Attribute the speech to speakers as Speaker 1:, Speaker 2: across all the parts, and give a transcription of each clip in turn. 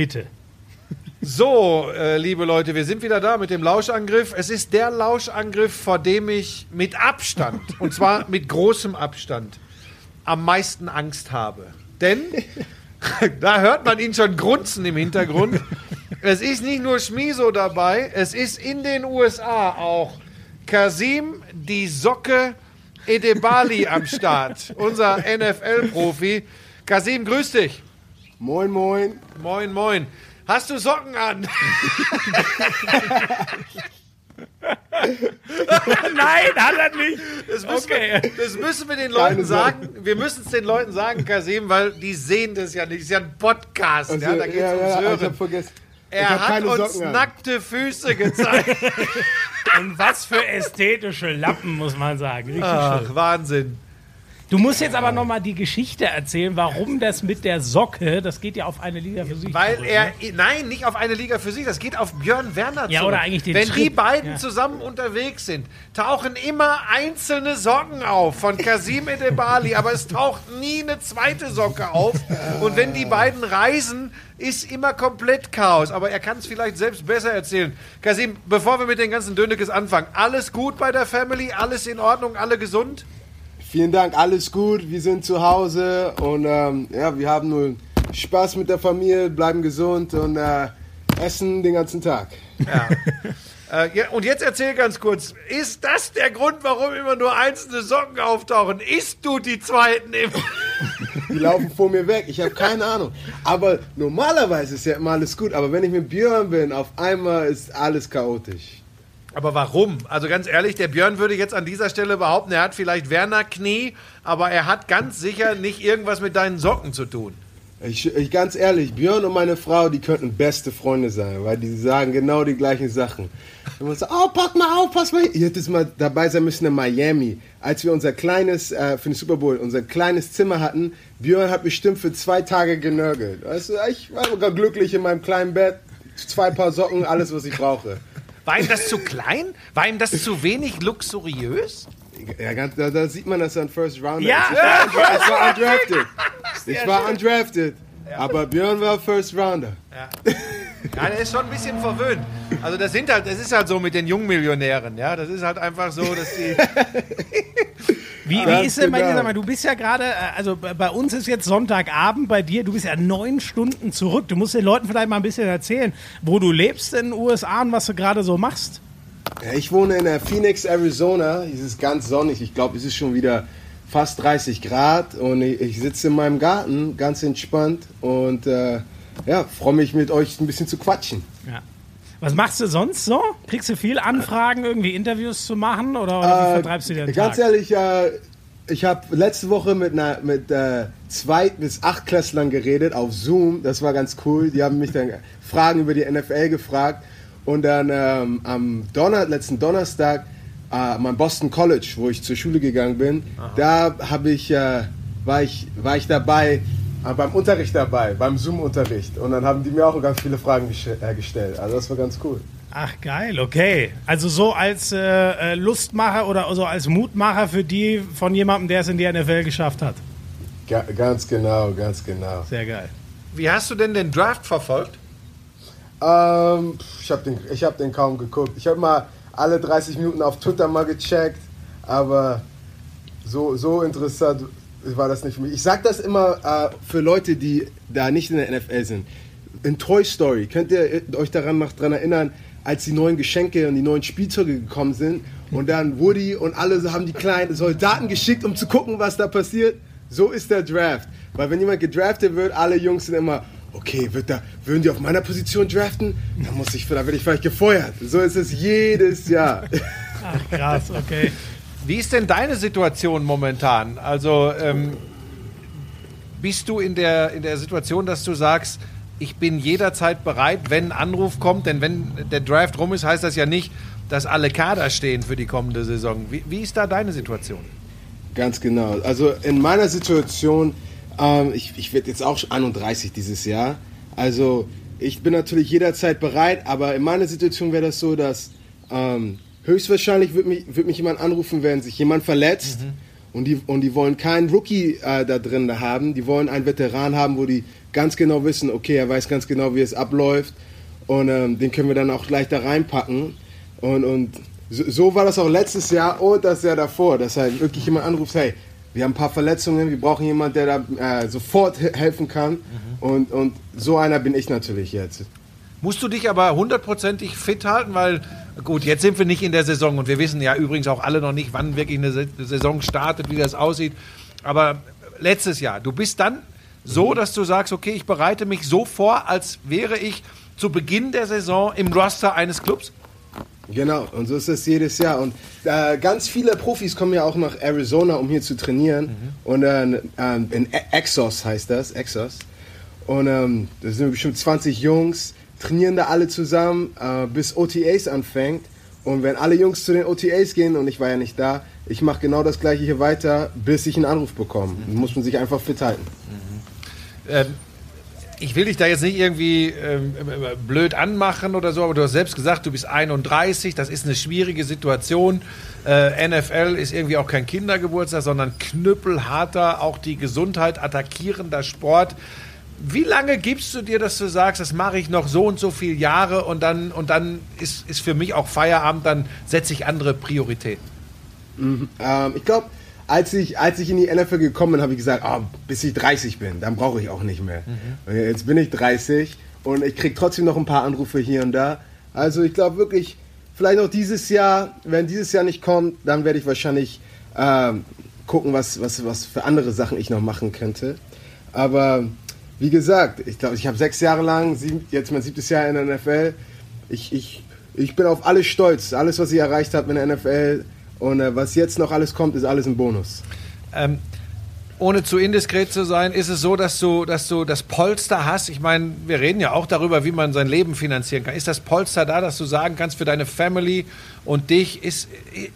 Speaker 1: Bitte.
Speaker 2: So, äh, liebe Leute, wir sind wieder da mit dem Lauschangriff. Es ist der Lauschangriff, vor dem ich mit Abstand, und zwar mit großem Abstand, am meisten Angst habe. Denn da hört man ihn schon grunzen im Hintergrund. Es ist nicht nur Schmiso dabei, es ist in den USA auch Kasim die Socke Edebali am Start, unser NFL-Profi. Kasim, grüß dich.
Speaker 3: Moin, moin.
Speaker 2: Moin, moin. Hast du Socken an?
Speaker 1: Nein, hat er nicht.
Speaker 2: Das müssen,
Speaker 1: Okay.
Speaker 2: wir, das müssen wir den Leuten
Speaker 3: Keine
Speaker 2: sagen. Wir müssen es den Leuten sagen, Kasim, weil die sehen das ja nicht. Es ist ja ein Podcast.
Speaker 3: Also,
Speaker 2: ja, da geht's
Speaker 3: ja,
Speaker 2: ums
Speaker 3: ja, ich
Speaker 2: Hören.
Speaker 3: hab vergessen. ich
Speaker 2: Er hat
Speaker 3: keine
Speaker 2: uns
Speaker 3: Socken an.
Speaker 2: nackte Füße gezeigt.
Speaker 1: Und was für ästhetische Lappen, muss man sagen. Richtig schön.
Speaker 2: Ach, Wahnsinn.
Speaker 1: Du musst jetzt aber nochmal die Geschichte erzählen, warum das mit der Socke, das geht ja auf eine Liga für sich.
Speaker 2: Weil
Speaker 1: zurück,
Speaker 2: er,
Speaker 1: ne?
Speaker 2: nein, nicht auf eine Liga für sich, das geht auf Björn Werner
Speaker 1: Ja,
Speaker 2: zurück.
Speaker 1: oder eigentlich den
Speaker 2: Wenn die
Speaker 1: Schritt,
Speaker 2: beiden
Speaker 1: ja.
Speaker 2: zusammen unterwegs sind, tauchen immer einzelne Socken auf von Kasim Edebali, aber es taucht nie eine zweite Socke auf. Und wenn die beiden reisen, ist immer komplett Chaos. Aber er kann es vielleicht selbst besser erzählen. Kasim, bevor wir mit den ganzen Dönekes anfangen, alles gut bei der Family? Alles in Ordnung? Alle gesund?
Speaker 3: Vielen Dank, alles gut. Wir sind zu Hause und ähm, ja, wir haben nur Spaß mit der Familie, bleiben gesund und äh, essen den ganzen Tag.
Speaker 2: Ja. äh. Und jetzt erzähl ganz kurz, ist das der Grund, warum immer nur einzelne Socken auftauchen? Isst du die zweiten im...
Speaker 3: Die laufen vor mir weg. Ich habe keine Ahnung. Aber normalerweise ist ja immer alles gut. Aber wenn ich mit Björn bin, auf einmal ist alles chaotisch.
Speaker 2: Aber warum? Also ganz ehrlich, der Björn würde jetzt an dieser Stelle behaupten, er hat vielleicht Werner Knie, aber er hat ganz sicher nicht irgendwas mit deinen Socken zu tun.
Speaker 3: Ich, ich ganz ehrlich, Björn und meine Frau, die könnten beste Freunde sein, weil die sagen genau die gleichen Sachen. Und man sagt, oh, pack mal auf, pass mal. Ihr hättet mal dabei sein müssen in Miami, als wir unser kleines, äh, für den Super Bowl, unser kleines Zimmer hatten. Björn hat bestimmt für zwei Tage genörgelt. Weißt du, ich war sogar glücklich in meinem kleinen Bett, zwei Paar Socken, alles, was ich brauche.
Speaker 2: War ihm das zu klein? War ihm das zu wenig luxuriös?
Speaker 3: Ja, ganz, da, da sieht man, er ein First Rounder
Speaker 1: Ja.
Speaker 3: Ich war, ich war undrafted. Ich war undrafted. Aber Björn war First Rounder.
Speaker 2: Ja, der ist schon ein bisschen verwöhnt. Also das sind halt, das ist halt so mit den Jungmillionären, ja. Das ist halt einfach so, dass die.
Speaker 1: Wie, wie ist denn bei dir,
Speaker 3: genau.
Speaker 1: sag mal, du bist ja gerade, äh, also bei uns ist jetzt Sonntagabend, bei dir, du bist ja neun Stunden zurück. Du musst den Leuten vielleicht mal ein bisschen erzählen, wo du lebst in den USA und was du gerade so machst.
Speaker 3: Ja, ich wohne in äh, Phoenix, Arizona. Es ist ganz sonnig. Ich glaube, es ist schon wieder fast 30 Grad und ich, ich sitze in meinem Garten, ganz entspannt und äh, ja, freue mich mit euch ein bisschen zu quatschen.
Speaker 1: Ja. Was machst du sonst so? Kriegst du viel Anfragen, irgendwie Interviews zu machen oder, oder wie
Speaker 3: Äh,
Speaker 1: vertreibst du dir den
Speaker 3: Ganz
Speaker 1: Tag?
Speaker 3: ehrlich, äh, ich habe letzte Woche mit, einer, mit äh, Zweit- bis Achtklässlern geredet auf Zoom. Das war ganz cool. Die haben mich dann Fragen über die NFL gefragt. Und dann ähm, am Donner letzten Donnerstag äh, mein Boston College, wo ich zur Schule gegangen bin, da habe ich, äh, war ich, war ich dabei, beim Unterricht dabei, beim Zoom-Unterricht. Und dann haben die mir auch ganz viele Fragen äh, gestellt. Also das war ganz cool.
Speaker 1: Ach geil, okay. Also so als äh, äh, Lustmacher oder so als Mutmacher für die von jemandem, der es in die NFL geschafft hat.
Speaker 3: Ga ganz genau, ganz genau.
Speaker 1: Sehr geil.
Speaker 2: Wie hast du denn den Draft verfolgt?
Speaker 3: Ähm, ich habe den, ich hab den kaum geguckt. Ich habe mal alle 30 Minuten auf Twitter mal gecheckt, aber so, so interessant war das nicht für mich. Ich sage das immer äh, für Leute, die da nicht in der NFL sind. In Toy Story, könnt ihr euch daran noch dran erinnern, als die neuen Geschenke und die neuen Spielzeuge gekommen sind und dann Woody und alle haben die kleinen Soldaten geschickt, um zu gucken, was da passiert? So ist der Draft. Weil wenn jemand gedraftet wird, alle Jungs sind immer, okay, wird da, würden die auf meiner Position draften? Dann muss ich, da werde ich vielleicht gefeuert. So ist es jedes Jahr.
Speaker 1: Ach krass, okay.
Speaker 2: Wie ist denn deine Situation momentan? Also ähm, bist du in der, in der Situation, dass du sagst, ich bin jederzeit bereit, wenn ein Anruf kommt, denn wenn der Draft rum ist, heißt das ja nicht, dass alle Kader stehen für die kommende Saison. Wie, wie ist da deine Situation?
Speaker 3: Ganz genau. Also in meiner Situation, ähm, ich, ich werde jetzt auch schon 31 dieses Jahr. Also ich bin natürlich jederzeit bereit, aber in meiner Situation wäre das so, dass ähm, höchstwahrscheinlich wird mich, wird mich jemand anrufen, wenn sich jemand verletzt Und die, und die wollen keinen Rookie äh, da drin haben. Die wollen einen Veteran haben, wo die ganz genau wissen, okay, er weiß ganz genau, wie es abläuft. Und ähm, den können wir dann auch gleich da reinpacken. Und, und so, so war das auch letztes Jahr und das Jahr davor, dass halt wirklich jemand anruft, hey, wir haben ein paar Verletzungen, wir brauchen jemanden, der da äh, sofort helfen kann. Mhm. Und, und so einer bin ich natürlich jetzt.
Speaker 2: Musst du dich aber hundertprozentig fit halten, weil gut, jetzt sind wir nicht in der Saison und wir wissen ja übrigens auch alle noch nicht, wann wirklich eine Saison startet, wie das aussieht. Aber letztes Jahr, du bist dann so, dass du sagst, okay, ich bereite mich so vor, als wäre ich zu Beginn der Saison im Roster eines Clubs?
Speaker 3: Genau, und so ist es jedes Jahr. Und äh, ganz viele Profis kommen ja auch nach Arizona, um hier zu trainieren. Mhm. Und äh, in Exos heißt das, Exos. Und ähm, da sind bestimmt 20 Jungs trainieren da alle zusammen, äh, bis OTAs anfängt. Und wenn alle Jungs zu den OTAs gehen, und ich war ja nicht da, ich mache genau das gleiche hier weiter, bis ich einen Anruf bekomme. Mhm. muss man sich einfach fit halten.
Speaker 2: Mhm. Ähm, ich will dich da jetzt nicht irgendwie ähm, blöd anmachen oder so, aber du hast selbst gesagt, du bist 31, das ist eine schwierige Situation. Äh, NFL ist irgendwie auch kein Kindergeburtstag, sondern knüppelharter, auch die Gesundheit attackierender Sport. Wie lange gibst du dir, dass du sagst, das mache ich noch so und so viele Jahre und dann, und dann ist, ist für mich auch Feierabend, dann setze ich andere Prioritäten?
Speaker 3: Mhm, ähm, ich glaube, als ich, als ich in die NFL gekommen bin, habe ich gesagt, oh, bis ich 30 bin, dann brauche ich auch nicht mehr. Mhm. Jetzt bin ich 30 und ich kriege trotzdem noch ein paar Anrufe hier und da. Also ich glaube wirklich, vielleicht noch dieses Jahr, wenn dieses Jahr nicht kommt, dann werde ich wahrscheinlich ähm, gucken, was, was, was für andere Sachen ich noch machen könnte. Aber wie gesagt, ich glaube, ich habe sechs Jahre lang, sieben, jetzt mein siebtes Jahr in der NFL. Ich, ich, ich bin auf alles stolz. Alles, was ich erreicht habe in der NFL und äh, was jetzt noch alles kommt, ist alles ein Bonus.
Speaker 2: Ähm, ohne zu indiskret zu sein, ist es so, dass du, dass du das Polster hast? Ich meine, wir reden ja auch darüber, wie man sein Leben finanzieren kann. Ist das Polster da, dass du sagen kannst, für deine Family und dich ist,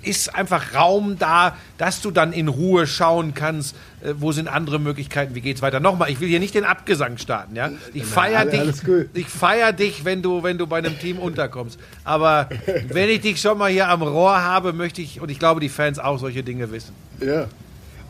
Speaker 2: ist einfach Raum da, dass du dann in Ruhe schauen kannst, äh, wo sind andere Möglichkeiten, wie geht's weiter? Nochmal, ich will hier nicht den Abgesang starten, ja? Ich feiere dich, ich feier dich, wenn du, wenn du bei einem Team unterkommst. Aber wenn ich dich schon mal hier am Rohr habe, möchte ich, und ich glaube, die Fans auch solche Dinge wissen.
Speaker 3: Ja.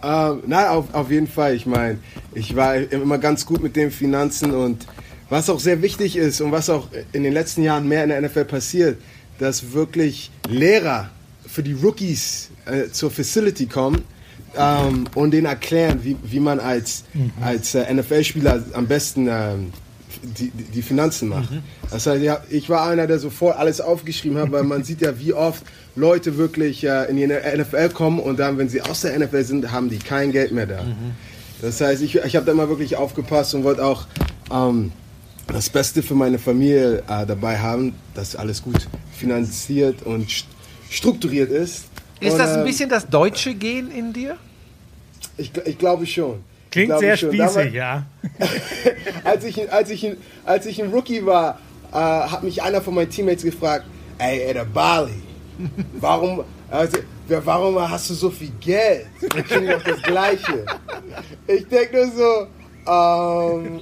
Speaker 3: Ähm, nein, auf, auf jeden Fall. Ich meine, ich war immer ganz gut mit den Finanzen und was auch sehr wichtig ist und was auch in den letzten Jahren mehr in der NFL passiert, dass wirklich Lehrer für die Rookies äh, zur Facility kommen ähm, und denen erklären, wie, wie man als, mhm. als äh, NFL-Spieler am besten ähm, die, die Finanzen macht. Mhm. Das heißt, ja, ich war einer, der sofort alles aufgeschrieben hat, weil man sieht ja, wie oft Leute wirklich äh, in die NFL kommen und dann, wenn sie aus der NFL sind, haben die kein Geld mehr da. Mhm. Das heißt, ich, ich habe da mal wirklich aufgepasst und wollte auch ähm, das Beste für meine Familie äh, dabei haben, dass alles gut finanziert und st strukturiert ist.
Speaker 2: Ist
Speaker 3: und,
Speaker 2: das ein ähm, bisschen das deutsche Gen in dir?
Speaker 3: Ich, ich glaube schon.
Speaker 1: Klingt sehr spießig, ja.
Speaker 3: als, ich, als, ich, als ich ein Rookie war, äh, hat mich einer von meinen Teammates gefragt, ey, Ed Bali, warum, also, warum hast du so viel Geld? Ich kriege doch das Gleiche. Ich denke nur so, ähm,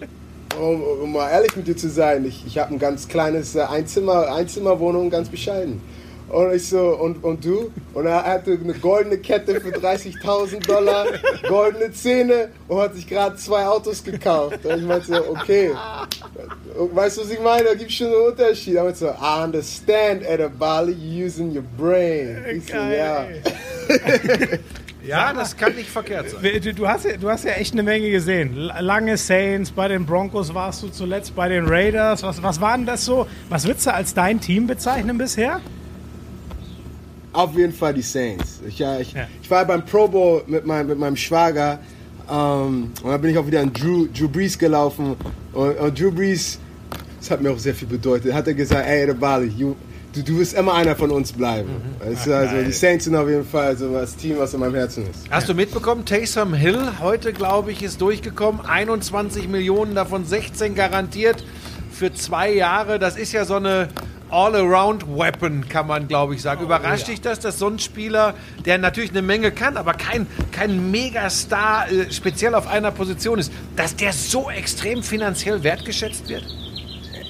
Speaker 3: um, um, mal ehrlich mit dir zu sein, ich, ich habe ein ganz kleines äh, Einzimmer, Einzimmerwohnung, ganz bescheiden. Und ich so, und, und du? Und er hatte eine goldene Kette für 30.000 Dollar, goldene Zähne und hat sich gerade zwei Autos gekauft. Und ich meinte so, okay. weißt du, was ich meine? Da gibt es schon einen Unterschied. Er meinte so, I understand, Ed Bali, using your brain. Ich so, ja.
Speaker 2: Ja, das kann nicht verkehrt sein.
Speaker 1: Du, du, hast ja, du hast ja echt eine Menge gesehen. Lange Saints, bei den Broncos warst du zuletzt, bei den Raiders. Was, was war denn das so? Was würdest du als dein Team bezeichnen bisher?
Speaker 3: Auf jeden Fall die Saints. Ich, ja, ich, ja. ich war beim Pro Bowl mit, mein, mit meinem Schwager ähm, und dann bin ich auch wieder an Drew, Drew Brees gelaufen. Und, und, Drew Brees, das hat mir auch sehr viel bedeutet, hat er gesagt, ey, der Bali, you, du, du wirst immer einer von uns bleiben. Mhm. Also, also die Saints sind auf jeden Fall so das Team, was in meinem Herzen ist.
Speaker 2: Hast du mitbekommen, Taysom Hill heute, glaube ich, ist durchgekommen. 21 Millionen, davon 16 garantiert für zwei Jahre. Das ist ja so eine All-Around-Weapon, kann man, glaube ich, sagen. Oh, Überrascht ja. dich das, dass so ein Spieler, der natürlich eine Menge kann, aber kein, kein Megastar äh, speziell auf einer Position ist, dass der so extrem finanziell wertgeschätzt wird?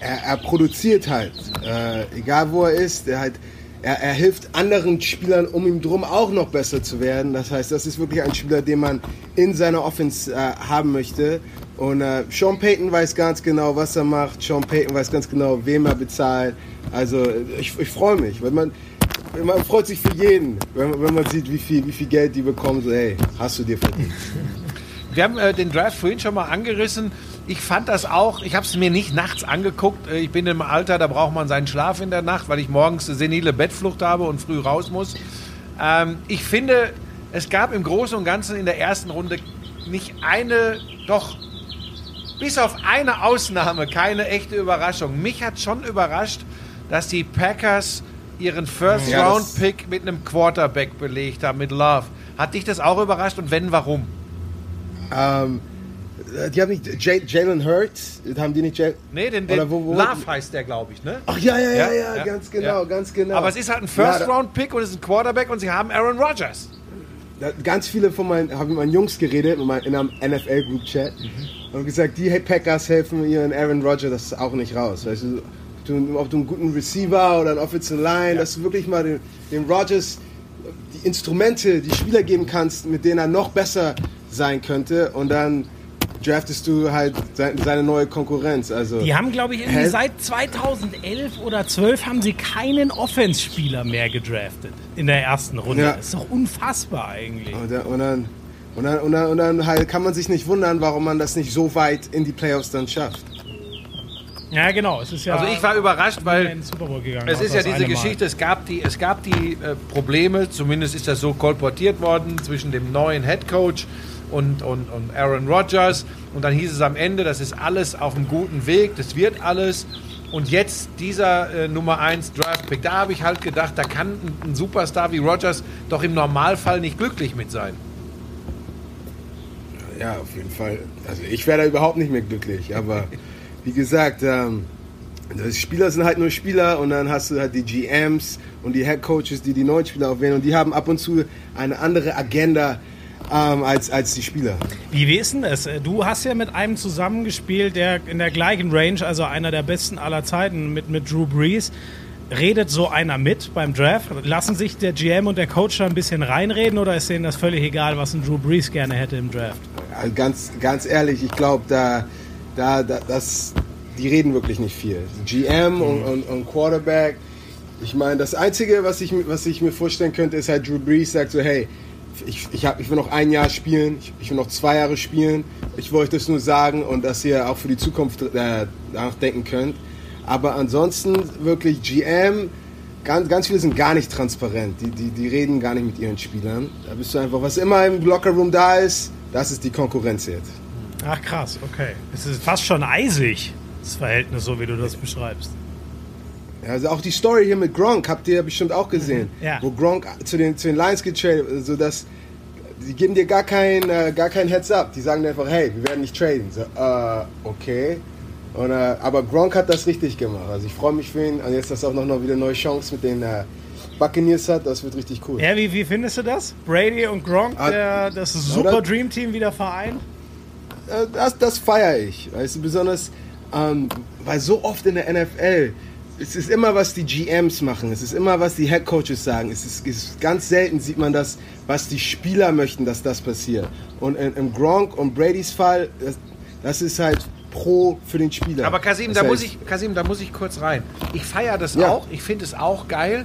Speaker 3: Er, er produziert halt, äh, egal wo er ist, er halt er, er hilft anderen Spielern um ihn drum auch noch besser zu werden. Das heißt, das ist wirklich ein Spieler, den man in seiner Offense äh, haben möchte. Und äh, Sean Payton weiß ganz genau, was er macht. Sean Payton weiß ganz genau, wem er bezahlt. Also ich, ich freue mich, weil man, man freut sich für jeden, wenn, wenn man sieht, wie viel, wie viel Geld die bekommen. So, hey, hast du dir verdient.
Speaker 2: Wir haben äh, den Draft vorhin schon mal angerissen. Ich fand das auch, ich habe es mir nicht nachts angeguckt. Äh, Ich bin im Alter, da braucht man seinen Schlaf in der Nacht, weil ich morgens eine senile Bettflucht habe und früh raus muss. Ähm, ich finde, es gab im Großen und Ganzen in der ersten Runde nicht eine, doch bis auf eine Ausnahme keine echte Überraschung. Mich hat schon überrascht, dass die Packers ihren First-Round-Pick mit einem Quarterback belegt haben, mit Love. Hat dich das auch überrascht und wenn, warum?
Speaker 3: Ähm, äh, die haben nicht Jalen Hurts, haben die nicht Jalen...
Speaker 2: Nee, den, den
Speaker 3: wo- wo-
Speaker 2: Love heißt der, glaube ich, ne?
Speaker 3: Ach ja, ja, ja,
Speaker 2: Ja,
Speaker 3: ja,
Speaker 2: ja,
Speaker 3: ganz genau,
Speaker 2: ja.
Speaker 3: ganz genau.
Speaker 2: Aber es ist halt ein
Speaker 3: Ja,
Speaker 2: First-Round-Pick und es ist ein Quarterback und sie haben Aaron Rodgers.
Speaker 3: Ganz viele von meinen, haben mit meinen Jungs geredet, in einem NFL-Group-Chat und gesagt, die Packers helfen ihren Aaron Rodgers das ist auch nicht raus. Weißt du, du, ob du einen guten Receiver oder einen Offensive Line, dass du wirklich mal den, dem Rodgers die Instrumente, die Spieler geben kannst, mit denen er noch besser sein könnte und dann draftest du halt seine, neue Konkurrenz. Also
Speaker 1: Die haben, glaube ich, seit 2011 oder 12 haben sie keinen Offense-Spieler mehr gedraftet in der ersten Runde.
Speaker 3: Ja.
Speaker 1: Das ist doch unfassbar eigentlich.
Speaker 3: Und dann, und, dann, und, dann, und, dann, und dann halt kann man sich nicht wundern, warum man das nicht so weit in die Playoffs dann schafft.
Speaker 1: Ja, genau. Es ist ja
Speaker 2: Also ich war überrascht, weil
Speaker 1: gegangen.
Speaker 2: Es ist ja diese. Geschichte, es gab die, es gab die äh, Probleme, zumindest ist das so kolportiert worden, zwischen dem neuen Head Coach und, und, und Aaron Rodgers. Und dann hieß es am Ende, das ist alles auf einem guten Weg, das wird alles. Und jetzt dieser äh, Nummer 1 Draft-Pick, da habe ich halt gedacht, da kann ein, ein Superstar wie Rodgers doch im Normalfall nicht glücklich mit sein.
Speaker 3: Ja, auf jeden Fall. Also ich wäre da überhaupt nicht mehr glücklich. Aber wie gesagt, ähm, die Spieler sind halt nur Spieler und dann hast du halt die GMs und die Head Coaches, die die neuen Spieler aufwählen und die haben ab und zu eine andere Agenda ähm, als, als die Spieler.
Speaker 1: Wie ist denn das? Du hast ja mit einem zusammengespielt, der in der gleichen Range, also einer der besten aller Zeiten, mit, mit Drew Brees. Redet so einer mit beim Draft? Lassen sich der GM und der Coach da ein bisschen reinreden oder ist denen das völlig egal, was ein Drew Brees gerne hätte im Draft?
Speaker 3: Also ganz, ganz ehrlich, ich glaube, da, da, da, das, die reden wirklich nicht viel. GM und, und, und Quarterback. Ich meine, das Einzige, was ich, was ich mir vorstellen könnte, ist halt Drew Brees sagt so, hey, ich, ich, hab, ich will noch ein Jahr spielen, ich, ich will noch zwei Jahre spielen. Ich wollte das nur sagen und dass ihr auch für die Zukunft äh, nachdenken könnt. Aber ansonsten wirklich GM, ganz, ganz viele sind gar nicht transparent. Die, die, die reden gar nicht mit ihren Spielern. Da bist du einfach, was immer im Lockerroom da ist, das ist die Konkurrenz jetzt.
Speaker 1: Ach krass, okay. Es ist fast schon eisig, das Verhältnis, so wie du das beschreibst.
Speaker 3: Also auch die Story hier mit Gronk habt ihr bestimmt auch gesehen.
Speaker 1: Ja.
Speaker 3: Wo Gronk zu den, zu den Lions getradet so dass die geben dir gar kein, äh, gar kein Heads up. Die sagen dir einfach, hey, wir werden nicht traden. So, äh, okay. Und, äh, aber Gronk hat das richtig gemacht. Also ich freue mich für ihn. Und jetzt, dass er auch noch, noch wieder neue Chance mit den äh, Buccaneers hat, das wird richtig cool.
Speaker 1: Ja, wie, wie findest du das? Brady und Gronk,
Speaker 3: Ah,
Speaker 1: der, das super
Speaker 3: oder?
Speaker 1: Dream Team wieder vereint?
Speaker 3: Äh, das, das feiere ich. Weißt du, besonders, ähm, weil so oft in der NFL, es ist immer, was die GMs machen, es ist immer, was die Head Coaches sagen. Es ist, es ist ganz selten sieht man das, was die Spieler möchten, dass das passiert. Und im Gronk und Bradys Fall, das, das ist halt pro für den Spieler.
Speaker 2: Aber Kasim,
Speaker 3: Das
Speaker 2: da
Speaker 3: heißt,
Speaker 2: muss ich, Kasim, da muss ich kurz rein. Ich feiere das
Speaker 3: Ja.
Speaker 2: auch, ich finde es auch geil,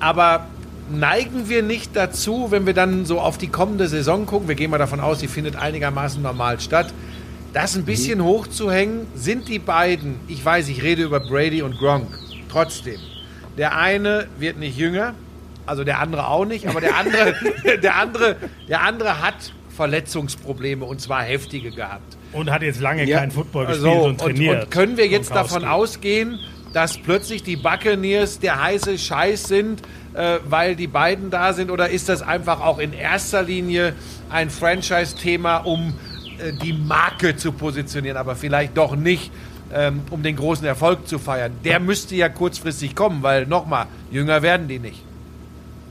Speaker 2: aber neigen wir nicht dazu, wenn wir dann so auf die kommende Saison gucken, wir gehen mal davon aus, die findet einigermaßen normal statt, das ein bisschen hochzuhängen, sind die beiden, ich weiß, ich rede über Brady und Gronk, trotzdem. Der eine wird nicht jünger, also der andere auch nicht, aber der andere, der andere, der andere hat Verletzungsprobleme und zwar heftige gehabt.
Speaker 1: Und hat jetzt lange
Speaker 3: Ja.
Speaker 1: kein Football
Speaker 2: Also,
Speaker 1: gespielt und
Speaker 2: und,
Speaker 1: trainiert.
Speaker 2: und können wir jetzt davon ausgehen, dass plötzlich die Buccaneers der heiße Scheiß sind, äh, weil die beiden da sind? Oder ist das einfach auch in erster Linie ein Franchise-Thema, um die Marke zu positionieren, aber vielleicht doch nicht, ähm, um den großen Erfolg zu feiern? Der müsste ja kurzfristig kommen, weil nochmal, jünger werden die nicht.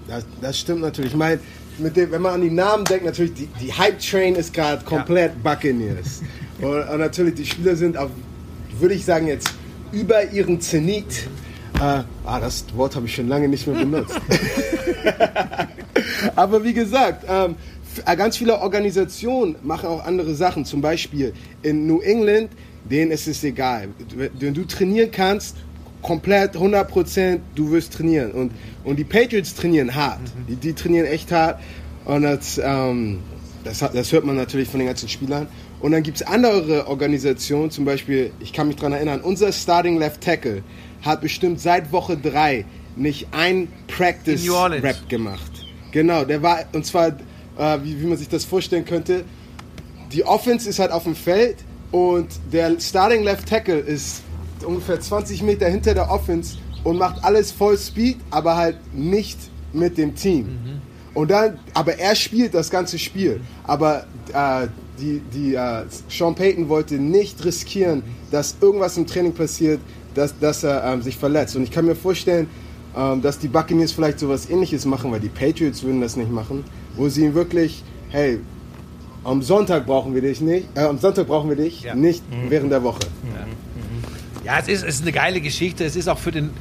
Speaker 3: Das, das stimmt natürlich. Ich meine, dem, wenn man an die Namen denkt, natürlich, die, die Hype-Train ist gerade komplett Buccaneers. Und, und natürlich, die Spieler sind auf, würde ich sagen, jetzt über ihren Zenit. Äh, ah, das Wort habe ich schon lange nicht mehr benutzt. Aber wie gesagt, ähm, äh, ganz viele Organisationen machen auch andere Sachen. Zum Beispiel in New England, denen ist es egal. Wenn du trainieren kannst, komplett 100% du wirst trainieren. Und, und die Patriots trainieren hart. Mhm. Die, die, trainieren echt hart. Und das, ähm, das, das, hört man natürlich von den ganzen Spielern. Und dann gibt es andere Organisationen, zum Beispiel, ich kann mich daran erinnern, unser Starting Left Tackle hat bestimmt seit Woche 3 nicht ein Practice-Rap gemacht. Genau, der war, und zwar, äh, wie, wie man sich das vorstellen könnte, die Offense ist halt auf dem Feld und der Starting Left Tackle ist ungefähr 20 Meter hinter der Offense und macht alles voll Speed, aber halt nicht mit dem Team. Mhm. Und dann, aber er spielt das ganze Spiel. Aber äh, die, die äh, Sean Payton wollte nicht riskieren, dass irgendwas im Training passiert, dass, dass er ähm, sich verletzt. Und ich kann mir vorstellen, ähm, dass die Buccaneers vielleicht sowas ähnliches machen, weil die Patriots würden das nicht machen, wo sie ihn wirklich, hey, am Sonntag brauchen wir dich nicht, äh, am Sonntag brauchen wir dich, ja. nicht mhm. während der Woche.
Speaker 2: Ja. Ja, es ist, es ist eine geile Geschichte. Es ist auch für den,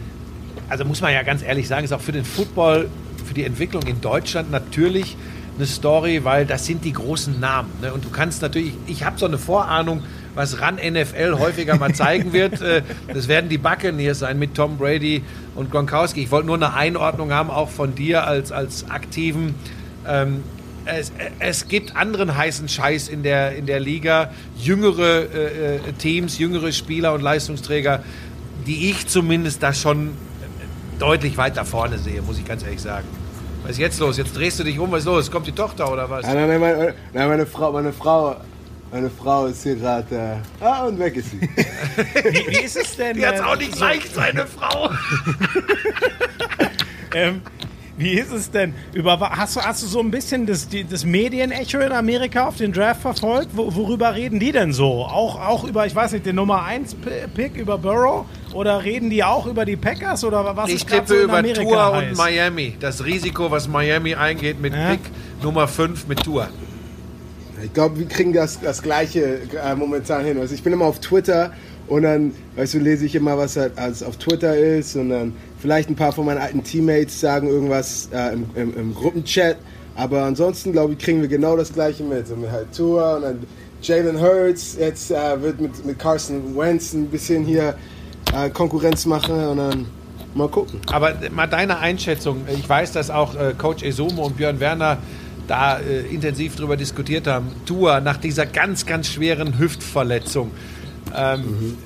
Speaker 2: also muss man ja ganz ehrlich sagen, es ist auch für den Football, für die Entwicklung in Deutschland natürlich eine Story, weil das sind die großen Namen. Ne? Und du kannst natürlich, ich habe so eine Vorahnung, was RAN NFL häufiger mal zeigen wird. Äh, das werden die Buccaneers sein mit Tom Brady und Gronkowski. Ich wollte nur eine Einordnung haben, auch von dir als, als aktiven ähm, es, es, gibt anderen heißen Scheiß in der, in der Liga, jüngere äh, äh, Teams, jüngere Spieler und Leistungsträger, die ich zumindest da schon deutlich weiter vorne sehe, muss ich ganz ehrlich sagen. Was ist jetzt los? Jetzt drehst du dich um, was ist los? Kommt die Tochter oder was?
Speaker 3: Nein, nein, meine, nein, meine Frau, meine Frau, meine Frau ist hier gerade. Äh, ah, und weg ist sie.
Speaker 2: wie, wie, ist es denn? Die hat auch nicht leicht, seine Frau.
Speaker 1: ähm, wie ist es denn? Über, hast, du, hast du so ein bisschen das, das Medienecho in Amerika auf den Draft verfolgt? Wo, worüber reden die denn so? Auch, auch über, ich weiß nicht, den Nummer 1 Pick über Burrow? Oder reden die auch über die Packers? Oder was
Speaker 2: ich tippe so über Amerika Tour heißt? und Miami. Das Risiko, was Miami eingeht mit ja. Pick Nummer 5 mit Tour.
Speaker 3: Ich glaube, wir kriegen das, das Gleiche äh, momentan hin. Also ich bin immer auf Twitter und dann, weißt du, lese ich immer, was halt als auf Twitter ist und dann vielleicht ein paar von meinen alten Teammates sagen irgendwas äh, im, im, im, Gruppenchat. Aber ansonsten, glaube ich, kriegen wir genau das Gleiche mit. So mit halt Tour und dann Jalen Hurts jetzt äh, wird mit, mit Carson Wentz ein bisschen hier äh, Konkurrenz machen und dann mal gucken.
Speaker 2: Aber mal deine Einschätzung. Ich weiß, dass auch äh, Coach Esumo und Björn Werner da äh, intensiv darüber diskutiert haben. Tour nach dieser ganz, ganz schweren Hüftverletzung ähm, mhm.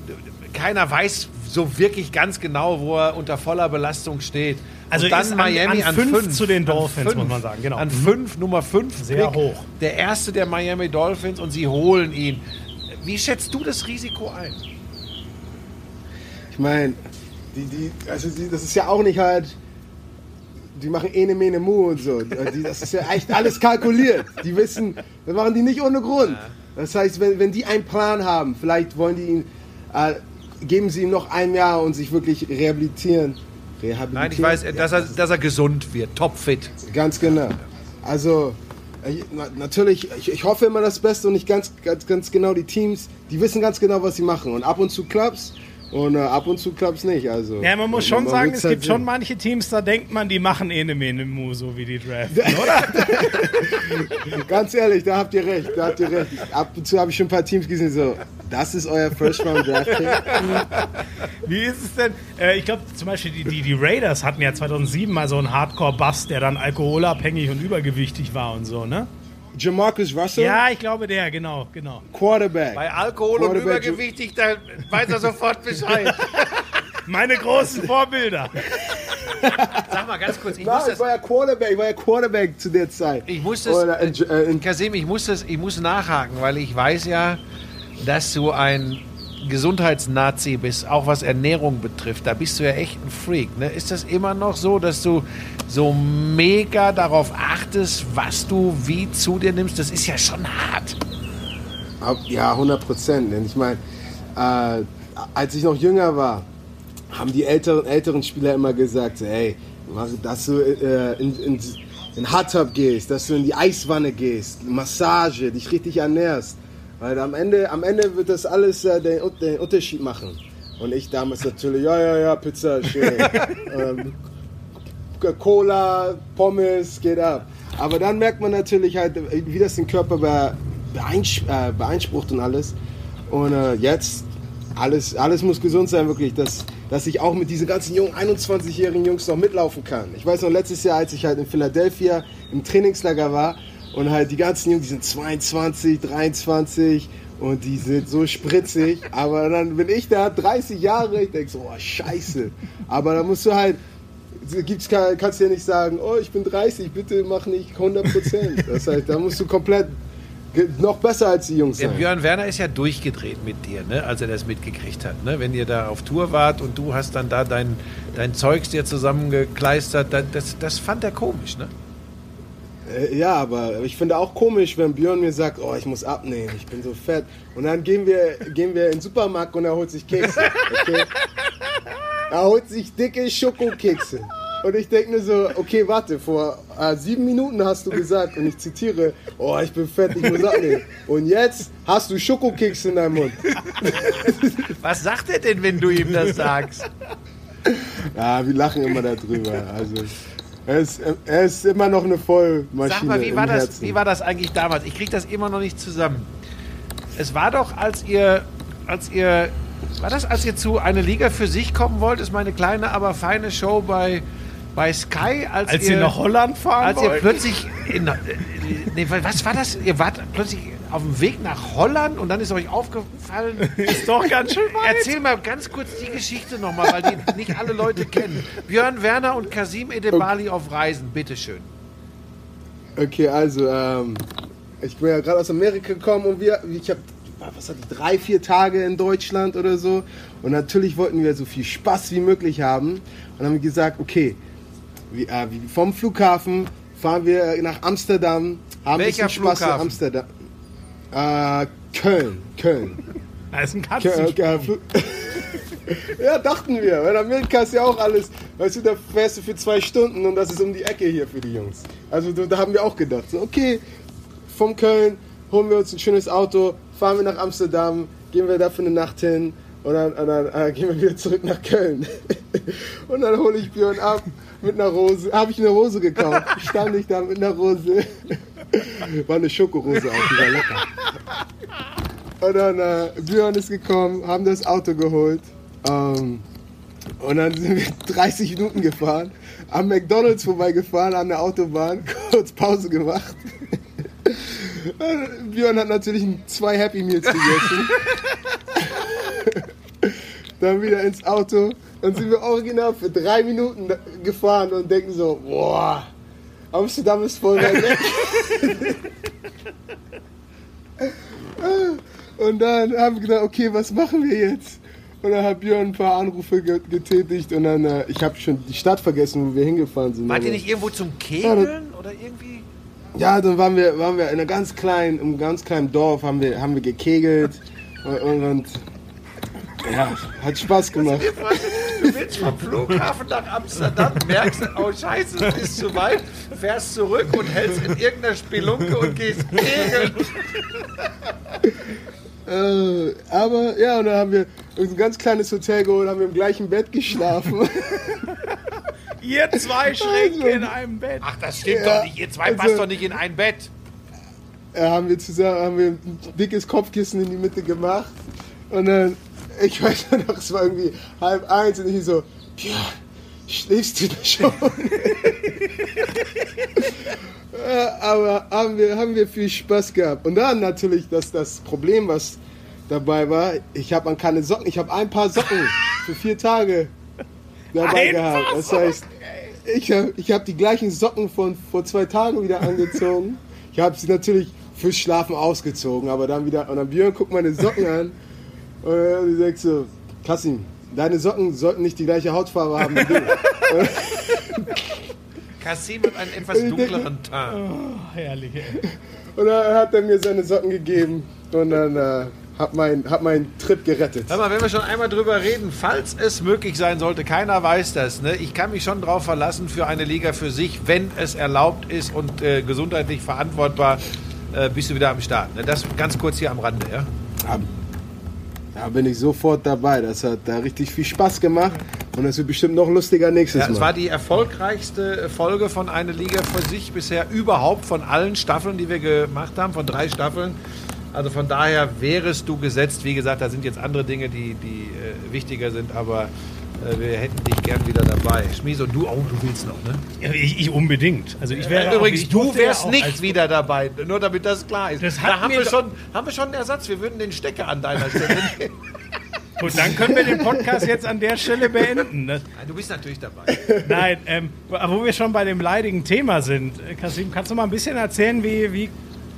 Speaker 2: Keiner weiß so wirklich ganz genau, wo er unter voller Belastung steht.
Speaker 1: Also Und dann Miami an, an, fünf, fünf zu den Dolphins,
Speaker 2: fünf, muss man sagen. Genau. An mhm. fünf, Nummer fünf.
Speaker 1: Sehr Pick, hoch.
Speaker 2: Der erste der Miami Dolphins und sie holen ihn. Wie schätzt du das Risiko ein?
Speaker 3: Ich meine, die, die, also die, das ist ja auch nicht halt die machen ene mene mu und so. Die, das ist ja echt alles kalkuliert. Die wissen, das machen die nicht ohne Grund. Das heißt, wenn, wenn die einen Plan haben, vielleicht wollen die ihn, äh, geben sie ihm noch ein Jahr und sich wirklich rehabilitieren.
Speaker 2: rehabilitieren. Nein, ich weiß, dass er, dass er gesund wird, topfit.
Speaker 3: Ganz genau. Also, ich, natürlich, ich, ich, hoffe immer das Beste und nicht ganz, ganz, ganz genau die Teams, die wissen ganz genau, was sie machen. Und ab und zu klappt's und äh, ab und zu klappt es nicht. Also,
Speaker 1: ja, man muss schon man sagen, es halt gibt sehen. schon manche Teams, da denkt man, die machen eh eine Mene so wie die Draft,
Speaker 3: oder? Ganz ehrlich, da habt ihr recht, da habt ihr recht. Ab und zu habe ich schon ein paar Teams gesehen, so, das ist euer First Round Draft.
Speaker 1: Wie ist es denn? Äh, ich glaube, zum Beispiel die, die, die, Raiders hatten ja 2007 mal so einen Hardcore-Bust, der dann alkoholabhängig und übergewichtig war und so, ne?
Speaker 3: Jamarcus Russell?
Speaker 1: Ja, ich glaube der, genau, genau.
Speaker 3: Quarterback.
Speaker 2: Bei Alkohol Quarterback und übergewichtig, da weiß er sofort Bescheid.
Speaker 1: Meine großen Vorbilder.
Speaker 2: Sag mal ganz kurz,
Speaker 3: ich Nein, muss ich war ja Quarterback, ich war ja Quarterback zu der Zeit.
Speaker 2: Ich muss das, Oder, äh, äh, Kasim, ich muss das, ich muss nachhaken, weil ich weiß ja, dass du ein Gesundheitsnazi bist, auch was Ernährung betrifft. Da bist du ja echt ein Freak. Ne? Ist das immer noch so, dass du so mega darauf achtest, was du wie zu dir nimmst? Das ist ja schon hart.
Speaker 3: Ja, 100 Prozent. Ich meine, äh, als ich noch jünger war, haben die älteren, älteren Spieler immer gesagt, hey, dass du äh, in, in, in Hot gehst, dass du in die Eiswanne gehst, Massage, dich richtig ernährst. Weil am Ende, am Ende wird das alles äh, den, den, Unterschied machen. Und ich damals natürlich, ja, ja, ja, Pizza, schön. ähm, Cola, Pommes, geht ab. Aber dann merkt man natürlich halt, wie das den Körper äh, beeinsprucht und alles. Und äh, jetzt, alles, alles muss gesund sein, wirklich, dass, dass ich auch mit diesen ganzen jungen 21-jährigen Jungs noch mitlaufen kann. Ich weiß noch, letztes Jahr, als ich halt in Philadelphia im Trainingslager war und halt die ganzen Jungs, die sind 22, 23 und die sind so spritzig, aber dann bin ich da, 30 Jahre, ich denke so, oh, scheiße. Aber da musst du halt, gibt's, kannst du ja nicht sagen, oh, ich bin 30, bitte mach nicht 100 Prozent. Das heißt, da musst du komplett noch besser als die Jungs
Speaker 2: sein. Der Björn Werner ist ja durchgedreht mit dir, ne, als er das mitgekriegt hat. Ne? Wenn ihr da auf Tour wart und du hast dann da dein, dein Zeugs dir zusammengekleistert, das, das fand er komisch, ne?
Speaker 3: Äh, ja, aber ich finde auch komisch, wenn Björn mir sagt, oh, ich muss abnehmen, ich bin so fett. Und dann gehen wir, gehen wir in den Supermarkt und er holt sich Kekse. Okay? Er holt sich dicke Schokokekse. Und ich denke mir so, okay, warte, vor äh, sieben Minuten hast du gesagt, und ich zitiere, oh, ich bin fett, ich muss abnehmen. Und jetzt hast du Schokokekse in deinem Mund.
Speaker 2: Was sagt er denn, wenn du ihm das sagst?
Speaker 3: Ja, wir lachen immer darüber. Also, er ist, er ist immer noch eine Vollmaschine. Sag
Speaker 2: mal, wie war, das, wie war das eigentlich damals? Ich kriege das immer noch nicht zusammen. Es war doch, als ihr, als ihr, war das, als ihr zu einer Liga für sich kommen wollt? Ist meine kleine, aber feine Show bei, bei Sky, als,
Speaker 1: als ihr, ihr nach Holland fahren
Speaker 2: Als wollt? ihr plötzlich, in, nee, was war das? Ihr wart plötzlich auf dem Weg nach Holland und dann ist euch aufgefallen.
Speaker 1: ist doch ganz schön weit.
Speaker 2: Erzähl mal ganz kurz die Geschichte nochmal, weil die nicht alle Leute kennen. Björn Werner und Kasim Edebali okay. auf Reisen, bitteschön.
Speaker 3: Okay, also, ähm, ich bin ja gerade aus Amerika gekommen und wir, ich habe was hatte ich, drei, vier Tage in Deutschland oder so. Und natürlich wollten wir so viel Spaß wie möglich haben. Und haben gesagt, okay, äh, vom Flughafen fahren wir nach Amsterdam, haben
Speaker 2: Welcher
Speaker 3: ein bisschen Spaß
Speaker 2: Flughafen?
Speaker 3: in Amsterdam. Äh, Köln, Köln.
Speaker 1: Da ist ein Katzenstuhl.
Speaker 3: ja, dachten wir. In Amerika ist ja auch alles. Weißt du, da fährst du für zwei Stunden und das ist um die Ecke hier für die Jungs. Also da haben wir auch gedacht, so, okay, vom Köln holen wir uns ein schönes Auto, fahren wir nach Amsterdam, gehen wir da für eine Nacht hin und dann, und dann äh, gehen wir wieder zurück nach Köln. und dann hole ich Björn ab mit einer Rose. Habe ich eine Rose gekauft. Stand ich da mit einer Rose. War eine Schokorose auch, die war lecker. Und dann äh, Björn ist gekommen, haben das Auto geholt. Ähm, und dann sind wir 30 Minuten gefahren, am McDonalds vorbeigefahren, an der Autobahn, kurz Pause gemacht. Björn hat natürlich zwei Happy Meals gegessen. dann wieder ins Auto. Dann sind wir original für drei Minuten gefahren und denken so, boah, Amsterdam ist voll weit weg. und dann haben wir gedacht, okay, was machen wir jetzt? Und dann hat Björn ein paar Anrufe getätigt und dann, äh, ich habe schon die Stadt vergessen, wo wir hingefahren sind.
Speaker 2: Wart ihr nicht irgendwo zum Kegeln ja, oder irgendwie?
Speaker 3: Ja, dann waren wir, waren wir in einem ganz kleinen, im ganz kleinen Dorf, haben wir, haben wir gekegelt und, und ja, hat Spaß gemacht.
Speaker 2: Du willst vom Flughafen nach Amsterdam, merkst, oh Scheiße, es ist zu weit, fährst zurück und hältst in irgendeiner Spelunke und gehst kegeln.
Speaker 3: Äh, aber ja, und dann haben wir ein ganz kleines Hotel geholt, haben wir im gleichen Bett geschlafen.
Speaker 1: Ihr zwei Schränke also, in einem Bett.
Speaker 2: Ach, das stimmt ja, doch nicht. Ihr zwei also, passt doch nicht in ein Bett.
Speaker 3: Ja, haben wir zusammen haben wir ein dickes Kopfkissen in die Mitte gemacht. Und dann, ich weiß noch, es war irgendwie halb eins und ich so, ja, schläfst du da schon? aber haben wir, haben wir viel Spaß gehabt. Und dann natürlich das, das Problem, was dabei war, ich habe keine Socken, ich habe ein paar Socken für vier Tage dabei gehabt. Das heißt, ich habe ich hab die gleichen Socken von vor zwei Tagen wieder angezogen. Ich habe sie natürlich fürs Schlafen ausgezogen, aber dann wieder, und dann Björn guckt meine Socken an und er sagt so, Kassim, deine Socken sollten nicht die gleiche Hautfarbe haben wie du.
Speaker 2: Kassim mit einem etwas dunkleren Teint.
Speaker 1: Oh, herrlich.
Speaker 3: Und dann hat er mir seine Socken gegeben und dann äh, hab meinen hab mein Trip gerettet.
Speaker 2: Hör mal, wenn wir schon einmal drüber reden, falls es möglich sein sollte, keiner weiß das, ne? ich kann mich schon darauf verlassen für eine Liga für sich, wenn es erlaubt ist und äh, gesundheitlich verantwortbar, äh, bist du wieder am Start. Ne? Das ganz kurz hier am Rande, ja?
Speaker 3: Da bin ich sofort dabei. Das hat da richtig viel Spaß gemacht und es wird bestimmt noch lustiger nächstes
Speaker 2: Ja, es
Speaker 3: Mal.
Speaker 2: war die erfolgreichste Folge von Eine Liga für sich bisher überhaupt von allen Staffeln, die wir gemacht haben, von drei Staffeln. Also von daher wärest du gesetzt. Wie gesagt, da sind jetzt andere Dinge, die, die äh, wichtiger sind, aber äh, wir hätten dich gern wieder dabei. Schmies und du, oh, du willst noch, ne?
Speaker 1: Ja, Ich, ich unbedingt. Also ich wäre
Speaker 2: Äh, Übrigens,
Speaker 1: auch, ich
Speaker 2: du
Speaker 1: ja
Speaker 2: wärst
Speaker 1: auch
Speaker 2: nicht
Speaker 1: als-
Speaker 2: wieder dabei, nur damit das klar ist.
Speaker 1: Das
Speaker 2: da haben wir, schon, haben wir schon einen Ersatz. Wir würden den Stecker an deiner Stelle nehmen.
Speaker 1: Gut, dann können wir den Podcast jetzt an der Stelle beenden. Ne?
Speaker 2: Nein, du bist natürlich dabei.
Speaker 1: Nein, ähm, wo wir schon bei dem leidigen Thema sind. äh, Kasim, kannst du mal ein bisschen erzählen, wie, wie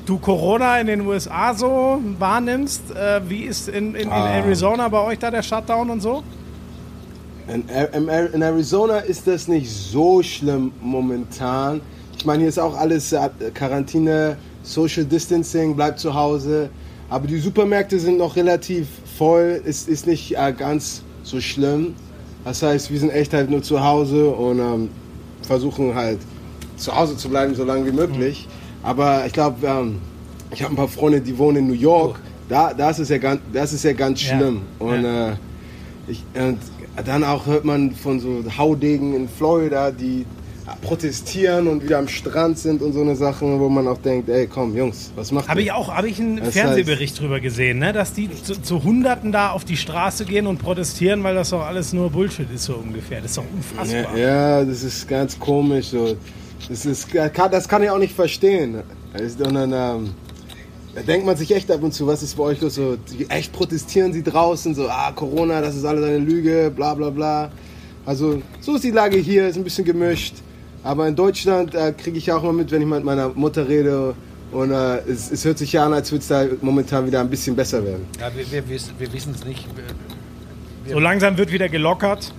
Speaker 1: du Corona in den USA so wahrnimmst? Äh, wie ist in, in, in
Speaker 3: Ah.
Speaker 1: Arizona bei euch da der Shutdown und so?
Speaker 3: In, in, Arizona ist das nicht so schlimm momentan. Ich meine, hier ist auch alles äh, Quarantäne, Social Distancing, bleibt zu Hause. Aber die Supermärkte sind noch relativ voll. Es ist nicht äh, ganz so schlimm. Das heißt, wir sind echt halt nur zu Hause und ähm, versuchen halt zu Hause zu bleiben, so lange wie möglich. Aber ich glaube, ähm, ich habe ein paar Freunde, die wohnen in New York. Da, das ist ja ganz, das ist ja ganz
Speaker 1: Ja.
Speaker 3: schlimm. Und äh, ich, und dann auch hört man von so Haudegen in Florida, die protestieren und wieder am Strand sind und so eine Sachen, wo man auch denkt, ey, komm, Jungs, was macht
Speaker 1: Habe
Speaker 3: ihr?
Speaker 1: ich auch hab ich einen
Speaker 3: Das
Speaker 1: Fernsehbericht drüber gesehen, ne? dass die zu, zu Hunderten da auf die Straße gehen und protestieren, weil das doch alles nur Bullshit ist, so ungefähr. Das ist doch unfassbar.
Speaker 3: Ja, ja, das ist ganz komisch. So. Das, ist, das kann ich auch nicht verstehen. Und dann, ähm, da denkt man sich echt ab und zu, was ist bei euch los? So, die- echt protestieren sie draußen, so, ah, Corona, das ist alles eine Lüge, bla bla bla. Also, so ist die Lage hier, ist ein bisschen gemischt. Aber in Deutschland äh, kriege ich auch mal mit, wenn ich mit meiner Mutter rede. Und äh, es, es hört sich ja an, als würde es da momentan wieder ein bisschen besser werden.
Speaker 2: Ja, wir, wir, wissen- wir wissen es nicht. Wir-
Speaker 1: So langsam wird wieder gelockert.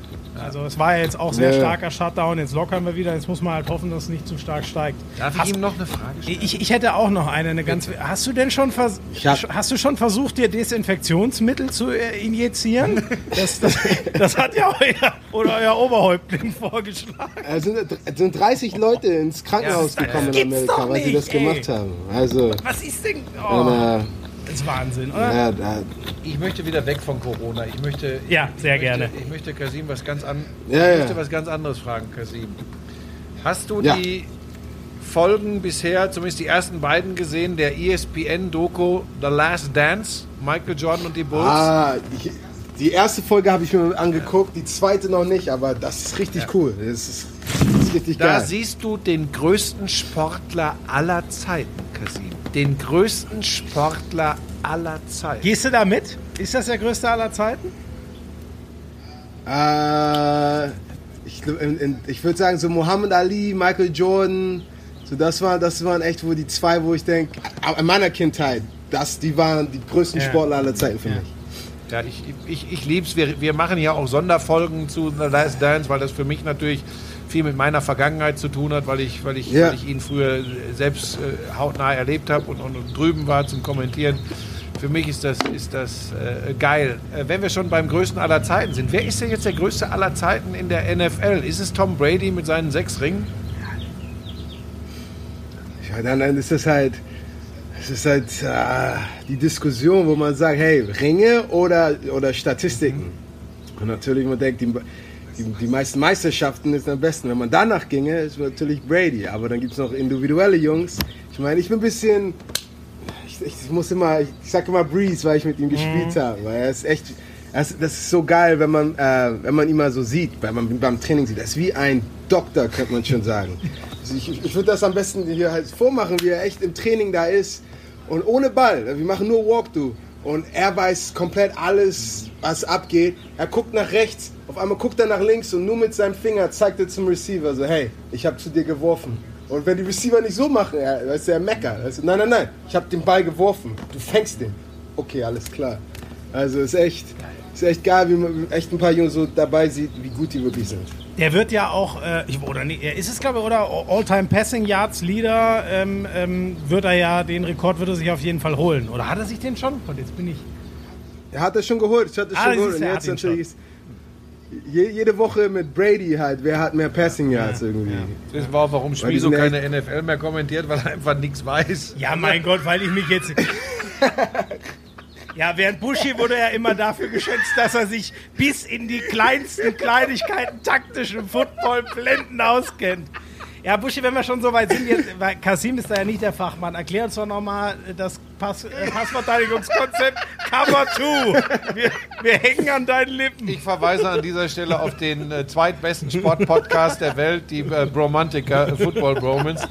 Speaker 1: Also es war ja jetzt auch sehr
Speaker 3: Ja.
Speaker 1: starker Shutdown, jetzt lockern wir wieder. Jetzt muss man halt hoffen, dass es nicht zu stark steigt.
Speaker 2: Darf
Speaker 1: Hast-
Speaker 2: ich ihm noch eine Frage stellen?
Speaker 1: Ich, ich hätte auch noch eine, eine ganz. Hast du denn schon, vers
Speaker 3: hab-
Speaker 1: hast du schon versucht, dir Desinfektionsmittel zu äh, injizieren? Das, das, das hat ja euer, oder euer Oberhäuptling vorgeschlagen.
Speaker 3: Es sind, es sind 30 Leute ins Krankenhaus
Speaker 2: Ja,
Speaker 3: gekommen in Amerika, weil sie das
Speaker 1: ey.
Speaker 3: gemacht haben. Also,
Speaker 1: Was ist denn? Oh, das ist Wahnsinn, oder?
Speaker 3: ja, da,
Speaker 2: Ich möchte wieder weg von Corona. Ich möchte,
Speaker 1: Ja, sehr
Speaker 2: ich
Speaker 1: gerne.
Speaker 2: Möchte, ich möchte Kasim was ganz an,
Speaker 3: Ja,
Speaker 2: ich
Speaker 3: ja.
Speaker 2: möchte was ganz anderes fragen, Kasim. Hast du
Speaker 3: Ja.
Speaker 2: die Folgen bisher, zumindest die ersten beiden gesehen, der ESPN-Doku The Last Dance, Michael Jordan und die Bulls?
Speaker 3: Ah, ich, die erste Folge habe ich mir angeguckt, die zweite noch nicht, aber das ist richtig cool. Das ist, das ist richtig
Speaker 2: Da
Speaker 3: geil.
Speaker 2: siehst du den größten Sportler aller Zeiten, Kasim. Den größten Sportler aller Zeiten.
Speaker 1: Gehst du da mit? Ist das der größte aller Zeiten?
Speaker 3: Äh, ich ich würde sagen, so Muhammad Ali, Michael Jordan, so das, war, das waren echt wohl die zwei, wo ich denke, in meiner Kindheit, das, die waren die größten
Speaker 1: Ja.
Speaker 3: Sportler aller Zeiten für
Speaker 1: Ja.
Speaker 3: mich.
Speaker 2: Ja, ich, ich, ich lieb's. Wir, wir machen ja auch Sonderfolgen zu The Last Dance, weil das für mich natürlich viel mit meiner Vergangenheit zu tun hat, weil ich, weil ich,
Speaker 3: Ja.
Speaker 2: weil ich ihn früher selbst äh, hautnah erlebt habe und, und, und drüben war zum Kommentieren. Für mich ist das, ist das äh, geil. Äh, wenn wir schon beim größten aller Zeiten sind, wer ist denn jetzt der größte aller Zeiten in der NFL? Ist es Tom Brady mit seinen sechs Ringen?
Speaker 3: Ja, dann, dann ist das halt, es ist halt äh, die Diskussion, wo man sagt, hey, Ringe oder, oder Statistiken. Und natürlich, man denkt, die, die, die meisten Meisterschaften ist am besten. Wenn man danach ginge, ist natürlich Brady. Aber dann gibt es noch individuelle Jungs. Ich meine, ich bin ein bisschen, ich, ich muss immer, ich sag immer Breeze, weil ich mit ihm gespielt habe. Weil er ist echt, er ist, das ist so geil, wenn man, äh, wenn man ihn mal so sieht, wenn man beim Training sieht. Er ist wie ein Doktor, könnte man schon sagen. Also ich ich, ich würde das am besten hier halt vormachen, wie er echt im Training da ist. Und ohne Ball. Wir machen nur Walkthrough. Und er weiß komplett alles, was abgeht. Er guckt nach rechts, auf einmal guckt er nach links und nur mit seinem Finger zeigt er zum Receiver so, hey, ich habe zu dir geworfen. Und wenn die Receiver nicht so machen, er, weißt du, er meckert. Du, nein, nein, nein, ich habe den Ball geworfen. Du fängst den. Okay, alles klar. Also ist echt, ist echt geil, wie man echt ein paar Jungs so dabei sieht, wie gut die wirklich sind.
Speaker 1: Der wird ja auch, äh, ich, oder nee, er ist es glaube ich, oder All-Time Passing Yards Leader, ähm, ähm, wird er ja, den Rekord wird er sich auf jeden Fall holen. Oder hat er sich den schon? Und jetzt bin ich.
Speaker 3: Er hat das schon geholt, ich hatte
Speaker 1: Ah,
Speaker 3: schon
Speaker 1: das
Speaker 3: geholt. Und jetzt natürlich ist je, jede Woche mit Brady halt, wer hat mehr Passing Yards irgendwie.
Speaker 2: Das wissen wir auch, warum
Speaker 3: sind
Speaker 2: keine NFL mehr kommentiert, weil er einfach nichts weiß.
Speaker 1: Ja, mein Gott, weil ich mich jetzt. Ja, während Buschi wurde ja immer dafür geschätzt, dass er sich bis in die kleinsten Kleinigkeiten taktischen Football-Blenden auskennt. Ja, Buschi, wenn wir schon so weit sind, jetzt, weil Kasim ist da ja nicht der Fachmann. Erklär uns doch nochmal das Pass, äh, Passverteidigungskonzept Cover 2. Wir, wir hängen an deinen Lippen.
Speaker 2: Ich verweise an dieser Stelle auf den äh, zweitbesten Sportpodcast der Welt, die äh, Bromantiker äh, Football Bromans.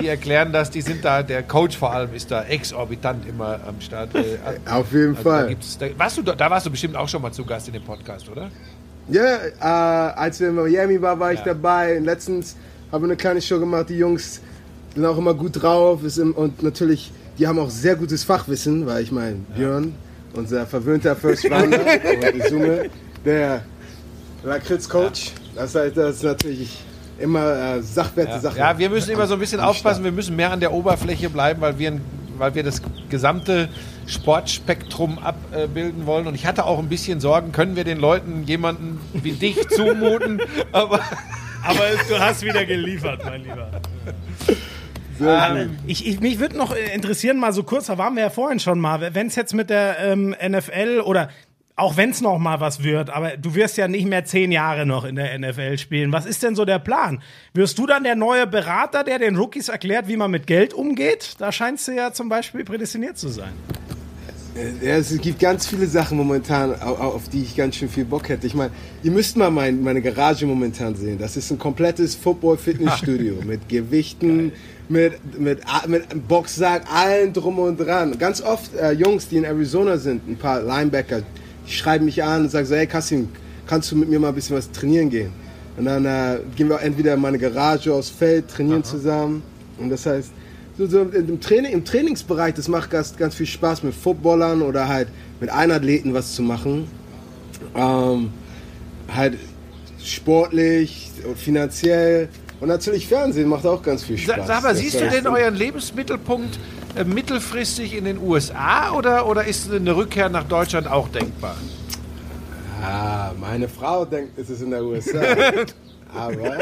Speaker 2: Die erklären das, die sind da, der Coach vor allem ist da exorbitant immer am Start. Äh,
Speaker 3: Auf jeden
Speaker 2: also
Speaker 3: Fall.
Speaker 2: Da, da, warst du, da warst du bestimmt auch schon mal zu Gast in dem Podcast, oder?
Speaker 3: Ja, äh, als wir in Miami waren, war ich
Speaker 2: Ja.
Speaker 3: dabei. Letztens haben wir eine kleine Show gemacht. Die Jungs sind auch immer gut drauf. Im, und natürlich, die haben auch sehr gutes Fachwissen, weil ich meine, Björn, unser verwöhnter First Rounder, und der Lakritz-Coach. Das heißt, das ist natürlich immer äh, sachwerte
Speaker 2: Ja.
Speaker 3: Sachen.
Speaker 2: ja, wir müssen immer so ein bisschen aufpassen, wir müssen mehr an der Oberfläche bleiben, weil wir, weil wir das gesamte Sportspektrum abbilden wollen. Und ich hatte auch ein bisschen Sorgen, können wir den Leuten jemanden wie dich zumuten? Aber
Speaker 1: Aber du hast wieder geliefert, mein Lieber.
Speaker 2: ähm,
Speaker 1: Ich, ich, mich würde noch interessieren, mal so kurz, da waren wir ja vorhin schon mal, wenn es jetzt mit der ähm, NFL oder auch wenn es noch mal was wird, aber du wirst ja nicht mehr zehn Jahre noch in der NFL spielen. Was ist denn so der Plan? Wirst du dann der neue Berater, der den Rookies erklärt, wie man mit Geld umgeht? Da scheinst du ja zum Beispiel prädestiniert zu sein.
Speaker 3: Ja, es gibt ganz viele Sachen momentan, au- au- auf die ich ganz schön viel Bock hätte. Ich meine, ihr müsst mal mein, meine Garage momentan sehen. Das ist ein komplettes Football-Fitnessstudio mit Gewichten, mit, mit, mit Boxsack, allen drum und dran. Ganz oft äh, Jungs, die in Arizona sind, ein paar Linebacker, die schreiben mich an und sagen so, hey Kassim, kannst du mit mir mal ein bisschen was trainieren gehen? Und dann äh, gehen wir entweder in meine Garage aufs Feld, trainieren zusammen. Und das heißt, so, so im, Training, im Trainingsbereich, das macht ganz, ganz viel Spaß mit Footballern oder halt mit Einathleten was zu machen. Ähm, halt sportlich, finanziell und natürlich Fernsehen macht auch ganz viel Spaß.
Speaker 2: Sag mal, siehst du denn euren Lebensmittelpunkt mittelfristig in den USA oder, oder ist eine Rückkehr nach Deutschland auch denkbar?
Speaker 3: Ah, meine Frau denkt, es ist in der USA. aber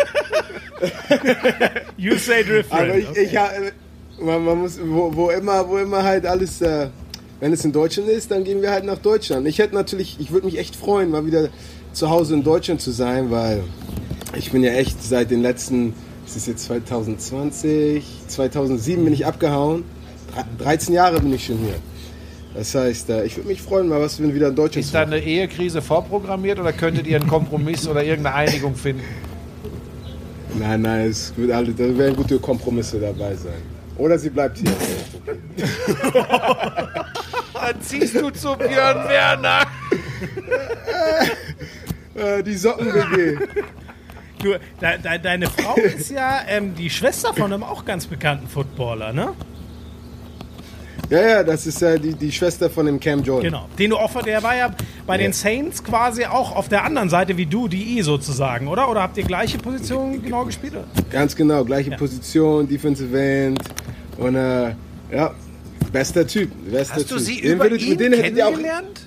Speaker 1: You say different.
Speaker 3: aber ich, ich ha- man, man muss, wo, wo, immer, wo immer halt alles, äh, wenn es in Deutschland ist, dann gehen wir halt nach Deutschland. Ich hätte natürlich, ich würde mich echt freuen, mal wieder zu Hause in Deutschland zu sein, weil ich bin ja echt seit den letzten, es ist jetzt 2020, 2007 bin ich abgehauen. Dre- 13 Jahre bin ich schon hier. Das heißt, äh, ich würde mich freuen, mal was wenn wieder in Deutschland
Speaker 2: Ist da eine Ehekrise vorprogrammiert oder könntet ihr einen Kompromiss oder irgendeine Einigung finden?
Speaker 3: Nein, nein, es wird alle, da werden gute Kompromisse dabei sein. Oder sie bleibt hier.
Speaker 2: Dann ziehst du zu Björn Werner.
Speaker 3: Äh, die Socken-WG.
Speaker 1: Du, de, de, deine Frau ist ja ähm, die Schwester von einem auch ganz bekannten Footballer, ne?
Speaker 3: Ja, ja, das ist ja die, die Schwester von dem Cam Jordan.
Speaker 1: Genau. Den du auch, der war ja bei den Saints quasi auch auf der anderen Seite wie du, die I sozusagen, oder? Oder habt ihr gleiche Position genau gespielt? Oder?
Speaker 3: Ganz genau, gleiche
Speaker 1: Ja.
Speaker 3: Position, Defensive End. Und äh, ja, bester Typ. Bester
Speaker 2: Hast du sie
Speaker 3: Den
Speaker 2: über
Speaker 3: würdet-
Speaker 2: ihn
Speaker 3: mit denen
Speaker 2: kennengelernt?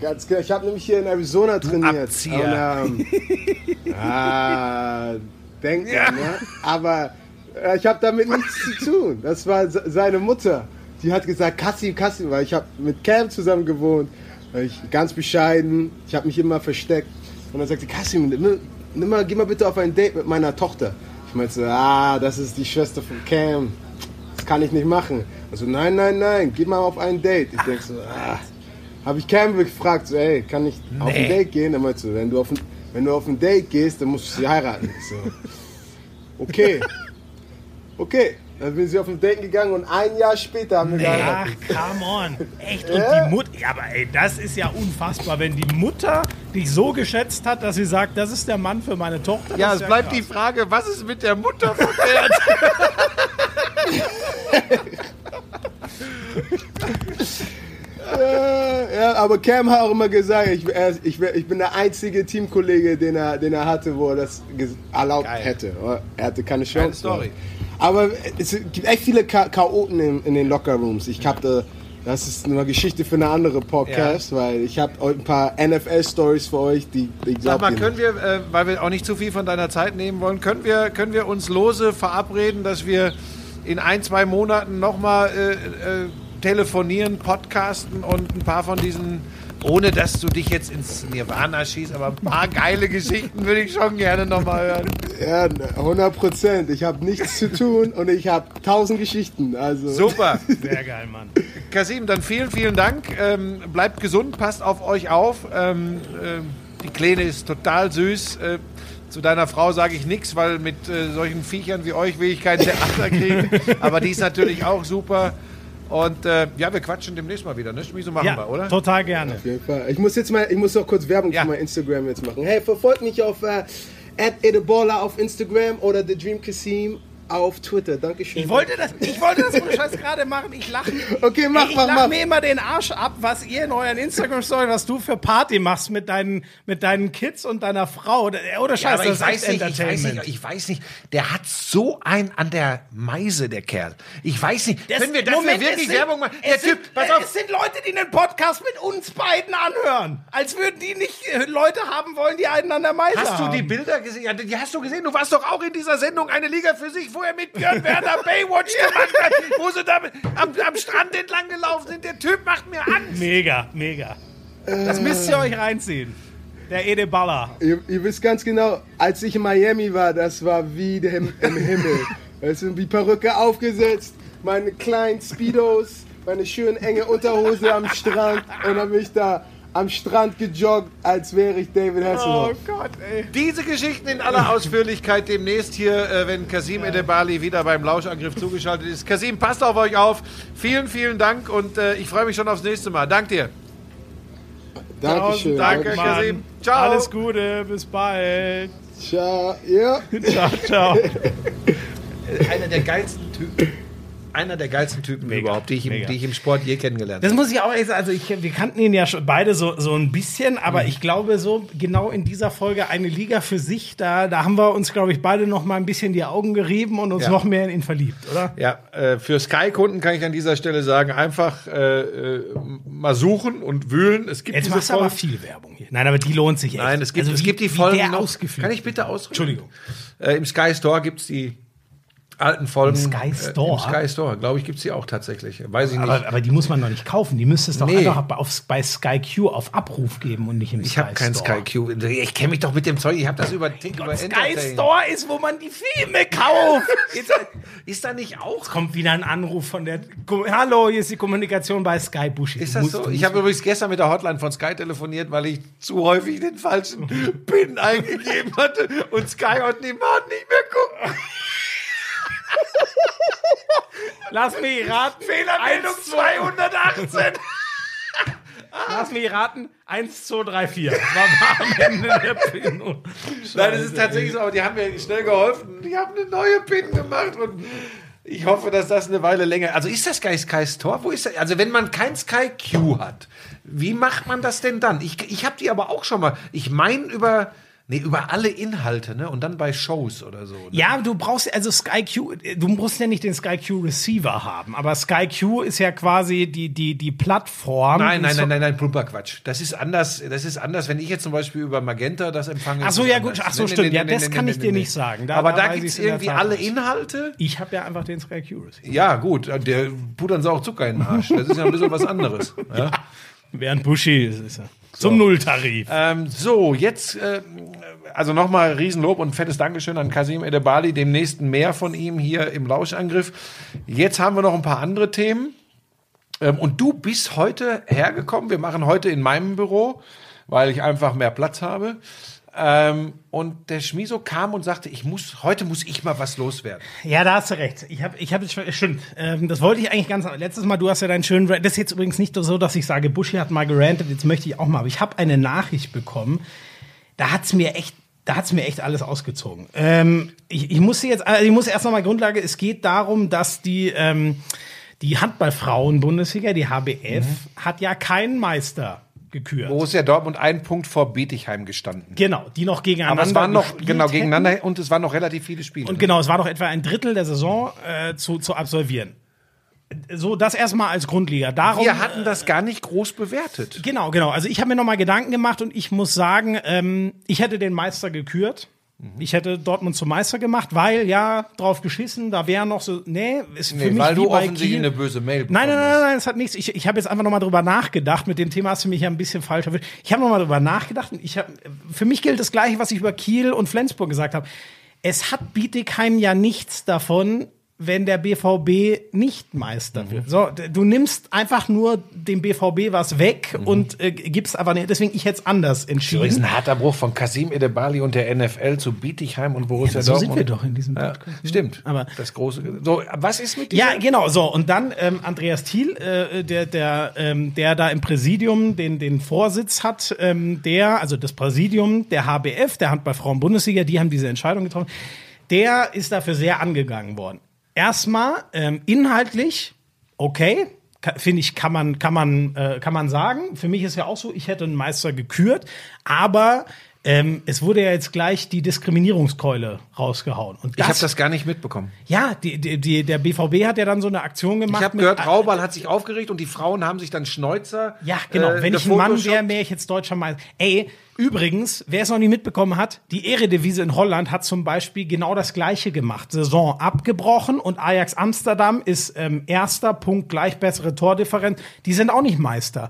Speaker 3: Ganz genau. Ich habe nämlich hier in Arizona trainiert.
Speaker 2: Abzieher.
Speaker 3: Und, ähm, ah, denkt
Speaker 2: Ja.
Speaker 3: man, ne? Aber ich habe damit nichts zu tun. Das war se- seine Mutter. Die hat gesagt, Kassim, Kassim, weil ich habe mit Cam zusammen gewohnt. Ich, ganz bescheiden. Ich habe mich immer versteckt. Und dann sagte Kassim, nimm, nimm mal, geh mal bitte auf ein Date mit meiner Tochter. Ich meinte so, ah, das ist die Schwester von Cam. Das kann ich nicht machen. Also nein, nein, nein, geh mal auf ein Date. Ich denke so, ah. Habe ich Cam gefragt, so, ey, kann ich auf ein
Speaker 2: Nee.
Speaker 3: Date gehen? Er meinte so, wenn du auf ein, wenn du auf ein Date gehst, dann musst du sie heiraten. So, okay. Okay. Dann bin sie auf ein Date gegangen und ein Jahr später haben wir
Speaker 1: Ach,
Speaker 3: geheiratet.
Speaker 1: come on. Echt? Und
Speaker 3: Ja.
Speaker 1: die Mutter. Ja, aber ey, das ist ja unfassbar, wenn die Mutter dich so geschätzt hat, dass sie sagt, das ist der Mann für meine Tochter.
Speaker 2: Ja, es
Speaker 1: ist
Speaker 2: bleibt
Speaker 1: krass.
Speaker 2: die Frage, was ist mit der Mutter verkehrt?
Speaker 3: Ja, aber Cam hat auch immer gesagt, ich, er, ich, ich bin der einzige Teamkollege, den er, den er hatte, wo er das erlaubt
Speaker 2: Geil.
Speaker 3: hätte. Er hatte keine
Speaker 2: Geile
Speaker 3: Chance.
Speaker 2: Story.
Speaker 3: Aber es gibt echt viele Cha Chaoten in, in den Lockerrooms. Ich habe da, das ist eine Geschichte für eine andere Podcast, weil ich habe ein paar NFL-Stories für euch, die, die
Speaker 2: Sag mal, können wir, äh, weil wir auch nicht zu viel von deiner Zeit nehmen wollen, können wir, können wir uns lose verabreden, dass wir in ein, zwei Monaten nochmal äh, äh, telefonieren, podcasten und ein paar von diesen, ohne dass du dich jetzt ins Nirvana schießt, aber ein paar geile Geschichten würde ich schon gerne nochmal hören.
Speaker 3: Ja, 100 Prozent. Ich habe nichts zu tun und ich habe tausend Geschichten. Also.
Speaker 2: Super.
Speaker 1: Sehr geil, Mann.
Speaker 2: Kasim, dann vielen, vielen Dank. Ähm, bleibt gesund, passt auf euch auf. Ähm, ähm, die Kleine ist total süß. Äh, zu deiner Frau sage ich nichts, weil mit äh, solchen Viechern wie euch will ich keinen Theater kriegen. Aber die ist natürlich auch super. Und äh, ja, wir quatschen demnächst mal wieder, ne? Wieso machen
Speaker 1: Ja,
Speaker 2: wir, oder?
Speaker 1: total gerne.
Speaker 3: Auf jeden Fall. Ich muss jetzt mal, ich muss noch kurz Werbung
Speaker 2: Ja.
Speaker 3: für mein Instagram jetzt machen. Hey, verfolgt mich auf äh, @edebola auf Instagram oder The Dream Kasim auf Twitter. Dankeschön.
Speaker 1: Ich wollte das, ich wollte das ohne Scheiß gerade machen. Ich lache
Speaker 3: Okay, mach,
Speaker 1: ich
Speaker 3: mach,
Speaker 1: lach
Speaker 3: mach.
Speaker 1: mir immer den Arsch ab, was ihr in euren Instagram-Story, was du für Party machst mit deinen, mit deinen Kids und deiner Frau. Oder Scheiß,
Speaker 2: Ja,
Speaker 1: das
Speaker 2: ich
Speaker 1: ist
Speaker 2: nicht, ich weiß
Speaker 1: Entertainment.
Speaker 2: nicht, ich weiß nicht, der hat so ein an der Meise, der Kerl. Ich weiß nicht,
Speaker 1: Das-
Speaker 2: können wir dafür
Speaker 1: Moment,
Speaker 2: wirklich
Speaker 1: sind-
Speaker 2: Werbung machen? Der
Speaker 1: Es sind,
Speaker 2: Typ, pass
Speaker 1: äh,
Speaker 2: auf,
Speaker 1: es sind Leute, die einen Podcast mit uns beiden anhören. Als würden die nicht äh, Leute haben wollen, die einen an der Meise
Speaker 2: Hast du
Speaker 1: haben.
Speaker 2: die Bilder gesehen? Ja, die hast du gesehen. Du warst doch auch in dieser Sendung eine Liga für sich, wo er mit Björn Werner Baywatch gemacht hat, wo sie da am, am Strand entlang gelaufen sind. Der Typ macht mir Angst.
Speaker 1: Mega, mega. Das müsst ihr euch reinziehen. Der Ede Baller.
Speaker 3: Ihr, ihr wisst ganz genau, als ich in Miami war, das war wie der im, im Himmel. Es sind wie Perücke aufgesetzt, meine kleinen Speedos, meine schön enge Unterhose am Strand und dann bin ich da am Strand gejoggt, als wäre ich David Hasselhoff.
Speaker 1: Oh Gott, ey.
Speaker 2: Diese Geschichten in aller Ausführlichkeit demnächst hier, äh, wenn Kasim Edebali wieder beim Lauschangriff zugeschaltet ist. Kasim, passt auf euch auf. Vielen, vielen Dank und äh, ich freue mich schon aufs nächste Mal. Dank dir.
Speaker 3: Dankeschön.
Speaker 2: Danke,
Speaker 3: Danke.
Speaker 2: Kasim. Ciao.
Speaker 1: Alles Gute, bis bald.
Speaker 3: Ciao. Ja.
Speaker 1: Ciao, ciao.
Speaker 2: Einer der geilsten Typen. Einer der geilsten Typen überhaupt, die ich, im,
Speaker 1: mega.
Speaker 2: die ich im Sport je kennengelernt
Speaker 1: Das
Speaker 2: habe.
Speaker 1: muss ich auch sagen. Also ich, wir kannten ihn ja schon beide so, so ein bisschen, aber
Speaker 2: Mhm.
Speaker 1: ich glaube so genau in dieser Folge eine Liga für sich, da, da haben wir uns, glaube ich, beide noch mal ein bisschen die Augen gerieben und uns
Speaker 2: Ja.
Speaker 1: noch mehr in ihn verliebt, oder?
Speaker 2: Ja, äh, für Sky-Kunden kann ich an dieser Stelle sagen, einfach äh, äh, mal suchen und wühlen. Es gibt
Speaker 1: Jetzt machst du aber viel Werbung hier. Nein, aber die lohnt sich echt.
Speaker 2: Nein, es gibt,
Speaker 1: Also
Speaker 2: es
Speaker 1: wie-
Speaker 2: gibt die Folgen. Kann ich bitte ausreden?
Speaker 1: Entschuldigung.
Speaker 2: Äh, Im Sky Store gibt es die alten Folgen.
Speaker 1: Im Sky Store?
Speaker 2: Äh, Sky Store, glaube ich, gibt es die auch tatsächlich. Weiß ich nicht.
Speaker 1: Aber, aber die muss man doch nicht kaufen. Die müsste es doch
Speaker 2: Nee.
Speaker 1: einfach auf, bei Sky Q auf Abruf geben und nicht im
Speaker 2: ich
Speaker 1: Sky
Speaker 2: habe kein
Speaker 1: Store.
Speaker 2: Sky Q. Ich kenne mich doch mit dem Zeug. Ich habe das über, über
Speaker 1: Sky. Store ist, wo man die Filme kauft.
Speaker 2: Ist da, ist da nicht auch?
Speaker 1: Kommt wieder ein Anruf von der. Hallo, hier ist die Kommunikation bei Sky Bushy.
Speaker 2: Ist das
Speaker 1: musst-
Speaker 2: so? Ich habe übrigens gestern mit der Hotline von Sky telefoniert, weil ich zu häufig den falschen PIN eingegeben hatte und Sky und die Mann nicht mehr gucken.
Speaker 1: Lass mich raten.
Speaker 2: Fehlermeldung 218.
Speaker 1: Lass mich raten. 1, 2, 3, 4. War war am Ende der PIN.
Speaker 2: Nein, das ist tatsächlich so, aber die haben mir schnell geholfen. Die haben eine neue PIN gemacht und ich hoffe, dass das eine Weile länger. Also ist das Sky Sky Store? Wo ist das? Also wenn man kein Sky Q hat, wie macht man das denn dann? Ich, ich habe die aber auch schon mal. Ich meine über nee, über alle Inhalte, ne? Und dann bei Shows oder so. Ne?
Speaker 1: Ja, du brauchst also Sky Q, du musst ja nicht den Sky Q Receiver haben, aber Sky Q ist ja quasi die, die, die Plattform.
Speaker 2: Nein, nein, nein, nein, nein, plumper Quatsch. Das ist anders. Das ist anders, wenn ich jetzt zum Beispiel über Magenta das empfange.
Speaker 1: Ach so,
Speaker 2: ist
Speaker 1: ja, gut. Ach so, stimmt. Ja, das kann ich dir nicht sagen. Da-
Speaker 2: Aber
Speaker 1: da
Speaker 2: da, es irgendwie alle. Inhalte.
Speaker 1: Ich habe ja einfach den Sky Q Receiver.
Speaker 2: Ja, gut. Der pudern sie auch Zucker in den Arsch. Das ist ja ein bisschen was anderes. Ja.
Speaker 1: Während Bushy ist es ja. Zum Nulltarif.
Speaker 2: Ähm, so, jetzt, äh, also nochmal Riesenlob und fettes Dankeschön an Kasim Edebali, demnächst mehr von ihm hier im Lauschangriff. Jetzt haben wir noch ein paar andere Themen. Ähm, und du bist heute hergekommen. Wir machen heute in meinem Büro, weil ich einfach mehr Platz habe. Ähm, und der Schmiso kam und sagte, ich muss, heute muss ich mal was loswerden.
Speaker 1: Ja, da hast du recht. Ich habe, ich habe, stimmt. Ähm, das wollte ich eigentlich ganz. Letztes Mal, du hast ja deinen schönen. Rant- Das ist jetzt übrigens nicht so, dass ich sage, Bushy hat mal gerantet. Jetzt möchte ich auch mal. Aber ich habe eine Nachricht bekommen. Da hat's mir echt. Da hat's mir echt alles ausgezogen. Ähm, ich, ich muss jetzt, also ich muss erst noch mal Grundlage. Es geht darum, dass die ähm, die Handballfrauen-Bundesliga, die HBF, hat ja keinen Meister gekürt.
Speaker 2: Borussia Dortmund ein Punkt vor Bietigheim gestanden.
Speaker 1: Genau, die noch gegeneinander.
Speaker 2: Aber es waren noch, genau,
Speaker 1: hätten.
Speaker 2: gegeneinander und es waren noch relativ viele Spiele.
Speaker 1: Und genau, es war doch etwa ein Drittel der Saison äh, zu, zu absolvieren. So, das erstmal als Grundliga. Darum,
Speaker 2: Wir hatten das gar nicht groß bewertet.
Speaker 1: Genau, genau. Also ich habe mir nochmal Gedanken gemacht und ich muss sagen, ähm, ich hätte den Meister gekürt. Ich hätte Dortmund zum Meister gemacht, weil ja drauf geschissen, da wäre noch so, nee, ist für
Speaker 2: Nee,
Speaker 1: mich
Speaker 2: weil du offensichtlich
Speaker 1: Kiel.
Speaker 2: eine böse Mail
Speaker 1: Nein, nein, nein, nein, das hat nichts. Ich, ich habe jetzt einfach nochmal drüber nachgedacht. Mit dem Thema hast du mich ja ein bisschen falsch erwischt. Ich habe nochmal drüber nachgedacht. Ich hab, für mich gilt das Gleiche, was ich über Kiel und Flensburg gesagt habe. Es hat Bietigheim ja nichts davon, wenn der BVB nicht Meister
Speaker 2: Mhm.
Speaker 1: wird. So, du nimmst einfach nur dem BVB was weg
Speaker 2: Mhm.
Speaker 1: und äh, gibst aber nicht. Deswegen ich hätte es anders
Speaker 2: So ist
Speaker 1: entschieden.
Speaker 2: ein harter Bruch von Kasim Edebali und der NFL zu Bietigheim und Borussia
Speaker 1: so
Speaker 2: Dortmund.
Speaker 1: sind wir doch in diesem
Speaker 2: Ja,
Speaker 1: Podcast.
Speaker 2: stimmt.
Speaker 1: Aber-
Speaker 2: das große. So, was ist mit
Speaker 1: Ja,
Speaker 2: dieser-
Speaker 1: genau, so. Und dann ähm, Andreas Thiel, äh, der, der, ähm, der da im Präsidium den, den Vorsitz hat, ähm, der, also das Präsidium der HBF, der Handball-Frauen-Bundesliga, die haben diese Entscheidung getroffen, der ist dafür sehr angegangen worden. Erstmal ähm, inhaltlich, okay, ka- finde ich, kann man, kann man, äh, kann man sagen. Für mich ist ja auch so, ich hätte einen Meister gekürt, aber ähm, es wurde ja jetzt gleich die Diskriminierungskeule rausgehauen. Und
Speaker 2: Ich habe das gar nicht mitbekommen.
Speaker 1: ja, die, die, die, der BVB hat ja dann so eine Aktion gemacht.
Speaker 2: Ich habe gehört, Raubal hat sich aufgeregt und die Frauen haben sich dann Schneuzer.
Speaker 1: Ja, genau.
Speaker 2: äh,
Speaker 1: Wenn ich ein Mann wäre, wäre ich jetzt deutscher Meister. Ey, übrigens, wer es noch nie mitbekommen hat, die Eredivisie in Holland hat zum Beispiel genau das Gleiche gemacht. Saison abgebrochen und Ajax Amsterdam ist ähm, erster Punkt gleich bessere Tordifferenz. Die sind auch nicht Meister. Ha-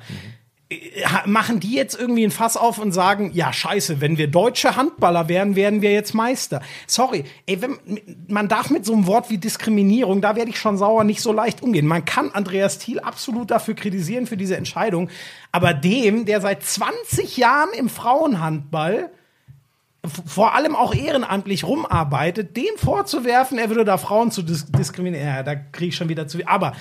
Speaker 1: Machen die jetzt irgendwie ein Fass auf und sagen, ja, scheiße, wenn wir deutsche Handballer wären, werden wir jetzt Meister. Sorry, ey, wenn, man darf mit so einem Wort wie Diskriminierung, da werde ich schon sauer, nicht so leicht umgehen. Man kann Andreas Thiel absolut dafür kritisieren, für diese Entscheidung. Aber dem, der seit 20 Jahren im Frauenhandball vor allem auch ehrenamtlich rumarbeitet, dem vorzuwerfen, er würde da Frauen zu dis diskriminieren, ja, da kriege ich schon wieder zu. Aber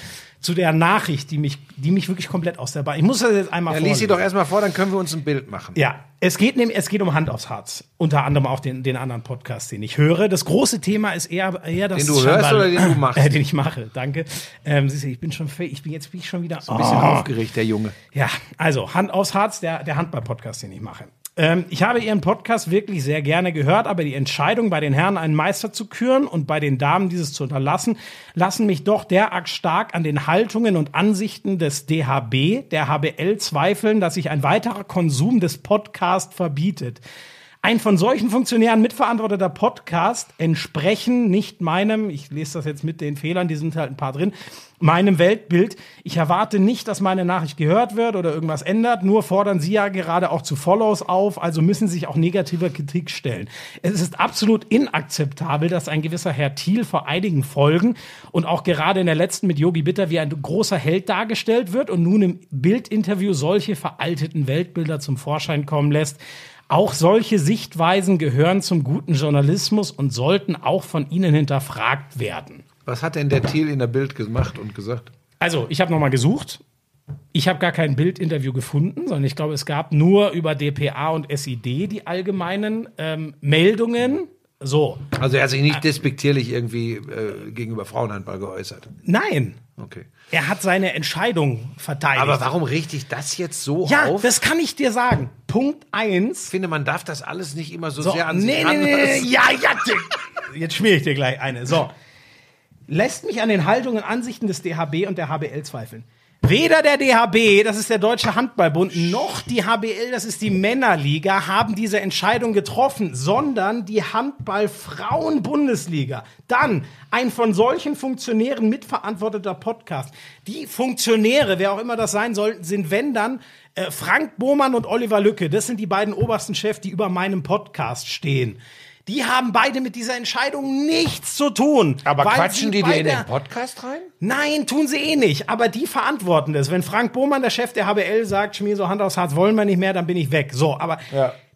Speaker 1: zu der Nachricht, die mich, die mich wirklich komplett aus der Bahn. Ich muss das jetzt einmal
Speaker 2: Ja, lies sie
Speaker 1: vorlesen.
Speaker 2: doch erstmal vor, dann können wir uns ein Bild machen.
Speaker 1: Ja, es geht, nämlich, es geht um Hand aufs Herz. Unter anderem auch den, den anderen Podcast, den ich höre. Das große Thema ist eher, eher das
Speaker 2: Den du hörst oder den du machst?
Speaker 1: Äh, den ich mache, danke. Ähm, siehst du, ich bin schon, ich bin jetzt bin ich schon wieder
Speaker 2: Ein bisschen
Speaker 1: Oh.
Speaker 2: aufgeregt, der Junge.
Speaker 1: Ja, also Hand aufs Herz, der, der Handball-Podcast, den ich mache. Ähm, ich habe Ihren Podcast wirklich sehr gerne gehört, aber die Entscheidung, bei den Herren einen Meister zu küren und bei den Damen dieses zu unterlassen, lassen mich doch derart stark an den Haltungen und Ansichten des DHB, der HBL zweifeln, dass sich ein weiterer Konsum des Podcasts verbietet. Ein von solchen Funktionären mitverantworteter Podcast entsprechen nicht meinem, ich lese das jetzt mit den Fehlern, die sind halt ein paar drin, meinem Weltbild. Ich erwarte nicht, dass meine Nachricht gehört wird oder irgendwas ändert, nur fordern Sie ja gerade auch zu Follows auf, also müssen sich auch negativer Kritik stellen. Es ist absolut inakzeptabel, dass ein gewisser Herr Thiel vor einigen Folgen und auch gerade in der letzten mit Yogi Bitter wie ein großer Held dargestellt wird und nun im Bildinterview solche veralteten Weltbilder zum Vorschein kommen lässt. Auch solche Sichtweisen gehören zum guten Journalismus und sollten auch von Ihnen hinterfragt werden.
Speaker 2: Was hat denn der Thiel in der Bild gemacht und gesagt?
Speaker 1: Also, ich habe nochmal gesucht. Ich habe gar kein Bildinterview gefunden, sondern ich glaube, es gab nur über DPA und SID die allgemeinen ähm, Meldungen. So,
Speaker 2: Also er hat sich nicht despektierlich irgendwie äh, gegenüber Frauenhandball geäußert.
Speaker 1: nein,
Speaker 2: Okay.
Speaker 1: er hat seine Entscheidung verteidigt.
Speaker 2: Aber warum riecht ich das jetzt so
Speaker 1: Ja,
Speaker 2: auf?
Speaker 1: das kann ich dir sagen. Punkt eins.
Speaker 2: ich finde, man darf das alles nicht immer so,
Speaker 1: So,
Speaker 2: sehr an
Speaker 1: nee,
Speaker 2: sich
Speaker 1: nee, nee, nee, ja, ja. Jetzt schmier ich dir gleich eine. So. Lässt mich an den Haltungen und Ansichten des DHB und der HBL zweifeln. Weder der DHB, das ist der Deutsche Handballbund, noch die HBL, das ist die Männerliga, haben diese Entscheidung getroffen, sondern die Handball-Frauen-Bundesliga. Dann ein von solchen Funktionären mitverantworteter Podcast. Die Funktionäre, wer auch immer das sein sollten, sind wenn dann äh, Frank Bohmann und Oliver Lücke. Das sind die beiden obersten Chefs, die über meinem Podcast stehen. Die haben beide mit dieser Entscheidung nichts zu tun.
Speaker 2: Aber quatschen die dir in den Podcast rein?
Speaker 1: Nein, tun sie eh nicht. Aber die verantworten das. Wenn Frank Bohmann, der Chef der HBL, sagt, Schmier so Hand aufs Harz, wollen wir nicht mehr, dann bin ich weg. So, aber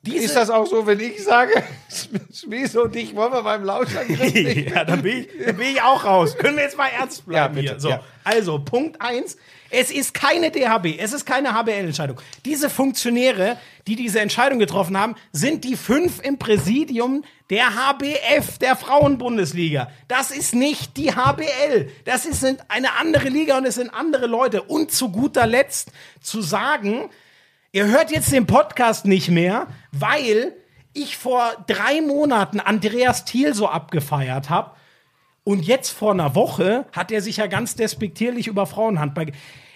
Speaker 1: diese,
Speaker 2: Ist das auch so, wenn ich sage, Schmiese und ich wollen wir beim nicht?
Speaker 1: ja, dann bin, ich, dann bin ich auch raus. Können wir jetzt mal ernst bleiben
Speaker 2: Ja, bitte,
Speaker 1: hier. So,
Speaker 2: ja.
Speaker 1: also Punkt eins: Es ist keine DHB, es ist keine HBL-Entscheidung. Diese Funktionäre, die diese Entscheidung getroffen haben, sind die fünf im Präsidium der HBF, der Frauenbundesliga. Das ist nicht die HBL. Das ist eine andere Liga und es sind andere Leute. Und zu guter Letzt zu sagen, Ihr hört jetzt den Podcast nicht mehr, weil ich vor drei Monaten Andreas Thiel so abgefeiert habe. Und jetzt vor einer Woche hat er sich ja ganz despektierlich über Frauenhandball.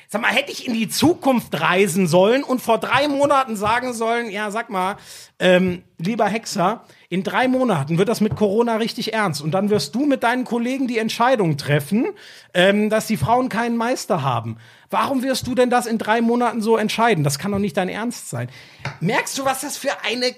Speaker 1: Sag mal, hätte ich in die Zukunft reisen sollen und vor drei Monaten sagen sollen, ja, sag mal, ähm, lieber Hexer, in drei Monaten wird das mit Corona richtig ernst und dann wirst du mit deinen Kollegen die Entscheidung treffen, ähm, dass die Frauen keinen Meister haben. Warum wirst du denn das in drei Monaten so entscheiden? Das kann doch nicht dein Ernst sein. Merkst du, was das für eine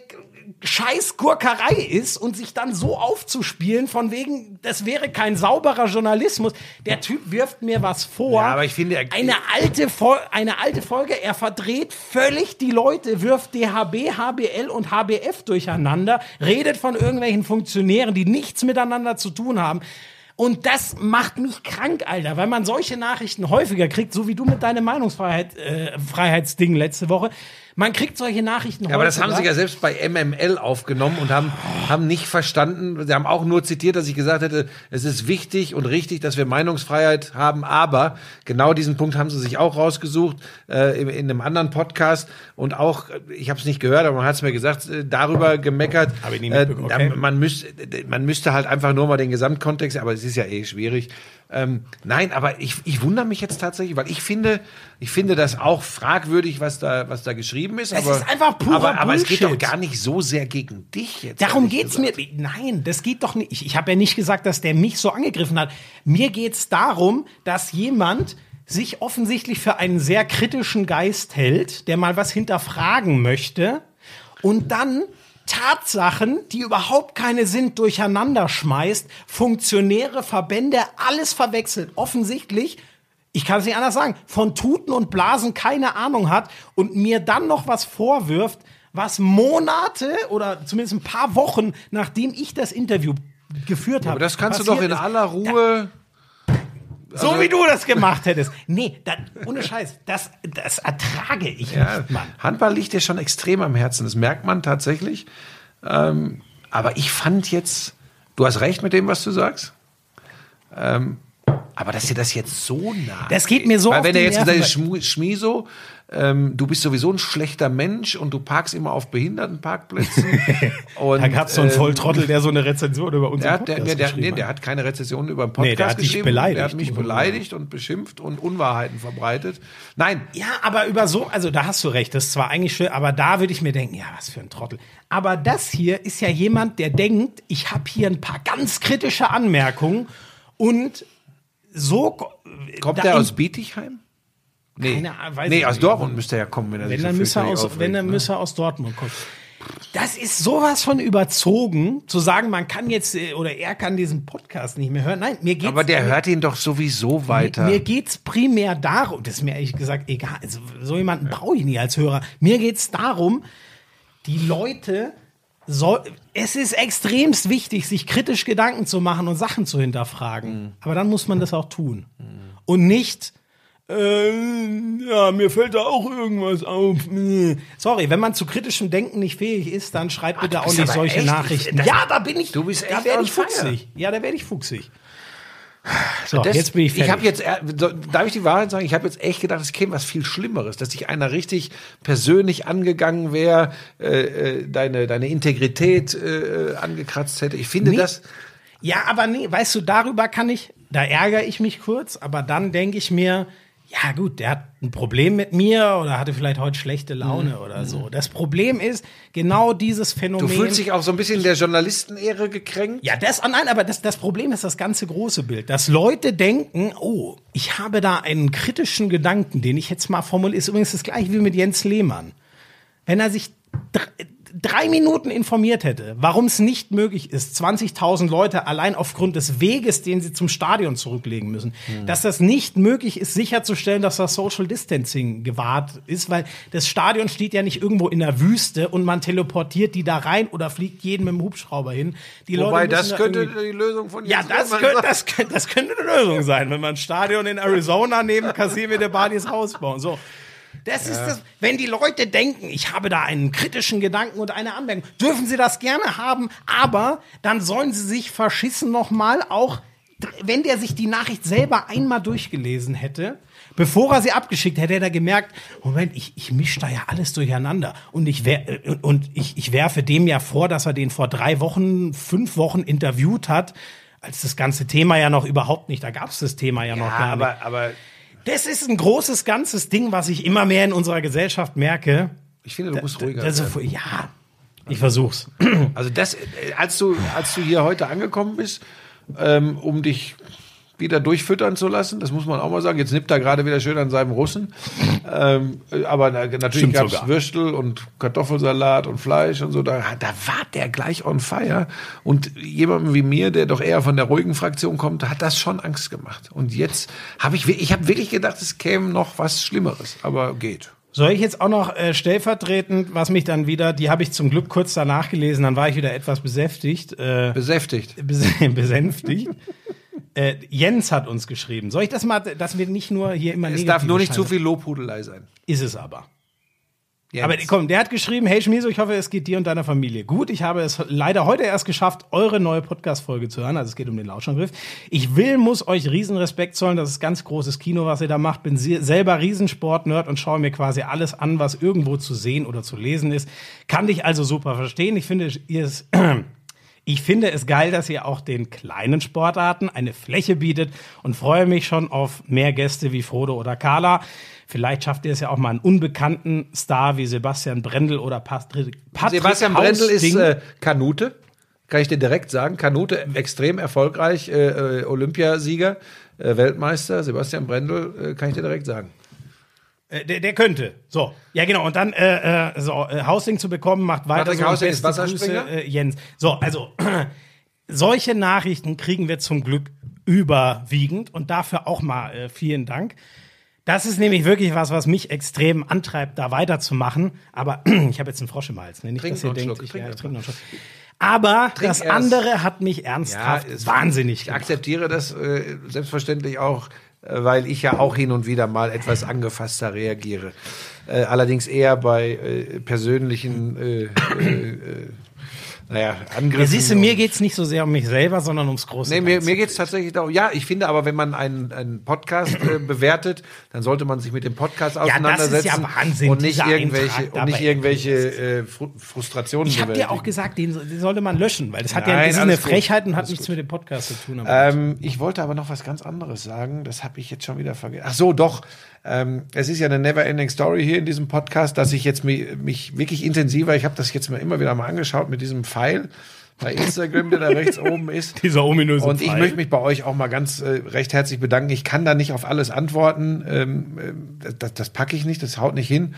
Speaker 1: Scheißgurkerei ist und sich dann so aufzuspielen, von wegen, das wäre kein sauberer Journalismus. Der Typ wirft mir was vor.
Speaker 2: Ja, aber ich finde, er-
Speaker 1: eine alte, Fol eine alte Folge, er verdreht völlig die Leute, wirft DHB, HBL und HBF durcheinander, redet von irgendwelchen Funktionären, die nichts miteinander zu tun haben. Und das macht mich krank, Alter, weil man solche Nachrichten häufiger kriegt, so wie du mit deinem Meinungsfreiheit, äh, Freiheitsding letzte Woche. Man kriegt solche Nachrichten
Speaker 2: Ja, aber das haben
Speaker 1: häufiger.
Speaker 2: sie ja selbst bei MML aufgenommen und haben, haben nicht verstanden. Sie haben auch nur zitiert, dass ich gesagt hätte, es ist wichtig und richtig, dass wir Meinungsfreiheit haben. Aber genau diesen Punkt haben sie sich auch rausgesucht äh, in, in einem anderen Podcast und auch, äh, ich habe es nicht gehört, aber man hat es mir gesagt, äh, darüber gemeckert.
Speaker 1: Hab ich nie
Speaker 2: äh,
Speaker 1: mitbekommen,
Speaker 2: da-
Speaker 1: okay.
Speaker 2: man, müsste, man müsste halt einfach nur mal den Gesamtkontext, aber es ist ja eh schwierig. Ähm, nein, aber ich, ich wundere mich jetzt tatsächlich, weil ich finde, ich finde das auch fragwürdig, was da, was da geschrieben ist.
Speaker 1: Das
Speaker 2: aber,
Speaker 1: ist einfach purer
Speaker 2: aber, aber es geht doch gar nicht so sehr gegen dich jetzt.
Speaker 1: Darum geht's mir.
Speaker 2: gesagt.
Speaker 1: Nein, das geht doch nicht. Ich, ich habe ja nicht gesagt, dass der mich so angegriffen hat. Mir geht's darum, dass jemand sich offensichtlich für einen sehr kritischen Geist hält, der mal was hinterfragen möchte und dann Tatsachen, die überhaupt keine sind, durcheinander schmeißt, Funktionäre, Verbände, alles verwechselt. Offensichtlich ich kann es nicht anders sagen, von Tuten und Blasen keine Ahnung hat und mir dann noch was vorwirft, was Monate oder zumindest ein paar Wochen, nachdem ich das Interview geführt habe.
Speaker 2: Aber das kannst du doch in
Speaker 1: ist.
Speaker 2: aller Ruhe.
Speaker 1: So
Speaker 2: also-
Speaker 1: wie du das gemacht hättest. Nee, da, ohne Scheiß, das, das ertrage ich
Speaker 2: Ja,
Speaker 1: nicht, Mann.
Speaker 2: Handball liegt dir schon extrem am Herzen, das merkt man tatsächlich. Ähm, aber ich fand jetzt, du hast recht mit dem, was du sagst. Ähm, aber dass dir das jetzt so nah
Speaker 1: Das geht mir so
Speaker 2: Weil wenn er jetzt gesagt Schmu- Schmiso, ähm, du bist sowieso ein schlechter Mensch und du parkst immer auf Behindertenparkplätzen. und,
Speaker 1: Da gab's so einen
Speaker 2: ähm,
Speaker 1: Volltrottel, der so eine Rezension über unseren
Speaker 2: Der hat, der, der, der, nee,
Speaker 1: hat.
Speaker 2: der hat keine Rezession über den Podcast
Speaker 1: Nee, der hat dich
Speaker 2: geschrieben.
Speaker 1: beleidigt.
Speaker 2: Der hat mich beleidigt und beschimpft und Unwahrheiten verbreitet. Nein,
Speaker 1: Ja, aber über so, also da hast du recht, das ist zwar eigentlich schön, aber da würde ich mir denken, ja, was für ein Trottel. Aber das hier ist ja jemand, der denkt, ich habe hier ein paar ganz kritische Anmerkungen und so ko-
Speaker 2: kommt der aus Bietigheim? Nee,
Speaker 1: Keine weiß
Speaker 2: nee aus. Dortmund müsste er ja kommen, wenn er
Speaker 1: wenn
Speaker 2: sich
Speaker 1: dann
Speaker 2: so
Speaker 1: müsste er aus,
Speaker 2: aufregt,
Speaker 1: wenn dann
Speaker 2: ne?
Speaker 1: müsste er aus Dortmund kommen. Das ist sowas von überzogen, zu sagen, man kann jetzt äh, oder er kann diesen Podcast nicht mehr hören. Nein, mir geht's
Speaker 2: Aber der hört ihn doch sowieso weiter.
Speaker 1: Mir geht's primär darum, das ist mir ehrlich gesagt egal, also so jemanden brauche ich nie als Hörer. Mir geht's darum, die Leute soll, es ist extremst wichtig, sich kritisch Gedanken zu machen und Sachen zu hinterfragen. Aber dann muss man das auch tun. Und nicht, äh, ja, mir fällt da auch irgendwas auf. Sorry, wenn man zu kritischem Denken nicht fähig ist, dann schreibt bitte auch nicht solche
Speaker 2: echt-
Speaker 1: Nachrichten.
Speaker 2: das-
Speaker 1: ja, da bin ich,
Speaker 2: du bist
Speaker 1: da
Speaker 2: echt
Speaker 1: werde ich fuchsig. Ja, da werde ich fuchsig. So,
Speaker 2: Das-
Speaker 1: jetzt bin ich fertig.
Speaker 2: Ich habe jetzt, äh, darf ich die Wahrheit sagen? Ich habe jetzt echt gedacht, es käme was viel Schlimmeres, dass sich einer richtig persönlich angegangen wäre, äh, äh, deine, deine Integrität äh, angekratzt hätte. Ich finde
Speaker 1: Nee.
Speaker 2: das,
Speaker 1: Ja, aber nee, weißt du, darüber kann ich, da ärgere ich mich kurz, aber dann denke ich mir, ja gut, der hat ein Problem mit mir oder hatte vielleicht heute schlechte Laune
Speaker 2: Mhm.
Speaker 1: oder so. Das Problem ist genau dieses Phänomen.
Speaker 2: du fühlst dich auch so ein bisschen der Journalistenehre gekränkt.
Speaker 1: ja, das, ah, nein, aber das, das Problem ist das ganze große Bild. Dass Leute denken, oh, ich habe da einen kritischen Gedanken, den ich jetzt mal formuliere. Ist übrigens das gleiche wie mit Jens Lehmann. Wenn er sich drei Minuten informiert hätte, warum es nicht möglich ist, 20.000 Leute allein aufgrund des Weges, den sie zum Stadion zurücklegen müssen, dass das nicht möglich ist, sicherzustellen, dass das Social Distancing gewahrt ist, weil das Stadion steht ja nicht irgendwo in der Wüste und man teleportiert die da rein oder fliegt jeden mit dem Hubschrauber hin. Die
Speaker 2: Wobei,
Speaker 1: Leute
Speaker 2: das
Speaker 1: da
Speaker 2: könnte die Lösung von
Speaker 1: ja, das könnte, das, könnte, das könnte eine Lösung sein, wenn man ein Stadion in Arizona neben Casimir de Badis Haus bauen. So. Das ist das, wenn die Leute denken, ich habe da einen kritischen Gedanken und eine Anmerkung, dürfen sie das gerne haben, aber dann sollen sie sich verschissen nochmal auch, wenn der sich die Nachricht selber einmal durchgelesen hätte, bevor er sie abgeschickt hätte, hätte er gemerkt, Moment, ich, ich mische da ja alles durcheinander und ich, wer, und ich, ich werfe dem ja vor, dass er den vor drei Wochen, fünf Wochen interviewt hat, als das ganze Thema ja noch überhaupt nicht, da gab es das Thema ja, noch
Speaker 2: Ja,
Speaker 1: gar nicht.
Speaker 2: aber, aber
Speaker 1: Das ist ein großes, ganzes Ding, was ich immer mehr in unserer Gesellschaft merke.
Speaker 2: Ich finde, du musst ruhiger
Speaker 1: ist,
Speaker 2: werden.
Speaker 1: ja, ich versuch's.
Speaker 2: Also das, äh, als du, als du hier heute angekommen bist, ähm, um dich wieder durchfüttern zu lassen, das muss man auch mal sagen. Jetzt nippt er gerade wieder schön an seinem Russen. Ähm, äh, aber na, natürlich gab's
Speaker 1: sogar.
Speaker 2: Würstel und Kartoffelsalat und Fleisch und so. Da, da war der gleich on fire. Und jemandem wie mir, der doch eher von der ruhigen Fraktion kommt, hat das schon Angst gemacht. Und jetzt habe ich, ich habe wirklich gedacht, es käme noch was Schlimmeres. Aber geht.
Speaker 1: Soll ich jetzt auch noch äh, stellvertretend, was mich dann wieder, die habe ich zum Glück kurz danach gelesen, dann war ich wieder etwas besäftigt, äh,
Speaker 2: Besäftigt.
Speaker 1: bes- besänftigt. Äh, Jens hat uns geschrieben. Soll ich das mal, dass wir nicht nur hier immer
Speaker 2: Es darf nur nicht zu viel Lobhudelei sein.
Speaker 1: Ist es aber.
Speaker 2: Jens.
Speaker 1: Aber komm, der hat geschrieben, hey Schmieso, ich hoffe, es geht dir und deiner Familie gut. Ich habe es leider heute erst geschafft, eure neue Podcast-Folge zu hören. Also es geht um den Lauschangriff. Ich will, muss euch riesen Respekt zollen. Das ist ganz großes Kino, was ihr da macht. Bin se- selber Riesensport-Nerd und schaue mir quasi alles an, was irgendwo zu sehen oder zu lesen ist. Kann dich also super verstehen. Ich finde, ihr es Ich finde es geil, dass ihr auch den kleinen Sportarten eine Fläche bietet und freue mich schon auf mehr Gäste wie Frodo oder Carla. Vielleicht schafft ihr es ja auch mal einen unbekannten Star wie Sebastian Brendel oder Patrick, Patrick
Speaker 2: Sebastian Brendel ist äh, Kanute, kann ich dir direkt sagen. Kanute extrem erfolgreich, äh, äh, Olympiasieger, äh, Weltmeister. Sebastian Brendel, äh, kann ich dir direkt sagen.
Speaker 1: Äh, der, der könnte. So. Ja, genau. Und dann äh, äh, so, äh, Hausding zu bekommen, macht weiter
Speaker 2: Patrick
Speaker 1: so. und
Speaker 2: Hausding ist Wasserspringer?
Speaker 1: Grüße, äh, Jens. So, also solche Nachrichten kriegen wir zum Glück überwiegend und dafür auch mal äh, vielen Dank. Das ist nämlich wirklich was, was mich extrem antreibt, da weiterzumachen. Aber ich habe jetzt einen Frosch im Hals. Ne? Nicht,
Speaker 2: Trink
Speaker 1: dass ihr denkt,
Speaker 2: Schluck,
Speaker 1: ich,
Speaker 2: trink
Speaker 1: ja, ich trinke noch einen Schluck. Aber das
Speaker 2: erst.
Speaker 1: andere hat mich ernsthaft
Speaker 2: es-
Speaker 1: wahnsinnig
Speaker 2: Ich
Speaker 1: gemacht.
Speaker 2: akzeptiere das äh, selbstverständlich auch, weil ich ja auch hin und wieder mal etwas angefasster reagiere. Äh, allerdings eher bei äh, persönlichen äh, äh, äh, naja, Angriffen.
Speaker 1: Ja, siehst du, mir
Speaker 2: und-
Speaker 1: geht's nicht so sehr um mich selber, sondern ums große
Speaker 2: Nee, mir, mir geht es tatsächlich darum. Ja, ich finde aber, wenn man einen, einen Podcast äh, bewertet, dann sollte man sich mit dem Podcast
Speaker 1: das ist
Speaker 2: auseinandersetzen.
Speaker 1: ja Wahnsinn,
Speaker 2: Und nicht irgendwelche,
Speaker 1: Eintrag
Speaker 2: und nicht irgendwelche äh, Fru Frustrationen
Speaker 1: Ich habe dir auch gesagt, den, den sollte man löschen, weil das hat ja
Speaker 2: Nein,
Speaker 1: das ist eine
Speaker 2: alles gut.
Speaker 1: Frechheit und hat nichts
Speaker 2: gut.
Speaker 1: mit dem Podcast zu tun.
Speaker 2: Ähm, ich wollte aber noch was ganz anderes sagen. Das habe ich jetzt schon wieder vergessen. Ach so, doch. Ähm, es ist ja eine never-ending Story hier in diesem Podcast, dass ich jetzt mich, mich wirklich intensiver, ich habe das jetzt mal immer wieder mal angeschaut mit diesem Pfeil bei Instagram, der da rechts oben ist.
Speaker 1: Dieser ominöse
Speaker 2: Und ich
Speaker 1: Pfeil.
Speaker 2: möchte mich bei euch auch mal ganz äh, recht herzlich bedanken. Ich kann da nicht auf alles antworten. Ähm, ähm, das, das packe ich nicht, das haut nicht hin.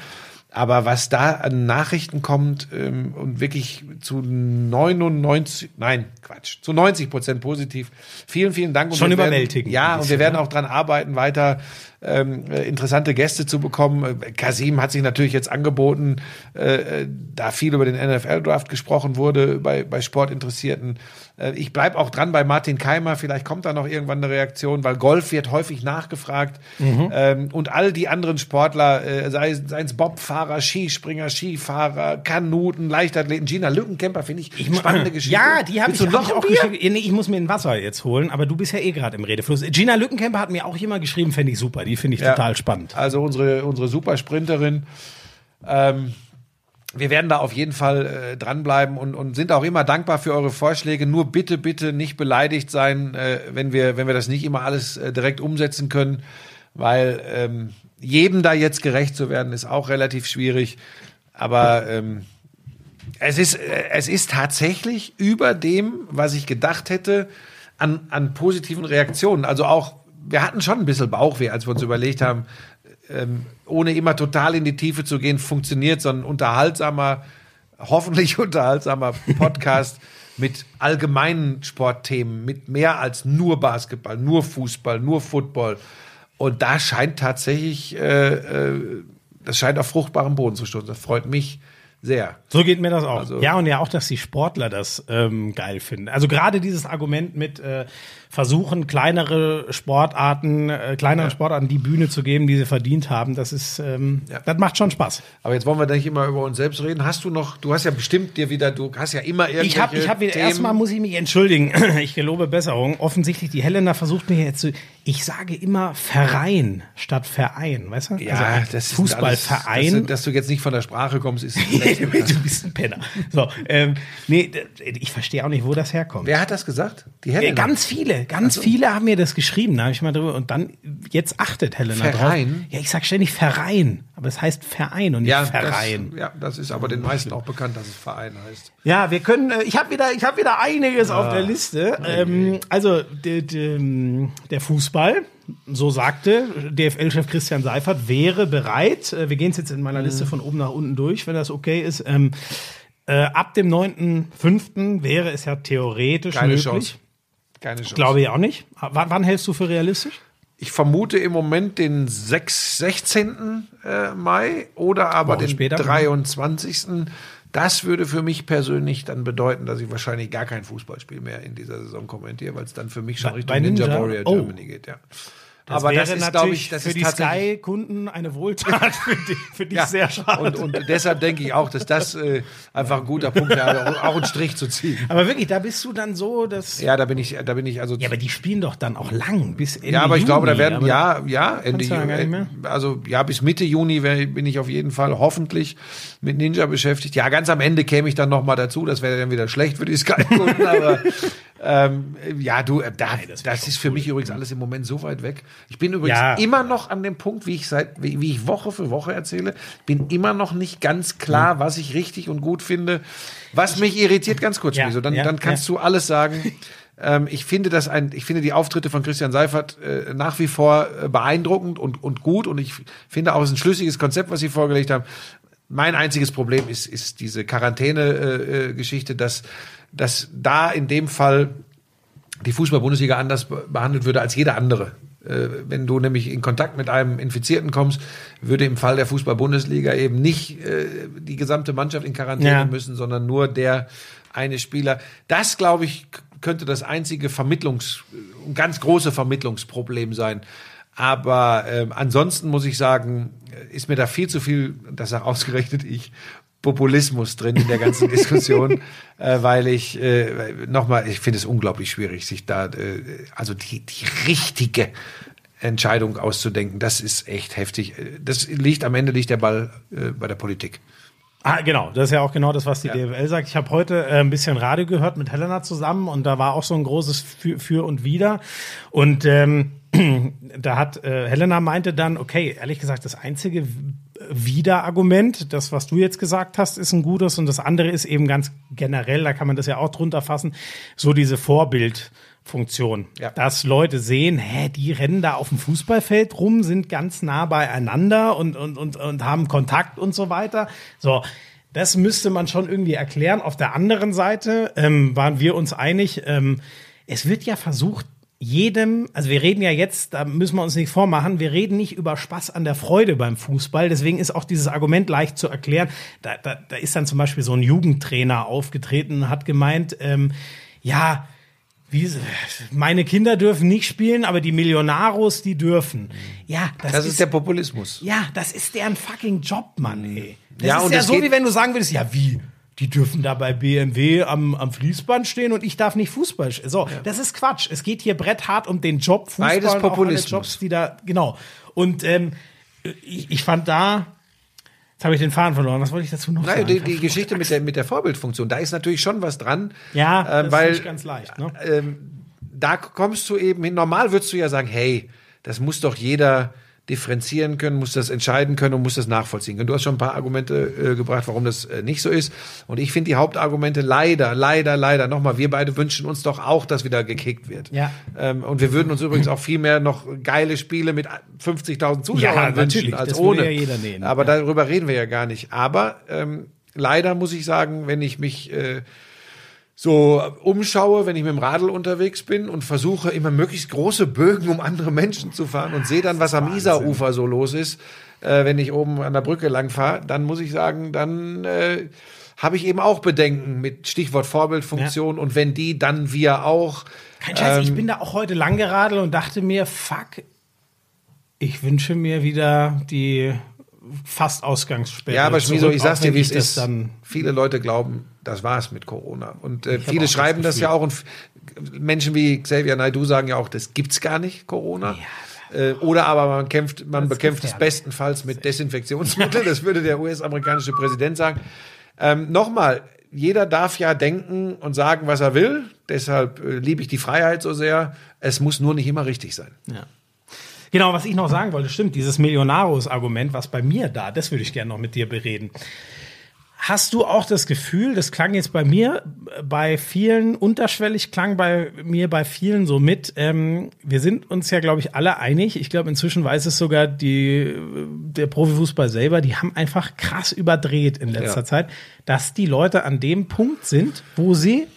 Speaker 2: Aber was da an Nachrichten kommt ähm, und wirklich zu 99, nein, Quatsch, zu 90 Prozent positiv. Vielen, vielen Dank. Und
Speaker 1: Schon
Speaker 2: werden-
Speaker 1: überwältigend,
Speaker 2: Ja, und wir werden auch dran arbeiten, weiter ähm, äh, interessante Gäste zu bekommen. Kasim hat sich natürlich jetzt angeboten, äh, da viel über den NFL-Draft gesprochen wurde bei, bei Sportinteressierten. Äh, ich bleib auch dran bei Martin Keimer, vielleicht kommt da noch irgendwann eine Reaktion, weil Golf wird häufig nachgefragt.
Speaker 1: Mhm.
Speaker 2: Ähm, und all die anderen Sportler, äh, sei, seien es Bobfahrer, Skispringer, Skifahrer, Kanuten, Leichtathleten, Gina Lückenkämper, finde ich,
Speaker 1: Ich
Speaker 2: spannende Geschichte.
Speaker 1: Ja, die habe ich, hab ich auch geschickt. Nee, ich muss mir ein Wasser jetzt holen, aber du bist ja eh gerade im Redefluss. Gina Lückenkämper hat mir auch jemand geschrieben, fände ich super. Die finde ich
Speaker 2: Ja.
Speaker 1: total spannend.
Speaker 2: Also unsere, unsere Supersprinterin. Ähm, wir werden da auf jeden Fall äh, dranbleiben und, und sind auch immer dankbar für eure Vorschläge. Nur bitte, bitte nicht beleidigt sein, äh, wenn, wir, wenn wir das nicht immer alles äh, direkt umsetzen können, weil ähm, jedem da jetzt gerecht zu werden, ist auch relativ schwierig. Aber ähm, es ist, äh, es ist tatsächlich über dem, was ich gedacht hätte, an, an positiven Reaktionen. Also auch, wir hatten schon ein bisschen Bauchweh, als wir uns überlegt haben, ähm, ohne immer total in die Tiefe zu gehen, funktioniert so ein unterhaltsamer, hoffentlich unterhaltsamer Podcast mit allgemeinen Sportthemen, mit mehr als nur Basketball, nur Fußball, nur Football. Und da scheint tatsächlich, äh, äh, das scheint auf fruchtbarem Boden zu stoßen. Das freut mich sehr.
Speaker 1: So geht mir das auch.
Speaker 2: Also-
Speaker 1: ja, und ja auch, dass die Sportler das ähm, geil finden. Also gerade dieses Argument mit äh, versuchen, kleinere Sportarten, äh, kleineren Sportarten die Bühne zu geben, die sie verdient haben, das ist, ähm,
Speaker 2: Ja.
Speaker 1: das macht schon Spaß.
Speaker 2: Aber jetzt wollen wir nicht immer über uns selbst reden. Hast du noch, du hast ja bestimmt dir wieder, du hast ja immer irgendwelche
Speaker 1: Ich habe ich hab wieder,
Speaker 2: Themen.
Speaker 1: erstmal muss ich mich entschuldigen. Ich gelobe Besserung. Offensichtlich, die Helena versucht mir jetzt zu, Ich sage immer Verein statt Verein, weißt du?
Speaker 2: Ja,
Speaker 1: also
Speaker 2: das ist
Speaker 1: Fußballverein.
Speaker 2: Alles, dass, du, dass du jetzt nicht von der Sprache kommst, ist.
Speaker 1: du bist ein Penner. So, ähm, nee, ich verstehe auch nicht, wo das herkommt.
Speaker 2: Wer hat das gesagt? Die
Speaker 1: Ja,
Speaker 2: Helena.
Speaker 1: ganz viele, ganz viele haben mir das geschrieben. Da habe ich mal drüber und dann jetzt achtet Helena
Speaker 2: Verein?
Speaker 1: drauf. Ja, ich sag ständig Verein, aber es heißt Verein und nicht
Speaker 2: ja,
Speaker 1: Verein.
Speaker 2: Das, ja, das ist aber den meisten auch bekannt, dass es Verein heißt.
Speaker 1: Ja, wir können. Äh, ich habe wieder, ich habe wieder einiges auf der Liste. Ähm, also de, de, der Fußball, so sagte DFL-Chef Christian Seifert, wäre bereit. Äh, wir gehen es jetzt in meiner Liste von oben nach unten durch, wenn das okay ist. Ähm, äh, ab dem 9.5. wäre es ja theoretisch
Speaker 2: Keine
Speaker 1: möglich.
Speaker 2: Chance. Keine Chance.
Speaker 1: Glaube ich auch nicht. W wann hältst du für realistisch?
Speaker 2: Ich vermute im Moment den 6, 16. äh, Mai oder aber
Speaker 1: Woche
Speaker 2: den
Speaker 1: später.
Speaker 2: 23. Das würde für mich persönlich dann bedeuten, dass ich wahrscheinlich gar kein Fußballspiel mehr in dieser Saison kommentiere, weil es dann für mich schon
Speaker 1: Bei-
Speaker 2: Richtung
Speaker 1: bei
Speaker 2: Ninja,
Speaker 1: Ninja?
Speaker 2: Warrior
Speaker 1: Oh.
Speaker 2: Germany geht, ja. Aber das ist, glaube ich, das
Speaker 1: für die Sky-Kunden eine Wohltat, für dich, für dich
Speaker 2: ja,
Speaker 1: sehr schade.
Speaker 2: und, und deshalb denke ich auch, dass das äh, einfach ein guter Punkt wäre, auch einen Strich zu ziehen.
Speaker 1: aber wirklich, da bist du dann so, dass.
Speaker 2: Ja, da bin ich, da bin ich also.
Speaker 1: Ja, aber die spielen doch dann auch lang, bis Ende
Speaker 2: Ja, aber ich glaube, da
Speaker 1: Juni,
Speaker 2: werden, ja, ja, Ende
Speaker 1: nicht mehr?
Speaker 2: Also, ja, bis Mitte Juni bin ich auf jeden Fall hoffentlich mit Ninja beschäftigt. Ja, ganz am Ende käme ich dann noch mal dazu. Das wäre dann wieder schlecht für die Sky-Kunden, aber ähm, ja, du, äh, da, das, ist für mich übrigens alles im Moment so weit weg. Ich bin übrigens
Speaker 1: Ja.
Speaker 2: immer noch an dem Punkt, wie ich seit, wie, wie ich Woche für Woche erzähle, bin immer noch nicht ganz klar,
Speaker 1: Hm.
Speaker 2: was ich richtig und gut finde. Was mich irritiert, ganz kurz,
Speaker 1: Ja,
Speaker 2: Miso, dann,
Speaker 1: ja,
Speaker 2: dann kannst du alles sagen. Ähm, ich finde das ein, ich finde die Auftritte von Christian Seifert äh, nach wie vor äh, beeindruckend und, und gut und ich finde auch es ist ein schlüssiges Konzept, was sie vorgelegt haben. Mein einziges Problem ist, ist diese Quarantäne-Geschichte, äh, Geschichte, dass, dass da in dem Fall die Fußball-Bundesliga anders be- behandelt würde als jeder andere. Äh, Wenn du nämlich in Kontakt mit einem Infizierten kommst, würde im Fall der Fußball-Bundesliga eben nicht äh, die gesamte Mannschaft in Quarantäne
Speaker 1: Ja.
Speaker 2: müssen, sondern nur der eine Spieler. Das, glaube ich, könnte das einzige Vermittlungs-, ganz große Vermittlungsproblem sein. Aber ähm, ansonsten muss ich sagen, äh, ist mir da viel zu viel, das sag ausgerechnet ich, Populismus drin in der ganzen Diskussion, äh, weil ich äh, nochmal, ich finde es unglaublich schwierig, sich da, äh, also die, die richtige Entscheidung auszudenken. Das ist echt heftig. Das liegt am Ende liegt der Ball äh, bei der Politik.
Speaker 1: Ah, genau, das ist ja auch genau das, was die DFL sagt. Ich habe heute äh, ein bisschen Radio gehört mit Helena zusammen und da war auch so ein großes Für, für und Wider. Und ähm, da hat äh, Helena meinte dann, okay, ehrlich gesagt, das einzige Widerargument, das, was du jetzt gesagt hast, ist ein gutes und das andere ist eben ganz generell, da kann man das ja auch drunter fassen, so diese Vorbildfunktion.
Speaker 2: Ja.
Speaker 1: Dass Leute sehen, hä, die rennen da auf dem Fußballfeld rum, sind ganz nah beieinander und, und, und, und haben Kontakt und so weiter. So. Das müsste man schon irgendwie erklären. Auf der anderen Seite ähm, waren wir uns einig, ähm, es wird ja versucht, jedem, also wir reden ja jetzt, da müssen wir uns nicht vormachen, wir reden nicht über Spaß an der Freude beim Fußball. Deswegen ist auch dieses Argument leicht zu erklären. Da, da, da ist dann zum Beispiel so ein Jugendtrainer aufgetreten und hat gemeint, ähm, ja, wie, meine Kinder dürfen nicht spielen, aber die Millionaros, die dürfen. Ja, das,
Speaker 2: Das ist der Populismus.
Speaker 1: ja, das ist deren fucking Job, Mann, ey. Das
Speaker 2: Ja,
Speaker 1: ist
Speaker 2: und
Speaker 1: ja so,
Speaker 2: geht-
Speaker 1: wie wenn du sagen würdest, ja, wie? Die dürfen da bei BMW am, am Fließband stehen und ich darf nicht Fußball spielen. So, das ist Quatsch. Es geht hier bretthart um den Job Fußball
Speaker 2: Beides
Speaker 1: und auch
Speaker 2: Populismus.
Speaker 1: Jobs, die da, genau. Und ähm, ich, ich fand da, jetzt habe ich den Faden verloren. Was wollte ich dazu noch
Speaker 2: Nein,
Speaker 1: sagen?
Speaker 2: die, die Geschichte mit der, mit der Vorbildfunktion, da ist natürlich schon was dran.
Speaker 1: Ja,
Speaker 2: ähm,
Speaker 1: das ist
Speaker 2: weil
Speaker 1: nicht ganz leicht, ne?
Speaker 2: ähm, da kommst du eben hin. Normal würdest du ja sagen, hey, das muss doch jeder differenzieren können, muss das entscheiden können und muss das nachvollziehen können. Du hast schon ein paar Argumente äh, gebracht, warum das äh, nicht so ist. Und ich finde die Hauptargumente leider, leider, leider, nochmal, wir beide wünschen uns doch auch, dass wieder gekickt wird.
Speaker 1: Ja.
Speaker 2: Ähm, und wir würden uns übrigens auch viel mehr noch geile Spiele mit 50.000 Zuschauern
Speaker 1: Ja,
Speaker 2: wünschen als
Speaker 1: das
Speaker 2: ohne.
Speaker 1: ja nehmen,
Speaker 2: Aber
Speaker 1: ja.
Speaker 2: darüber reden wir ja gar nicht. Aber ähm, leider muss ich sagen, wenn ich mich äh, so umschaue, wenn ich mit dem Radl unterwegs bin und versuche immer möglichst große Bögen um andere Menschen zu fahren und sehe dann, was am Isarufer so los ist, äh, wenn ich oben an der Brücke lang fahre, dann muss ich sagen, dann äh, habe ich eben auch Bedenken mit Stichwort Vorbildfunktion und wenn die, dann wir auch.
Speaker 1: Kein Scheiß, ich
Speaker 2: ähm,
Speaker 1: bin da auch heute lang geradelt und dachte mir, fuck, ich wünsche mir wieder die fast Ausgangssperre.
Speaker 2: Ja, aber
Speaker 1: zurück,
Speaker 2: ich sag's dir, wie es ist.
Speaker 1: Dann
Speaker 2: Viele Leute glauben, das war's mit Corona. Und äh, viele schreiben
Speaker 1: das
Speaker 2: das, ja auch und Menschen wie Xavier Naidoo sagen ja auch, das gibt's gar nicht, Corona. Äh, oder aber man kämpft, man
Speaker 1: Das
Speaker 2: bekämpft es bestenfalls mit Desinfektionsmittel. Das würde der US-amerikanische Präsident sagen. Ähm, Nochmal, jeder darf ja denken und sagen, was er will. Deshalb äh, liebe ich die Freiheit so sehr. Es muss nur nicht immer richtig sein.
Speaker 1: Ja. Genau, was ich noch sagen wollte, stimmt, dieses Millionarius-Argument, was bei mir da, das würde ich gerne noch mit dir bereden. Hast du auch das Gefühl, das klang jetzt bei mir, bei vielen, unterschwellig klang bei mir bei vielen so mit, ähm, wir sind uns ja, glaube ich, alle einig. Ich glaube, inzwischen weiß es sogar die, der Profifußball selber, die haben einfach krass überdreht in letzter
Speaker 2: Ja.
Speaker 1: Zeit, dass die Leute an dem Punkt sind, wo sie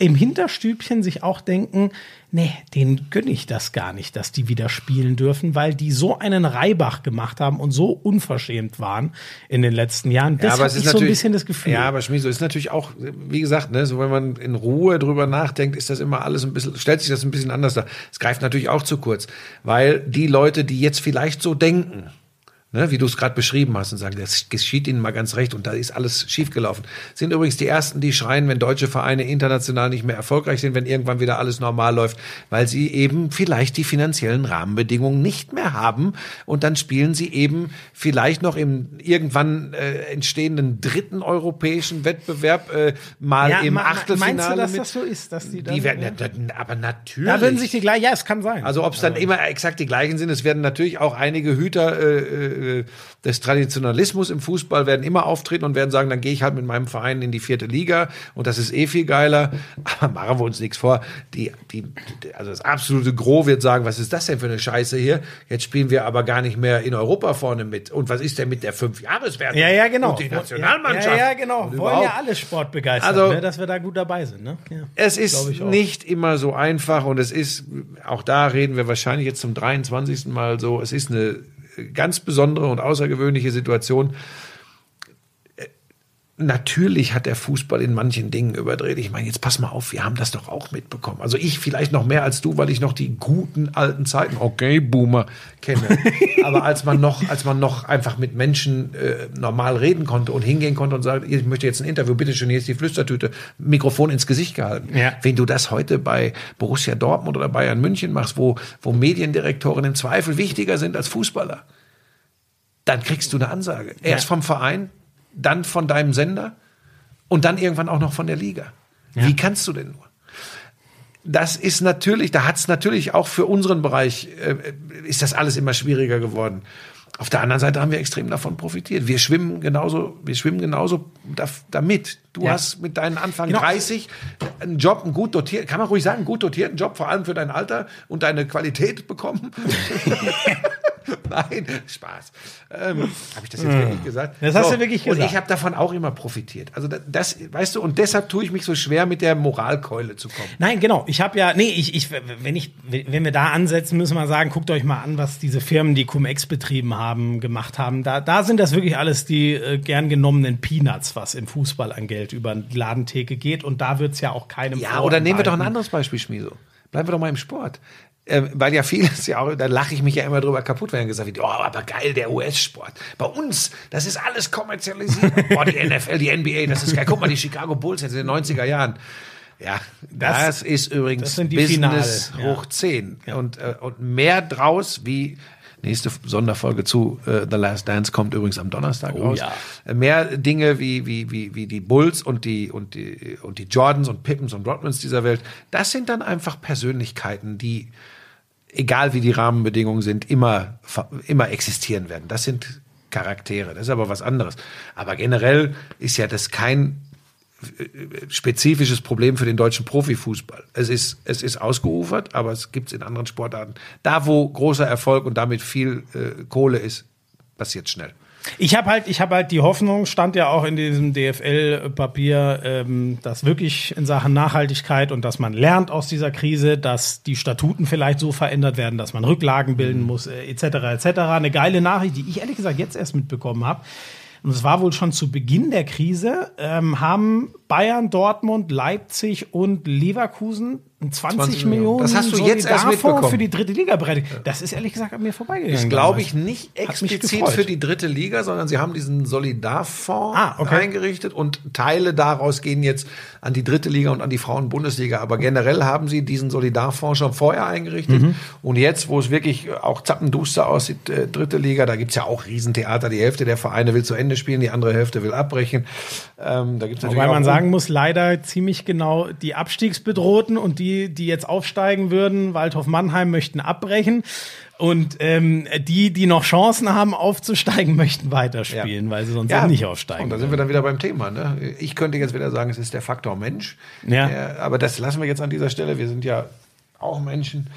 Speaker 1: im Hinterstübchen sich auch denken, nee, denen gönne ich das gar nicht, dass die wieder spielen dürfen, weil die so einen Reibach gemacht haben und so unverschämt waren in den letzten Jahren. Das
Speaker 2: aber
Speaker 1: habe ich so ein bisschen das Gefühl.
Speaker 2: Ja, aber Schmieso ist natürlich auch, wie gesagt, ne, so wenn man in Ruhe drüber nachdenkt, ist das immer alles ein bisschen, stellt sich das ein bisschen anders dar. Es greift natürlich auch zu kurz, weil die Leute, die jetzt vielleicht so denken, ne, wie du es gerade beschrieben hast und sagen, das geschieht ihnen mal ganz recht und da ist alles schiefgelaufen, sind übrigens die ersten, die schreien, wenn deutsche Vereine international nicht mehr erfolgreich sind, wenn irgendwann wieder alles normal läuft, weil sie eben vielleicht die finanziellen Rahmenbedingungen nicht mehr haben und dann spielen sie eben vielleicht noch im irgendwann äh, entstehenden dritten europäischen Wettbewerb äh, mal
Speaker 1: Ja,
Speaker 2: im
Speaker 1: ma-
Speaker 2: Achtelfinale
Speaker 1: meinst du, dass
Speaker 2: mit.
Speaker 1: das so ist, dass die dann-
Speaker 2: die werden,
Speaker 1: ja.
Speaker 2: aber natürlich.
Speaker 1: da würden sich die gleich, ja, es kann sein.
Speaker 2: Also ob es dann immer exakt die gleichen sind, es werden natürlich auch einige Hüter äh, äh, des Traditionalismus im Fußball werden immer auftreten und werden sagen, dann gehe ich halt mit meinem Verein in die vierte Liga und das ist eh viel geiler. Aber machen wir uns nichts vor. Die, die, also das absolute Gros wird sagen, was ist das denn für eine Scheiße hier? Jetzt spielen wir aber gar nicht mehr in Europa vorne mit. Und was ist denn mit der Fünfjahreswertung?
Speaker 1: ja, ja, genau.
Speaker 2: Und die Nationalmannschaft.
Speaker 1: Ja, ja, genau.
Speaker 2: Und
Speaker 1: Wollen ja alle sportbegeistert,
Speaker 2: Also-
Speaker 1: ne, dass wir da gut dabei sind. Ne? Ja.
Speaker 2: Es ist nicht immer so einfach und es ist, auch da reden wir wahrscheinlich jetzt zum 23. Mal so, es ist eine ganz besondere und außergewöhnliche Situation. Natürlich hat der Fußball in manchen Dingen überdreht. Ich meine, jetzt pass mal auf, wir haben das doch auch mitbekommen. Also ich vielleicht noch mehr als du, weil ich noch die guten alten Zeiten, okay, Boomer, kenne. Aber als man noch, als man noch einfach mit Menschen äh, normal reden konnte und hingehen konnte und sagt, ich möchte jetzt ein Interview, bitteschön, hier ist die Flüstertüte, Mikrofon ins Gesicht gehalten.
Speaker 1: Ja.
Speaker 2: Wenn du das heute bei Borussia Dortmund oder Bayern München machst, wo, wo Mediendirektoren im Zweifel wichtiger sind als Fußballer, dann kriegst du eine Ansage. Erst
Speaker 1: Ja.
Speaker 2: vom Verein, dann von deinem Sender und dann irgendwann auch noch von der Liga. Wie kannst du denn nur? Das ist natürlich, da hat es natürlich auch für unseren Bereich, äh, ist das alles immer schwieriger geworden. Auf der anderen Seite haben wir extrem davon profitiert. Wir schwimmen genauso, wir schwimmen genauso da, damit. Du
Speaker 1: Ja.
Speaker 2: hast mit deinen Anfang
Speaker 1: Genau.
Speaker 2: 30 einen Job, einen gut dotierten, kann man ruhig sagen, einen gut dotierten Job, vor allem für dein Alter und deine Qualität bekommen. Nein, Spaß. Ähm, habe ich das jetzt wirklich gesagt?
Speaker 1: Das hast du wirklich
Speaker 2: Und
Speaker 1: gesagt.
Speaker 2: ich habe davon auch immer profitiert. Also das, das, weißt du, und deshalb tue ich mich so schwer, mit der Moralkeule zu kommen.
Speaker 1: Nein, genau. Ich habe ja, nee, ich, ich, wenn ich, wenn wir da ansetzen, müssen wir sagen, guckt euch mal an, was diese Firmen, die Cum-Ex betrieben haben, gemacht haben. Da, da sind das wirklich alles die äh, gern genommenen Peanuts, was im Fußball an Geld über die Ladentheke geht. Und da wird's ja auch keinem
Speaker 2: Ja, oder nehmen wir doch ein anderes Beispiel, Schmieso. Bleiben wir doch mal im Sport. Ähm, weil ja vieles ja auch, da lache ich mich ja immer drüber kaputt, wenn gesagt wird, oh, aber geil, der US-Sport. Bei uns, das ist alles kommerzialisiert. Boah, die NFL, die NBA, das ist geil. Guck mal, die Chicago Bulls jetzt in den 90er Jahren. Ja, das,
Speaker 1: Das-
Speaker 2: ist übrigens
Speaker 1: das
Speaker 2: Business
Speaker 1: Finale, ja.
Speaker 2: hoch 10. Und, äh, und mehr draus wie nächste Sonderfolge zu äh, The Last Dance kommt übrigens am Donnerstag
Speaker 1: Oh
Speaker 2: raus.
Speaker 1: ja.
Speaker 2: Äh, Mehr Dinge wie, wie, wie, wie die Bulls und die, und die, und die Jordans und Pippens und Rodmans dieser Welt. Das sind dann einfach Persönlichkeiten, die, egal wie die Rahmenbedingungen sind, immer, immer existieren werden. Das sind Charaktere. Das ist aber was anderes. Aber generell ist ja das kein äh, spezifisches Problem für den deutschen Profifußball. Es ist, es ist ausgeufert, aber es gibt es in anderen Sportarten. Da, wo großer Erfolg und damit viel äh, Kohle ist, passiert schnell.
Speaker 1: Ich habe halt, ich habe halt die Hoffnung, stand ja auch in diesem DFL-Papier, ähm, dass wirklich in Sachen Nachhaltigkeit und dass man lernt aus dieser Krise, dass die Statuten vielleicht so verändert werden, dass man Rücklagen bilden muss, äh, etc. etc. Eine geile Nachricht, die ich ehrlich gesagt jetzt erst mitbekommen habe. Und es war wohl schon zu Beginn der Krise, ähm, haben Bayern, Dortmund, Leipzig und Leverkusen 20,
Speaker 2: 20
Speaker 1: Millionen.
Speaker 2: Das hast du jetzt erst mitbekommen.
Speaker 1: für die dritte Liga bereit. Das ist ehrlich gesagt an mir vorbeigegangen.
Speaker 2: Ist, glaube ich, nicht explizit für die dritte Liga, sondern sie haben diesen Solidarfonds
Speaker 1: Ah, okay.
Speaker 2: eingerichtet und Teile daraus gehen jetzt an die dritte Liga und an die Frauen-Bundesliga. Aber generell haben sie diesen Solidarfonds schon vorher eingerichtet.
Speaker 1: Mhm.
Speaker 2: Und jetzt, wo es wirklich auch zappenduster aussieht, äh, dritte Liga, da gibt's ja auch Riesentheater. Die Hälfte der Vereine will zu Ende spielen, die andere Hälfte will abbrechen. Ähm, da gibt's
Speaker 1: Wobei man sagen muss, leider ziemlich genau die Abstiegsbedrohten und die, die jetzt aufsteigen würden, Waldhof Mannheim möchten abbrechen. Und ähm, die, die noch Chancen haben aufzusteigen, möchten weiterspielen, weil sie sonst
Speaker 2: Ja,
Speaker 1: nicht aufsteigen.
Speaker 2: Und da sind wir dann wieder beim Thema. Ne? Ich könnte jetzt wieder sagen, es ist der Faktor Mensch.
Speaker 1: Ja.
Speaker 2: Der, aber das lassen wir jetzt an dieser Stelle. Wir sind ja auch Menschen.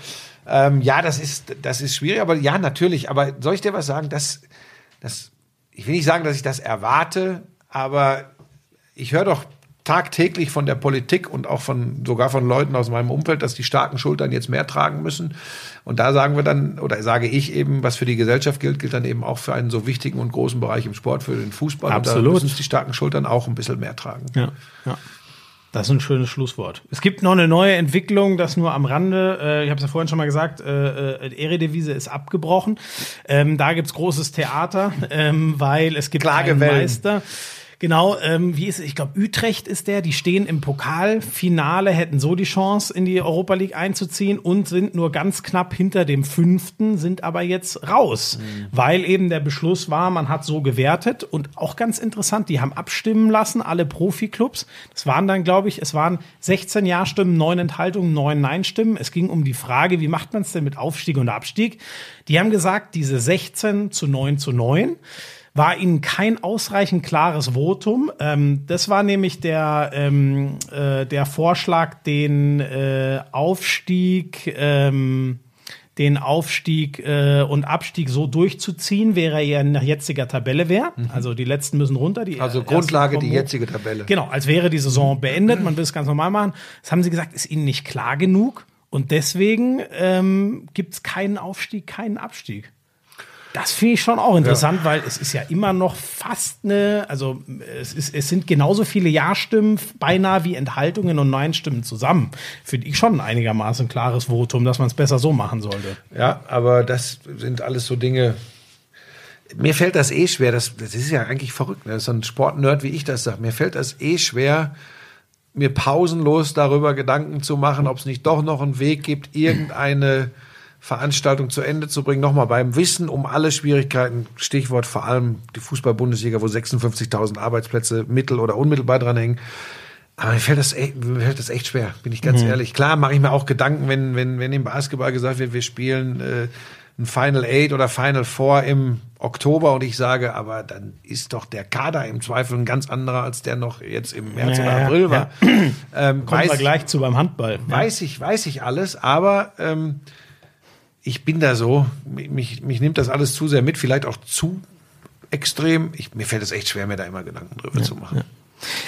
Speaker 2: Ähm, ja, das ist, das ist schwierig, aber ja, natürlich. Aber soll ich dir was sagen? Das, das, ich will nicht sagen, dass ich das erwarte, aber ich höre doch tagtäglich von der Politik und auch von sogar von Leuten aus meinem Umfeld, dass die starken Schultern jetzt mehr tragen müssen. Und da sagen wir dann, oder sage ich eben, was für die Gesellschaft gilt, gilt dann eben auch für einen so wichtigen und großen Bereich im Sport, für den Fußball. Und
Speaker 1: Absolut.
Speaker 2: da müssen die starken Schultern auch ein bisschen mehr tragen.
Speaker 1: Ja, ja. Das ist ein schönes Schlusswort. Es gibt noch eine neue Entwicklung, das nur am Rande. Äh, ich habe es ja vorhin schon mal gesagt, äh, äh, Eredivise ist abgebrochen. Ähm, da gibt's großes Theater, ähm, weil es gibt einen
Speaker 2: Klagewellen.
Speaker 1: Meister. Genau, ähm, wie ist es? Ich glaube, Utrecht ist der. Die stehen im Pokalfinale, hätten so die Chance, in die Europa League einzuziehen und sind nur ganz knapp hinter dem Fünften, sind aber jetzt raus, weil eben der Beschluss war, man hat so gewertet und auch ganz interessant, die haben abstimmen lassen, alle Profiklubs. Das waren dann, glaube ich, es waren 16 Ja-Stimmen, 9 Enthaltungen, 9 Nein-Stimmen. Es ging um die Frage, wie macht man es denn mit Aufstieg und Abstieg? Die haben gesagt, diese 16 zu 9 zu 9 war ihnen kein ausreichend klares Votum. Ähm, das war nämlich der, ähm, äh, der Vorschlag, den äh, Aufstieg, ähm, den Aufstieg äh, und Abstieg so durchzuziehen, wäre er nach jetziger Tabelle wäre. Also die letzten müssen runter. Die
Speaker 2: Also Grundlage die jetzige Tabelle.
Speaker 1: Genau, als wäre die Saison beendet, man will es ganz normal machen. Das haben sie gesagt, ist ihnen nicht klar genug und deswegen ähm, gibt es keinen Aufstieg, keinen Abstieg. Das finde ich schon auch interessant, weil es ist ja immer noch fast eine, also es, ist, es sind genauso viele Ja-Stimmen beinahe wie Enthaltungen und Nein-Stimmen zusammen. Finde ich schon ein einigermaßen klares Votum, dass man es besser so machen sollte.
Speaker 2: Ja, aber das sind alles so Dinge. Mir fällt das eh schwer. Das, das ist ja eigentlich verrückt. Ne? So ein Sportnerd, wie ich das sage. Mir fällt das eh schwer, mir pausenlos darüber Gedanken zu machen, ob es nicht doch noch einen Weg gibt, irgendeine Veranstaltung zu Ende zu bringen. Nochmal beim Wissen um alle Schwierigkeiten, Stichwort vor allem die Fußball-Bundesliga, wo 56.000 Arbeitsplätze mittel- oder unmittelbar dran hängen. Aber mir fällt das echt, mir fällt das echt schwer, bin ich ganz ehrlich. Klar mache ich mir auch Gedanken, wenn, wenn, wenn im Basketball gesagt wird, wir spielen äh, ein Final Eight oder Final Four im Oktober und ich sage, aber dann ist doch der Kader im Zweifel ein ganz anderer, als der noch jetzt im März
Speaker 1: Ja,
Speaker 2: oder
Speaker 1: ja,
Speaker 2: April war. Ähm,
Speaker 1: Kommen wir gleich zu beim Handball. Ja.
Speaker 2: weiß ich, weiß ich alles, aber ähm, ich bin da so, mich, mich nimmt das alles zu sehr mit, vielleicht auch zu extrem. Ich, mir fällt es echt schwer, mir da immer Gedanken drüber zu machen.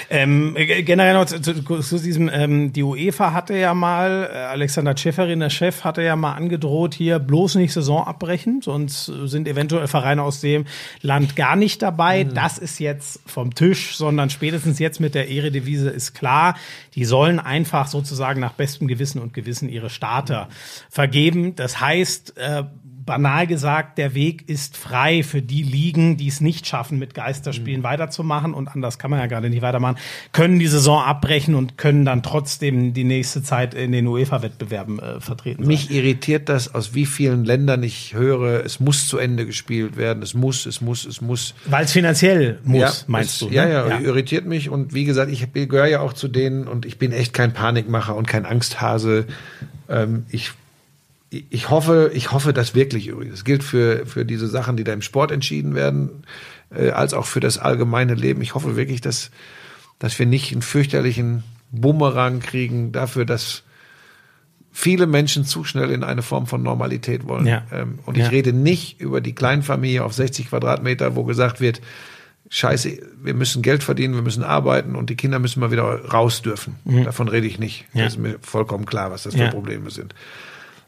Speaker 1: Ähm, äh, generell noch zu, zu, zu diesem, ähm, die UEFA hatte ja mal, äh, Alexander Tscheferin, der Chef, hatte ja mal angedroht, hier bloß nicht Saison abbrechen, sonst sind eventuell Vereine aus dem Land gar nicht dabei. Das ist jetzt vom Tisch, sondern spätestens jetzt mit der Eredivise ist klar, die sollen einfach sozusagen nach bestem Gewissen und Gewissen ihre Starter vergeben. Das heißt, äh, banal gesagt, der Weg ist frei für die Ligen, die es nicht schaffen, mit Geisterspielen weiterzumachen und anders kann man ja gerade nicht weitermachen, können die Saison abbrechen und können dann trotzdem die nächste Zeit in den UEFA-Wettbewerben äh, vertreten sein.
Speaker 2: Mich irritiert das, aus wie vielen Ländern ich höre, es muss zu Ende gespielt werden, es muss, es muss, es muss.
Speaker 1: Weil es finanziell muss,
Speaker 2: Ja,
Speaker 1: meinst
Speaker 2: es,
Speaker 1: du?
Speaker 2: Ja,
Speaker 1: ne?
Speaker 2: ja, irritiert mich. Und wie gesagt, ich gehöre ja auch zu denen und ich bin echt kein Panikmacher und kein Angsthase. Ähm, ich, ich hoffe, ich hoffe das wirklich übrigens. Das gilt für, für diese Sachen, die da im Sport entschieden werden, äh, als auch für das allgemeine Leben. Ich hoffe wirklich, dass, dass wir nicht einen fürchterlichen Bumerang kriegen dafür, dass viele Menschen zu schnell in eine Form von Normalität wollen.
Speaker 1: Ja.
Speaker 2: Ähm, und
Speaker 1: Ja.
Speaker 2: ich rede nicht über die Kleinfamilie auf 60 Quadratmeter, wo gesagt wird, Scheiße, wir müssen Geld verdienen, wir müssen arbeiten und die Kinder müssen mal wieder raus dürfen. Davon rede ich nicht.
Speaker 1: Mhm. Ja.
Speaker 2: Das ist mir vollkommen klar, was das für. Probleme sind.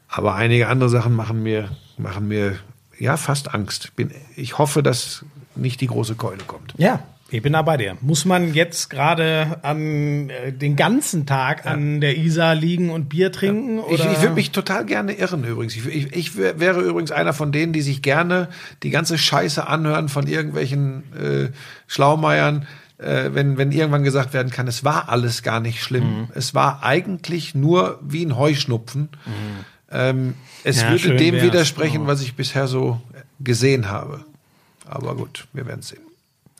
Speaker 2: Aber einige andere Sachen machen mir, machen mir ja fast Angst. Bin, ich hoffe, dass nicht die große Keule kommt.
Speaker 1: Ja, Ich bin da bei dir. Muss man jetzt gerade an äh, den ganzen Tag an der Isar liegen und Bier trinken?
Speaker 2: Ich,
Speaker 1: Oder?
Speaker 2: ich würde mich total gerne irren übrigens. Ich, ich, ich wär- wäre übrigens einer von denen, die sich gerne die ganze Scheiße anhören von irgendwelchen äh, Schlaumeiern, äh, wenn, wenn irgendwann gesagt werden kann, es war alles gar nicht schlimm. Es war eigentlich nur wie ein Heuschnupfen. Ähm, es
Speaker 1: Ja,
Speaker 2: würde dem
Speaker 1: wär's.
Speaker 2: widersprechen,
Speaker 1: Oh.
Speaker 2: was ich bisher so gesehen habe. Aber gut, wir werden sehen.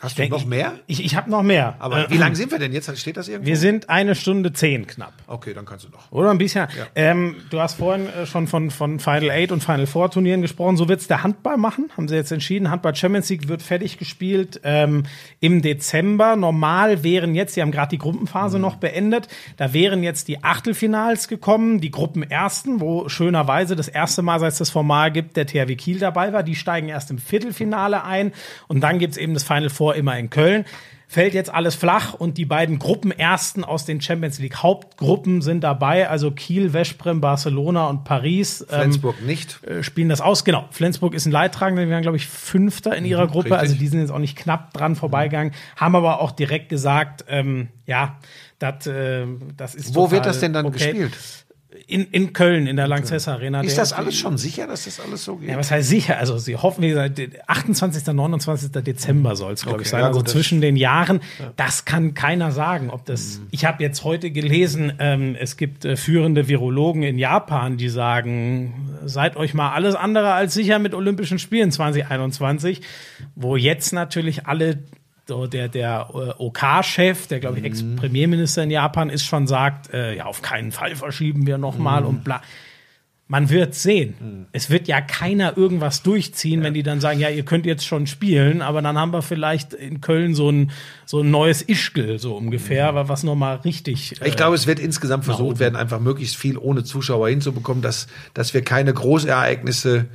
Speaker 2: Hast du
Speaker 1: Denk-
Speaker 2: noch mehr?
Speaker 1: Ich, ich habe noch mehr.
Speaker 2: Aber
Speaker 1: Äh,
Speaker 2: wie lange sind wir denn jetzt? Steht das irgendwo?
Speaker 1: Wir sind eine Stunde zehn knapp.
Speaker 2: okay, dann kannst du noch.
Speaker 1: Oder ein bisschen. Ähm, du hast vorhin äh, schon von, von Final Eight und Final Four Turnieren gesprochen. So wird's der Handball machen, haben sie jetzt entschieden. Handball Champions League wird fertig gespielt ähm, im Dezember. Normal wären jetzt, sie haben gerade die Gruppenphase noch beendet, da wären jetzt die Achtelfinals gekommen, die Gruppenersten, wo schönerweise das erste Mal, seit es das Format gibt, der THW Kiel dabei war. Die steigen erst im Viertelfinale ein und dann gibt's eben das Final Four immer in Köln fällt jetzt alles flach und die beiden Gruppenersten aus den Champions League Hauptgruppen sind dabei, also Kiel, Veszprem, Barcelona und Paris. ähm,
Speaker 2: Flensburg nicht.
Speaker 1: äh, spielen das aus. Genau, Flensburg ist ein Leidtragender, die waren, glaube ich, Fünfter in ihrer Gruppe.
Speaker 2: Mhm, richtig.
Speaker 1: Also die sind jetzt auch nicht knapp dran vorbeigegangen, haben aber auch direkt gesagt, ähm, ja, dat, äh, das ist
Speaker 2: Wo wird das denn dann
Speaker 1: okay.
Speaker 2: gespielt?
Speaker 1: In, in Köln, in der Lanxess Arena.
Speaker 2: Ist das alles schon sicher, dass das alles so geht?
Speaker 1: ja, was heißt sicher? Also sie hoffen, wie gesagt, 28. 29. Dezember soll es, glaube
Speaker 2: Okay,
Speaker 1: ich, sein.
Speaker 2: ja,
Speaker 1: also zwischen den Jahren. Das kann keiner sagen, ob das. Ich habe jetzt heute gelesen, ähm, es gibt äh, führende Virologen in Japan, die sagen, seid euch mal alles andere als sicher mit Olympischen Spielen 2021, wo jetzt natürlich alle so der, der äh, OK-Chef, der glaube ich Ex-Premierminister in Japan ist, schon sagt, äh, ja, auf keinen Fall verschieben wir nochmal und bla. Man wird sehen. Es wird ja keiner irgendwas durchziehen, wenn die dann sagen, ja, ihr könnt jetzt schon spielen, aber dann haben wir vielleicht in Köln so ein, so ein neues Ischgl, so ungefähr, aber was nochmal richtig.
Speaker 2: Ich glaube, es wird insgesamt versucht werden, einfach möglichst viel ohne Zuschauer hinzubekommen, dass, dass wir keine Großereignisse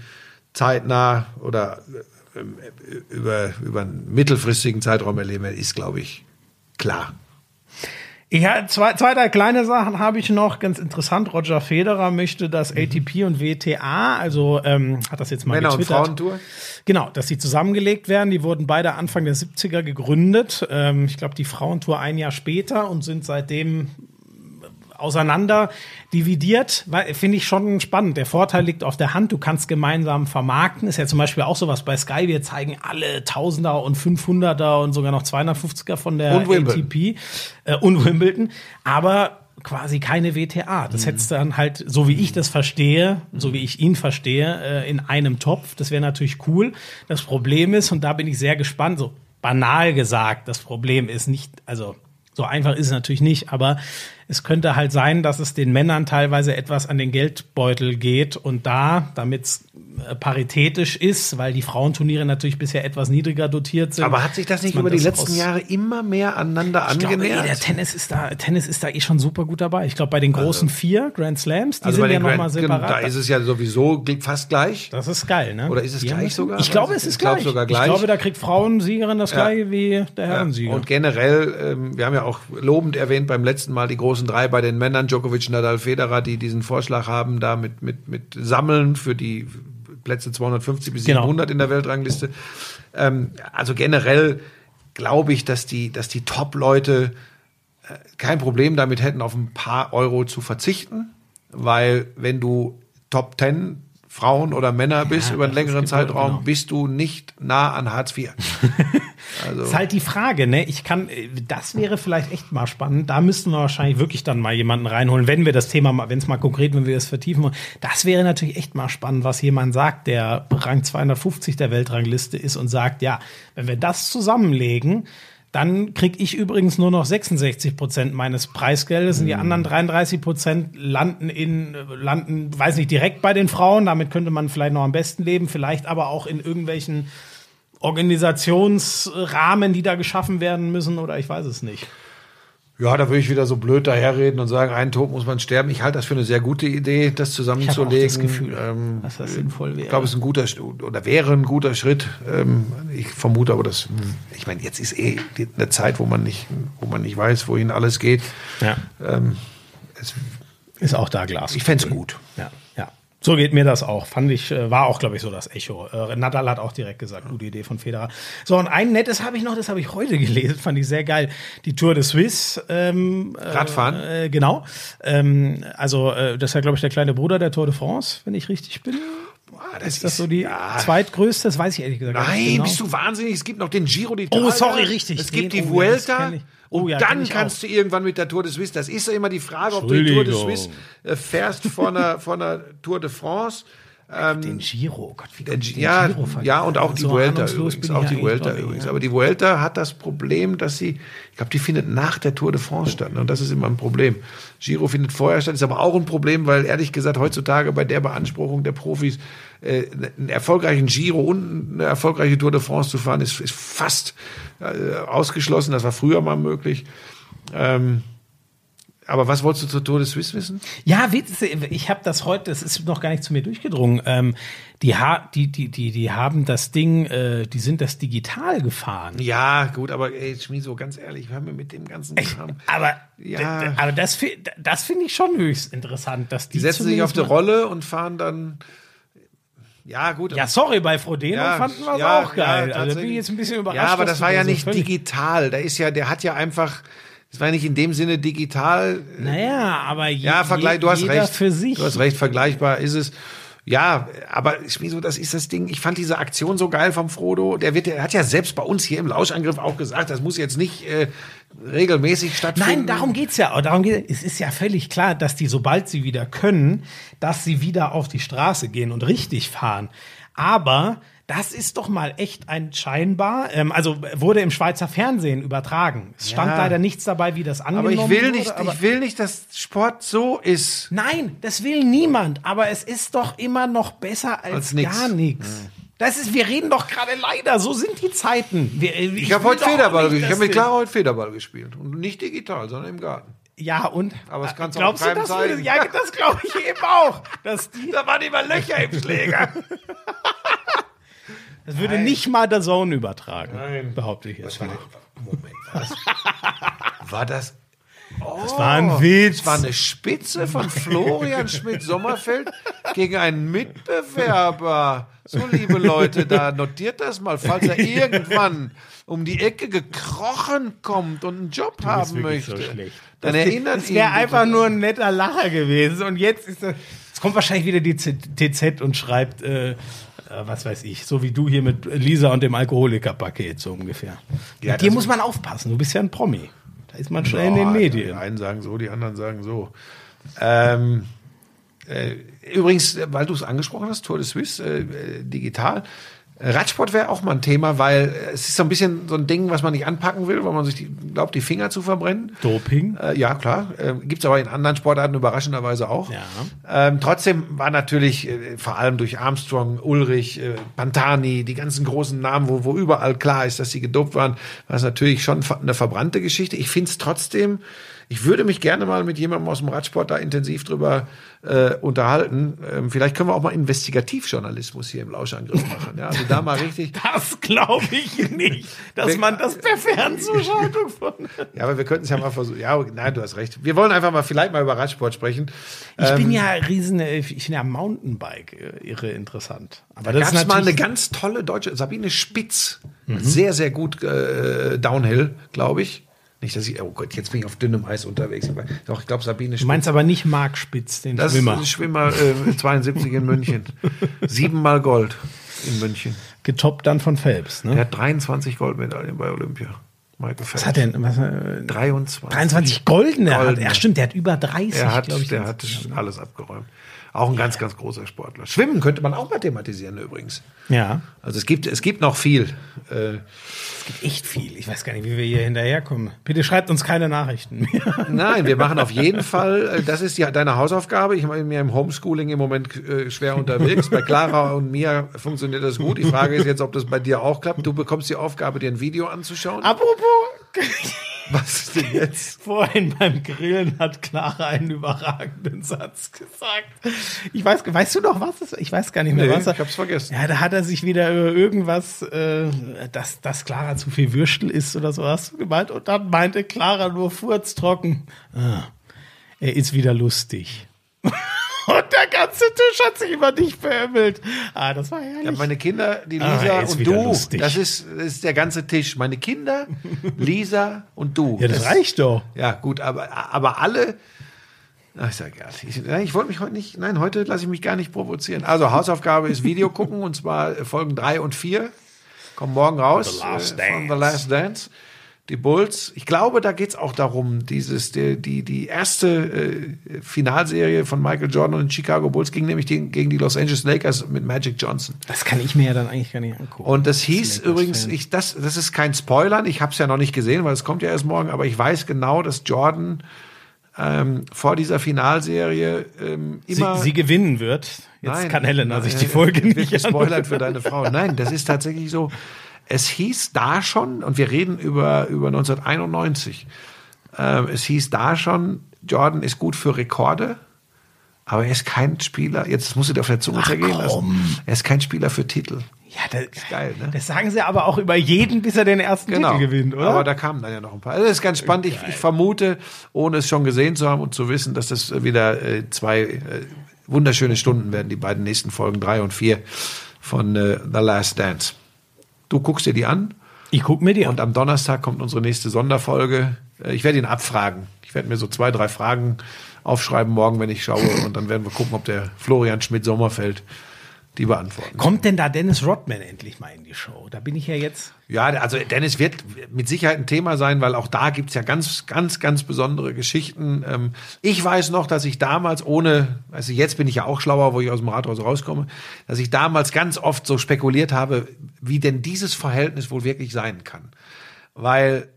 Speaker 2: zeitnah oder über, über einen mittelfristigen Zeitraum erleben, ist, glaube ich, klar.
Speaker 1: Ja, zwei, zwei, drei kleine Sachen habe ich noch. Ganz interessant. Roger Federer möchte, dass ATP und WTA, also ähm, hat das jetzt mal
Speaker 2: Männer- und
Speaker 1: getwittert.
Speaker 2: Frauentour?
Speaker 1: Genau, dass sie zusammengelegt werden. Die wurden beide Anfang der 70er gegründet. Ähm, ich glaube, die Frauentour ein Jahr später und sind seitdem auseinander dividiert, finde ich schon spannend. Der Vorteil liegt auf der Hand, du kannst gemeinsam vermarkten. Ist ja zum Beispiel auch sowas bei Sky, wir zeigen alle Tausender und 500er und sogar noch 250er von der
Speaker 2: Und.
Speaker 1: ATP äh, und Wimbledon, aber quasi keine WTA. Das hättest du dann halt, so wie ich das verstehe, so wie ich ihn verstehe, äh, in einem Topf. Das wäre natürlich cool. Das Problem ist, und da bin ich sehr gespannt, so banal gesagt, das Problem ist nicht, also so einfach ist es natürlich nicht, aber es könnte halt sein, dass es den Männern teilweise etwas an den Geldbeutel geht und da, damit es äh, paritätisch ist, weil die Frauenturniere natürlich bisher etwas niedriger dotiert sind.
Speaker 2: Aber hat sich das nicht über die
Speaker 1: das
Speaker 2: letzten
Speaker 1: aus-
Speaker 2: Jahre immer mehr aneinander
Speaker 1: ich glaube,
Speaker 2: angenähert?
Speaker 1: eh, der Tennis ist da, Tennis ist da eh schon super gut dabei. Ich glaube, bei den großen vier Grand Slams, die
Speaker 2: also
Speaker 1: sind ja nochmal separat.
Speaker 2: da ist es ja sowieso fast gleich.
Speaker 1: das ist geil, ne?
Speaker 2: Oder ist es
Speaker 1: Die
Speaker 2: gleich
Speaker 1: haben-
Speaker 2: sogar?
Speaker 1: Ich glaube, es ist
Speaker 2: nicht. Ich glaub
Speaker 1: gleich.
Speaker 2: sogar gleich.
Speaker 1: Ich glaube, da kriegt Frauensiegerin das
Speaker 2: Ja.
Speaker 1: gleiche wie der Herrensieger.
Speaker 2: Und generell, ähm, wir haben ja auch lobend erwähnt beim letzten Mal die großen drei bei den Männern, Djokovic, Nadal, Federer, die diesen Vorschlag haben, da mit, mit, mit Sammeln für die Plätze 250 bis
Speaker 1: Genau.
Speaker 2: 700 in der Weltrangliste. Ähm, also generell glaube ich, dass die, dass die Top-Leute äh, kein Problem damit hätten, auf ein paar Euro zu verzichten, weil wenn du Top 10 Frauen oder Männer bist über einen
Speaker 1: das
Speaker 2: längeren Zeitraum,
Speaker 1: genau.
Speaker 2: bist du nicht nah an Hartz IV. Also,
Speaker 1: ist halt die Frage, ne? Ich kann, äh, das wäre vielleicht echt mal spannend. Da müssten wir wahrscheinlich wirklich dann mal jemanden reinholen, wenn wir das Thema mal, wenn es mal konkret, wenn wir es vertiefen wollen. Das wäre natürlich echt mal spannend, was jemand sagt, der Rang 250 der Weltrangliste ist und sagt, ja, wenn wir das zusammenlegen, dann kriege ich übrigens nur noch 66 Prozent meines Preisgeldes und die anderen 33 Prozent landen in, landen, weiß nicht, direkt bei den Frauen. Damit könnte man vielleicht noch am besten leben, vielleicht aber auch in irgendwelchen Organisationsrahmen, die da geschaffen werden müssen oder ich weiß es nicht.
Speaker 2: Ja, da würde ich wieder so blöd daherreden und sagen, einen Tod muss man sterben. Ich halte das für eine sehr gute Idee, das zusammenzulegen.
Speaker 1: Ich habe auch das Gefühl,
Speaker 2: ähm,
Speaker 1: dass das sinnvoll wäre.
Speaker 2: ich glaube, es ist ein guter oder wäre ein guter Schritt. Ähm, ich vermute aber, dass ich meine, jetzt ist eh eine Zeit, wo man nicht, wo man nicht weiß, wohin alles geht.
Speaker 1: Ja.
Speaker 2: Ähm, es,
Speaker 1: Ist auch da Glas.
Speaker 2: ich fände es gut.
Speaker 1: Ja. So geht mir das auch. Fand ich, äh, war auch, glaube ich, so das Echo. Äh, Nadal hat auch direkt gesagt, gute Idee von Federer. So, und ein nettes habe ich noch, das habe ich heute gelesen, fand ich sehr geil. Die Tour de Suisse. Ähm,
Speaker 2: Radfahren?
Speaker 1: Äh, genau. Ähm, also, äh, das ist ja, glaube ich, der kleine Bruder der Tour de France, wenn ich richtig bin.
Speaker 2: Boah,
Speaker 1: Ist das so die zweitgrößte? Das weiß ich ehrlich gesagt gar nicht
Speaker 2: Nein,
Speaker 1: genau.
Speaker 2: bist du wahnsinnig? Es gibt noch den Giro d'Italia.
Speaker 1: Oh, sorry, richtig.
Speaker 2: Es gibt
Speaker 1: Den-
Speaker 2: die
Speaker 1: oh, das
Speaker 2: Vuelta.
Speaker 1: Oh, ja, kenn
Speaker 2: dann kannst
Speaker 1: auch.
Speaker 2: du irgendwann mit der Tour de Suisse. Das ist ja immer die Frage, ob du die Tour de. Suisse äh, fährst vor einer, vor einer Tour de France.
Speaker 1: Den Giro, oh Gott, wie
Speaker 2: Der G-
Speaker 1: den
Speaker 2: ja,
Speaker 1: Giro vergessen?
Speaker 2: ja, und auch die
Speaker 1: So
Speaker 2: Vuelta übrigens. Auch die Vuelta übrigens.
Speaker 1: ja.
Speaker 2: Aber die Vuelta hat das Problem, dass sie, ich glaube, die findet nach der Tour de France statt. ne? Und das ist immer ein Problem. Giro findet vorher statt, ist aber auch ein Problem, weil ehrlich gesagt heutzutage bei der Beanspruchung der Profis äh, einen erfolgreichen Giro und eine erfolgreiche Tour de France zu fahren, ist, ist fast äh, ausgeschlossen. Das war früher mal möglich. Ähm, aber was wolltest du zur Tour de Suisse wissen?
Speaker 1: Ja, ich habe das heute, das ist noch gar nicht zu mir durchgedrungen. Ähm, die, ha die, die, die, die haben das Ding, äh, die sind das digital gefahren.
Speaker 2: Ja, gut, aber ey, Schmieso, ganz ehrlich, hör mir mit dem ganzen Kram.
Speaker 1: Aber,
Speaker 2: Ja.
Speaker 1: aber das, das finde ich schon höchst interessant, dass die,
Speaker 2: Die setzen sich auf die Rolle und fahren dann. Ja, gut.
Speaker 1: Ja, sorry, bei Frodeno
Speaker 2: Ja,
Speaker 1: fanden wir es
Speaker 2: ja,
Speaker 1: auch geil.
Speaker 2: ja,
Speaker 1: also bin ich jetzt ein bisschen überrascht.
Speaker 2: Ja, aber das war ja
Speaker 1: so
Speaker 2: nicht
Speaker 1: völlig-
Speaker 2: digital. Da ist ja, der hat ja einfach, das war nicht in dem Sinne digital.
Speaker 1: Naja, aber je,
Speaker 2: Ja, Vergleich, du hast
Speaker 1: jeder
Speaker 2: recht.
Speaker 1: für sich.
Speaker 2: Du hast recht, vergleichbar ist es. Ja, aber Schmieso, das ist das Ding. Ich fand diese Aktion so geil vom Frodo. Der wird, der hat ja selbst bei uns hier im Lauschangriff auch gesagt, das muss jetzt nicht äh, regelmäßig stattfinden.
Speaker 1: Nein, darum geht's ja. Darum geht, es ist ja völlig klar, dass die, sobald sie wieder können, dass sie wieder auf die Straße gehen und richtig fahren. Aber das ist doch mal echt ein scheinbar, ähm, also wurde im Schweizer Fernsehen übertragen. Es stand
Speaker 2: Ja.
Speaker 1: leider nichts dabei, wie das
Speaker 2: Aber
Speaker 1: angenommen
Speaker 2: ich will
Speaker 1: wurde.
Speaker 2: nicht,
Speaker 1: aber
Speaker 2: ich will nicht, dass Sport so ist.
Speaker 1: Nein, das will niemand. Aber es ist doch immer noch besser als,
Speaker 2: Als nix.
Speaker 1: gar nichts. Das ist, wir reden doch gerade leider, so sind die Zeiten. Wir,
Speaker 2: Ich habe
Speaker 1: will
Speaker 2: heute Federball gespielt. Ich habe mit Clara heute Federball gespielt. Und nicht digital, sondern im Garten.
Speaker 1: Ja, und?
Speaker 2: Aber das kannst du
Speaker 1: Glaubst
Speaker 2: auch
Speaker 1: du,
Speaker 2: keinem
Speaker 1: das. Ja, das glaube ich eben auch. Dass die,
Speaker 2: Da waren immer Löcher im Schläger.
Speaker 1: das würde nicht mal der Zone übertragen,
Speaker 2: Nein.
Speaker 1: behaupte ich jetzt. mal.
Speaker 2: Moment, was? War das? Oh,
Speaker 1: Das war ein Witz.
Speaker 2: Das war eine Spitze von Florian Schmidt-Sommerfeld gegen einen Mitbewerber. So, liebe Leute, da notiert das mal, falls er irgendwann um die Ecke gekrochen kommt und einen Job haben
Speaker 1: wirklich
Speaker 2: möchte.
Speaker 1: so.
Speaker 2: Dann erinnert
Speaker 1: Es
Speaker 2: ihn
Speaker 1: wäre einfach nur ein netter Lacher gewesen. Und jetzt ist das. Jetzt kommt wahrscheinlich wieder die TZ und schreibt, äh, was weiß ich, so wie du hier mit Lisa und dem Alkoholikerpaket, so ungefähr.
Speaker 2: Ja,
Speaker 1: mit dir muss man aufpassen, du bist ja ein Promi. Da ist man schnell in
Speaker 2: Oh,
Speaker 1: den
Speaker 2: Die
Speaker 1: Medien.
Speaker 2: einen sagen so, die anderen sagen so. Ähm, äh, übrigens, äh, weil du es angesprochen hast, Tour de Suisse, äh, äh, digital. Radsport wäre auch mal ein Thema, weil äh, es ist so ein bisschen so ein Ding, was man nicht anpacken will, weil man sich die, glaubt, die Finger zu verbrennen.
Speaker 1: Doping?
Speaker 2: Äh, ja, klar. Äh, Gibt es aber in anderen Sportarten überraschenderweise auch.
Speaker 1: Ja.
Speaker 2: Ähm, trotzdem war natürlich äh, vor allem durch Armstrong, Ulrich, äh, Pantani, die ganzen großen Namen, wo, wo überall klar ist, dass sie gedopt waren, war es natürlich schon eine verbrannte Geschichte. Ich finde es trotzdem, ich würde mich gerne mal mit jemandem aus dem Radsport da intensiv drüber äh, unterhalten. Ähm, vielleicht können wir auch mal Investigativjournalismus hier im Lauschangriff machen. Ja? Also da mal richtig.
Speaker 1: Das glaube ich nicht, dass man das per Fernzuschaltung von.
Speaker 2: Ja, aber wir könnten es ja mal versuchen. Ja, nein, du hast recht. Wir wollen einfach mal vielleicht mal über Radsport sprechen.
Speaker 1: Ich bin
Speaker 2: Ähm,
Speaker 1: ja riesen, ich finde ja Mountainbike äh, irre interessant. Aber
Speaker 2: Da
Speaker 1: das
Speaker 2: gab
Speaker 1: ist
Speaker 2: es mal eine ganz tolle deutsche, Sabine Spitz, sehr, sehr gut äh, Downhill, glaube ich. Nicht, dass ich, oh Gott, jetzt bin ich auf dünnem Eis unterwegs. Aber doch, ich glaube, Sabine
Speaker 1: Du
Speaker 2: Spitz.
Speaker 1: meinst aber nicht Marc Spitz, den
Speaker 2: das
Speaker 1: Schwimmer.
Speaker 2: ist ein Schwimmer äh, 72 in München. Siebenmal Gold in München.
Speaker 1: Getoppt dann von Phelps, ne?
Speaker 2: Er hat 23 Goldmedaillen bei Olympia. Michael Phelps.
Speaker 1: Was hat er denn? Was, äh,
Speaker 2: 23.
Speaker 1: 23 goldene. Hat,
Speaker 2: Goldene.
Speaker 1: ja, stimmt, der hat über 30,
Speaker 2: Er hat,
Speaker 1: glaube ich.
Speaker 2: der hat alles abgeräumt. Auch ein ganz, ganz großer Sportler. Schwimmen könnte man auch mal thematisieren übrigens.
Speaker 1: Ja,
Speaker 2: Also es gibt, es gibt noch viel. Äh,
Speaker 1: echt viel. Ich weiß gar nicht, wie wir hier hinterherkommen. Bitte schreibt uns keine Nachrichten mehr.
Speaker 2: Nein, wir machen auf jeden Fall, äh, das ist ja deine Hausaufgabe. Ich bin mir im Homeschooling im Moment äh, schwer unterwegs. Bei Clara und mir funktioniert das gut. Die Frage ist jetzt, ob das bei dir auch klappt. Du bekommst die Aufgabe, dir ein Video anzuschauen.
Speaker 1: Apropos,
Speaker 2: Was ist denn jetzt?
Speaker 1: vorhin beim Grillen hat Clara einen überragenden Satz gesagt. Ich weiß, weißt du noch was? es- Ich weiß gar nicht mehr,
Speaker 2: Nee,
Speaker 1: was er-
Speaker 2: ich hab's vergessen.
Speaker 1: Ja, da hat er sich wieder über irgendwas, äh, dass, dass Clara zu viel Würstel isst oder so hast du gemeint. Und dann meinte Clara nur furztrocken, ah, er ist wieder lustig. Und der ganze Tisch hat sich über dich beömmelt. Ah, das war herrlich.
Speaker 2: Ja, meine Kinder, die
Speaker 1: Ah,
Speaker 2: Lisa
Speaker 1: jetzt
Speaker 2: und du,
Speaker 1: lustig.
Speaker 2: das ist, das ist der ganze Tisch. Meine Kinder, Lisa und du.
Speaker 1: ja, das, reicht doch.
Speaker 2: Ja, gut, aber, aber alle. Ach, ist ja egal. Ich, nein, ich wollte mich heute nicht, nein, heute lasse ich mich gar nicht provozieren. Also, Hausaufgabe ist Video gucken und zwar äh, Folgen drei und vier Kommen morgen raus
Speaker 1: The Last
Speaker 2: äh, von
Speaker 1: Dance.
Speaker 2: The Last Dance. Die Bulls. Ich glaube, da geht's auch darum, dieses, die, die, die erste äh, Finalserie von Michael Jordan und den Chicago Bulls ging nämlich die, gegen die Los Angeles Lakers mit Magic Johnson.
Speaker 1: Das kann ich mir ja dann eigentlich gar nicht angucken.
Speaker 2: Und das hieß
Speaker 1: Lakers-Fan.
Speaker 2: übrigens, ich, das, das ist kein Spoilern, ich habe es ja noch nicht gesehen, weil es kommt ja erst morgen, aber ich weiß genau, dass Jordan ähm, vor dieser Finalserie ähm,
Speaker 1: sie,
Speaker 2: immer.
Speaker 1: sie gewinnen wird. Jetzt
Speaker 2: Nein,
Speaker 1: kann Helena sich die Folge nicht
Speaker 2: gespoilert für deine Frau. Nein, das ist tatsächlich so. Es hieß da schon, und wir reden über, über 1991, ähm, es hieß da schon, Jordan ist gut für Rekorde, aber er ist kein Spieler, jetzt musst du dir auf der Zunge
Speaker 1: Ach,
Speaker 2: zergehen lassen, er ist kein Spieler für Titel.
Speaker 1: Ja, das,
Speaker 2: geil, ne?
Speaker 1: das sagen sie aber auch über jeden, bis er den ersten Titel gewinnt, oder?
Speaker 2: Aber da kamen dann ja noch ein paar. Also das ist ganz spannend. Ich, ich vermute, ohne es schon gesehen zu haben und zu wissen, dass das wieder äh, zwei äh, wunderschöne Stunden werden, die beiden nächsten Folgen drei und vier von äh, The Last Dance. Du guckst dir die an
Speaker 1: ich guck mir die
Speaker 2: und
Speaker 1: an.
Speaker 2: am Donnerstag kommt unsere nächste Sonderfolge. Äh, Ich werde ihn abfragen. Ich werde mir so zwei, drei Fragen aufschreiben morgen, wenn ich schaue. Und dann werden wir gucken, ob der Florian Schmidt-Sommerfeld die beantworten.
Speaker 1: Kommt denn da Dennis Rodman endlich mal in die Show? Da bin ich ja jetzt.
Speaker 2: Ja, also Dennis wird mit Sicherheit ein Thema sein, weil auch da gibt's ja ganz, ganz, ganz besondere Geschichten. Ähm, Ich weiß noch, dass ich damals ohne, also jetzt bin ich ja auch schlauer, wo ich aus dem Rathaus rauskomme, dass ich damals ganz oft so spekuliert habe, wie denn dieses Verhältnis wohl wirklich sein kann. Weil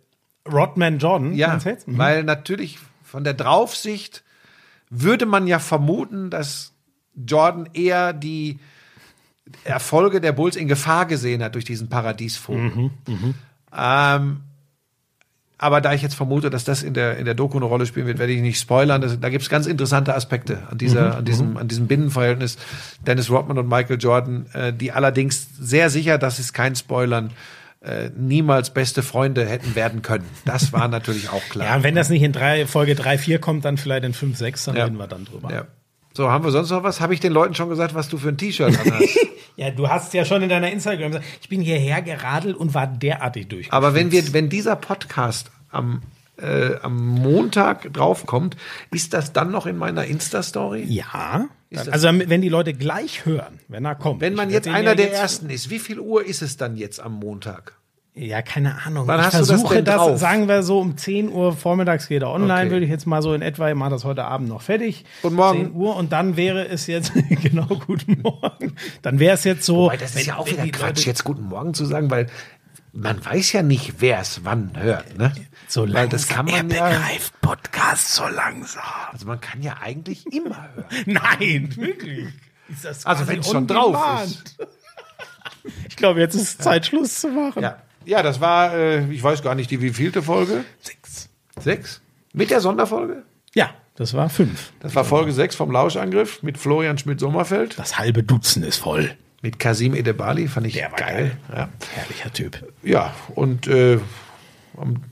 Speaker 1: Rodman Jordan,
Speaker 2: ja?
Speaker 1: Mhm.
Speaker 2: weil natürlich von der Draufsicht würde man ja vermuten, dass Jordan eher die Erfolge der Bulls in Gefahr gesehen hat durch diesen Paradiesvogel. Ähm, aber da ich jetzt vermute, dass das in der, in der Doku eine Rolle spielen wird, werde ich nicht spoilern. Das, da gibt es ganz interessante Aspekte an, dieser, an, diesem, an diesem Binnenverhältnis Dennis Rodman und Michael Jordan, äh, die allerdings sehr sicher, das ist kein Spoilern, äh, niemals beste Freunde hätten werden können. Das war natürlich auch klar.
Speaker 1: Ja, wenn das nicht in drei, Folge 3, 4 kommt, dann vielleicht in 5, 6, dann
Speaker 2: Ja.
Speaker 1: reden wir dann drüber.
Speaker 2: Ja. So, haben wir sonst noch was? Habe ich den Leuten schon gesagt, was du für ein T-Shirt anhast?
Speaker 1: Ja, du hast ja schon in deiner Instagram gesagt, ich bin hierher geradelt und war derartig durch.
Speaker 2: Aber wenn wir, wenn dieser Podcast am, äh, am Montag draufkommt, ist das dann noch in meiner Insta-Story?
Speaker 1: Ja,
Speaker 2: das-
Speaker 1: also wenn die Leute gleich hören, wenn er kommt.
Speaker 2: Wenn man jetzt einer
Speaker 1: ja
Speaker 2: der
Speaker 1: jetzt-
Speaker 2: Ersten ist, wie viel Uhr ist es dann jetzt am Montag?
Speaker 1: Ja, keine Ahnung.
Speaker 2: Wann
Speaker 1: ich
Speaker 2: hast du das
Speaker 1: versuche das,
Speaker 2: drauf?
Speaker 1: sagen wir so, um 10 Uhr vormittags geht er online,
Speaker 2: Okay.
Speaker 1: würde ich jetzt mal so in etwa, ich mache das heute Abend noch fertig.
Speaker 2: Und morgen?
Speaker 1: 10 Uhr und dann wäre es jetzt, genau, guten Morgen. Dann wäre es jetzt so.
Speaker 2: Weil das ist
Speaker 1: wenn-
Speaker 2: ja auch
Speaker 1: wenn
Speaker 2: wieder Quatsch,
Speaker 1: Leute-
Speaker 2: jetzt guten Morgen zu sagen, weil man weiß ja nicht, wer es wann hört. Ne?
Speaker 1: So
Speaker 2: weil
Speaker 1: langsam,
Speaker 2: das kann man
Speaker 1: er
Speaker 2: ja,
Speaker 1: begreift Podcast so langsam.
Speaker 2: also man kann ja eigentlich immer hören.
Speaker 1: Nein, wirklich. Ist das
Speaker 2: Also
Speaker 1: quasi
Speaker 2: wenn's schon
Speaker 1: on
Speaker 2: drauf ist.
Speaker 1: Ich glaube, jetzt ist Zeit, Schluss zu machen.
Speaker 2: Ja, ja das war, äh, ich weiß gar nicht, die wievielte Folge?
Speaker 1: Sechs.
Speaker 2: Sechs? Mit der Sonderfolge?
Speaker 1: Ja, das war fünf.
Speaker 2: Das war Folge 6 vom Lauschangriff mit Florian Schmidt-Sommerfeld,
Speaker 1: Das halbe Dutzend ist voll.
Speaker 2: mit Kasim Edebali, fand ich
Speaker 1: Der war
Speaker 2: geil.
Speaker 1: geil. Herrlicher Typ.
Speaker 2: Ja. ja, und äh, am-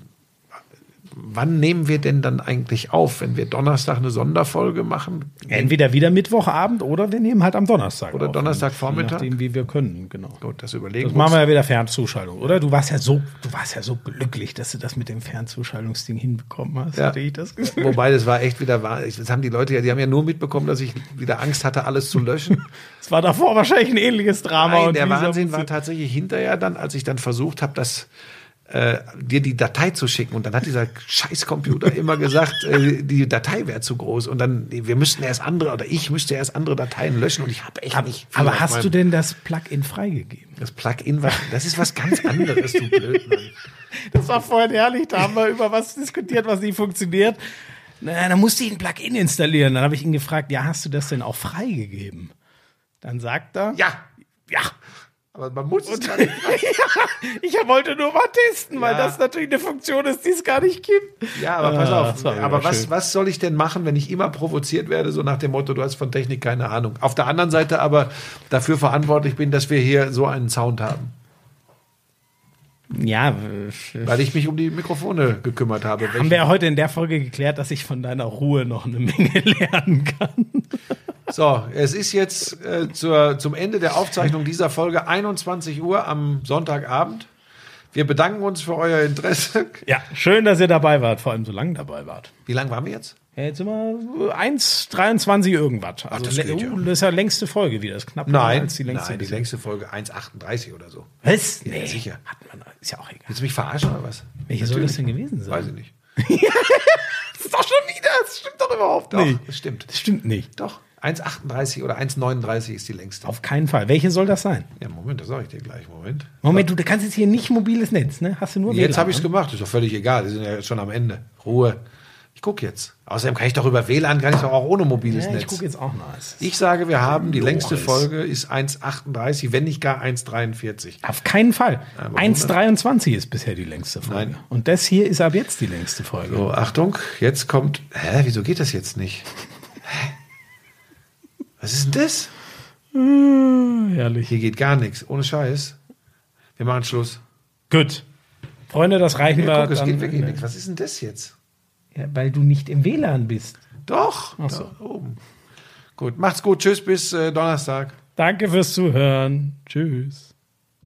Speaker 2: wann nehmen wir denn dann eigentlich auf, wenn wir Donnerstag eine Sonderfolge machen?
Speaker 1: Entweder wieder Mittwochabend oder wir nehmen halt am Donnerstag.
Speaker 2: Oder
Speaker 1: auf.
Speaker 2: Donnerstagvormittag.
Speaker 1: Je nachdem, wie wir können, genau.
Speaker 2: Gut, das überlegen
Speaker 1: Das machen wir ja wieder Fernzuschaltung, oder? Du warst ja so, du warst ja so glücklich, dass du das mit dem Fernzuschaltungsding hinbekommen hast.
Speaker 2: Ja.
Speaker 1: Hatte ich das Gefühl.
Speaker 2: Wobei, das war echt wieder wahr. Das haben die Leute ja, die haben ja nur mitbekommen, dass ich wieder Angst hatte, alles zu löschen.
Speaker 1: Es war davor wahrscheinlich ein ähnliches Drama.
Speaker 2: Nein,
Speaker 1: und
Speaker 2: der Wahnsinn war tatsächlich hinterher dann, als ich dann versucht habe, das äh, dir die Datei zu schicken. Und dann hat dieser Scheißcomputer immer gesagt, äh, die Datei wäre zu groß. Und dann, wir müssten erst andere, oder ich müsste erst andere Dateien löschen. Und ich habe echt
Speaker 1: Aber,
Speaker 2: nicht
Speaker 1: aber hast du denn das Plugin freigegeben?
Speaker 2: Das Plugin, was, das ist was ganz anderes, du Blödmann.
Speaker 1: Das war vorhin herrlich, da haben wir über was diskutiert, was nicht funktioniert. Na, dann musste ich ein Plugin installieren. Dann habe ich ihn gefragt, ja, hast du das denn auch freigegeben? Dann sagt er,
Speaker 2: Ja,
Speaker 1: ja.
Speaker 2: Aber man muss es gar nicht.
Speaker 1: Ich wollte nur mal testen, weil
Speaker 2: Ja.
Speaker 1: das natürlich eine Funktion ist, die es gar nicht gibt.
Speaker 2: Ja, aber pass
Speaker 1: Ah,
Speaker 2: auf.
Speaker 1: war wieder
Speaker 2: Aber was,
Speaker 1: schön.
Speaker 2: was soll ich denn machen, wenn ich immer provoziert werde, so nach dem Motto, du hast von Technik keine Ahnung. Auf der anderen Seite aber dafür verantwortlich bin, dass wir hier so einen Sound haben.
Speaker 1: Ja,
Speaker 2: Weil ich mich um die Mikrofone gekümmert habe.
Speaker 1: haben wir ja heute in der Folge geklärt, dass ich von deiner Ruhe noch eine Menge lernen kann.
Speaker 2: So, es ist jetzt äh, zur, zum Ende der Aufzeichnung dieser Folge 21 Uhr am Sonntagabend. Wir bedanken uns für euer Interesse.
Speaker 1: Ja, schön, dass ihr dabei wart, vor allem so lange dabei wart.
Speaker 2: Wie lange waren wir jetzt?
Speaker 1: Ja, jetzt sind wir 1,23 irgendwas. Also,
Speaker 2: das geht ja.
Speaker 1: uh, das ist ja längste Folge wieder. Das ist knapp
Speaker 2: Nein,
Speaker 1: als die längste.
Speaker 2: nein, die längste Folge 1,38 oder so.
Speaker 1: Was?
Speaker 2: Ja,
Speaker 1: Nee,
Speaker 2: sicher.
Speaker 1: Hat man, ist ja auch egal.
Speaker 2: Willst du mich verarschen oder was?
Speaker 1: Welche soll das denn gewesen sein?
Speaker 2: Weiß ich nicht.
Speaker 1: Das ist doch schon wieder. Das stimmt doch überhaupt
Speaker 2: Doch,
Speaker 1: nicht.
Speaker 2: das stimmt.
Speaker 1: Das stimmt nicht.
Speaker 2: Doch, 1,38 oder 1,39 ist die längste.
Speaker 1: Auf keinen Fall. Welche soll das sein?
Speaker 2: Ja, Moment, das sage ich dir gleich. Moment.
Speaker 1: Moment, du kannst jetzt hier nicht mobiles Netz, ne? Hast du nur
Speaker 2: Jetzt habe ich es
Speaker 1: ne?
Speaker 2: gemacht, ist doch völlig egal. Wir sind ja jetzt schon am Ende. Ruhe. Ich gucke jetzt. Außerdem kann ich doch über WLAN, kann ich doch auch ohne mobiles
Speaker 1: Ja, ich
Speaker 2: Netz.
Speaker 1: gucke jetzt auch mal.
Speaker 2: Ich sage, wir haben die längste. Folge ist 1,38, wenn nicht gar 1,43.
Speaker 1: Auf keinen Fall.
Speaker 2: Aber
Speaker 1: 1,23 ist bisher die längste Folge.
Speaker 2: Nein.
Speaker 1: Und das hier ist ab jetzt die längste Folge.
Speaker 2: So, Achtung, jetzt kommt. Hä, wieso geht das jetzt nicht? Was ist denn das?
Speaker 1: Herrlich.
Speaker 2: Hier geht gar nichts. Ohne Scheiß. Wir machen Schluss.
Speaker 1: Gut. Freunde, das reichen
Speaker 2: Ja,
Speaker 1: wir.
Speaker 2: guck, es geht wirklich nichts. Was ist denn das jetzt?
Speaker 1: Ja, weil du nicht im WLAN bist.
Speaker 2: Doch,
Speaker 1: Ach so.
Speaker 2: da oben. Gut, macht's gut. Tschüss, bis äh, Donnerstag.
Speaker 1: Danke fürs Zuhören. Tschüss.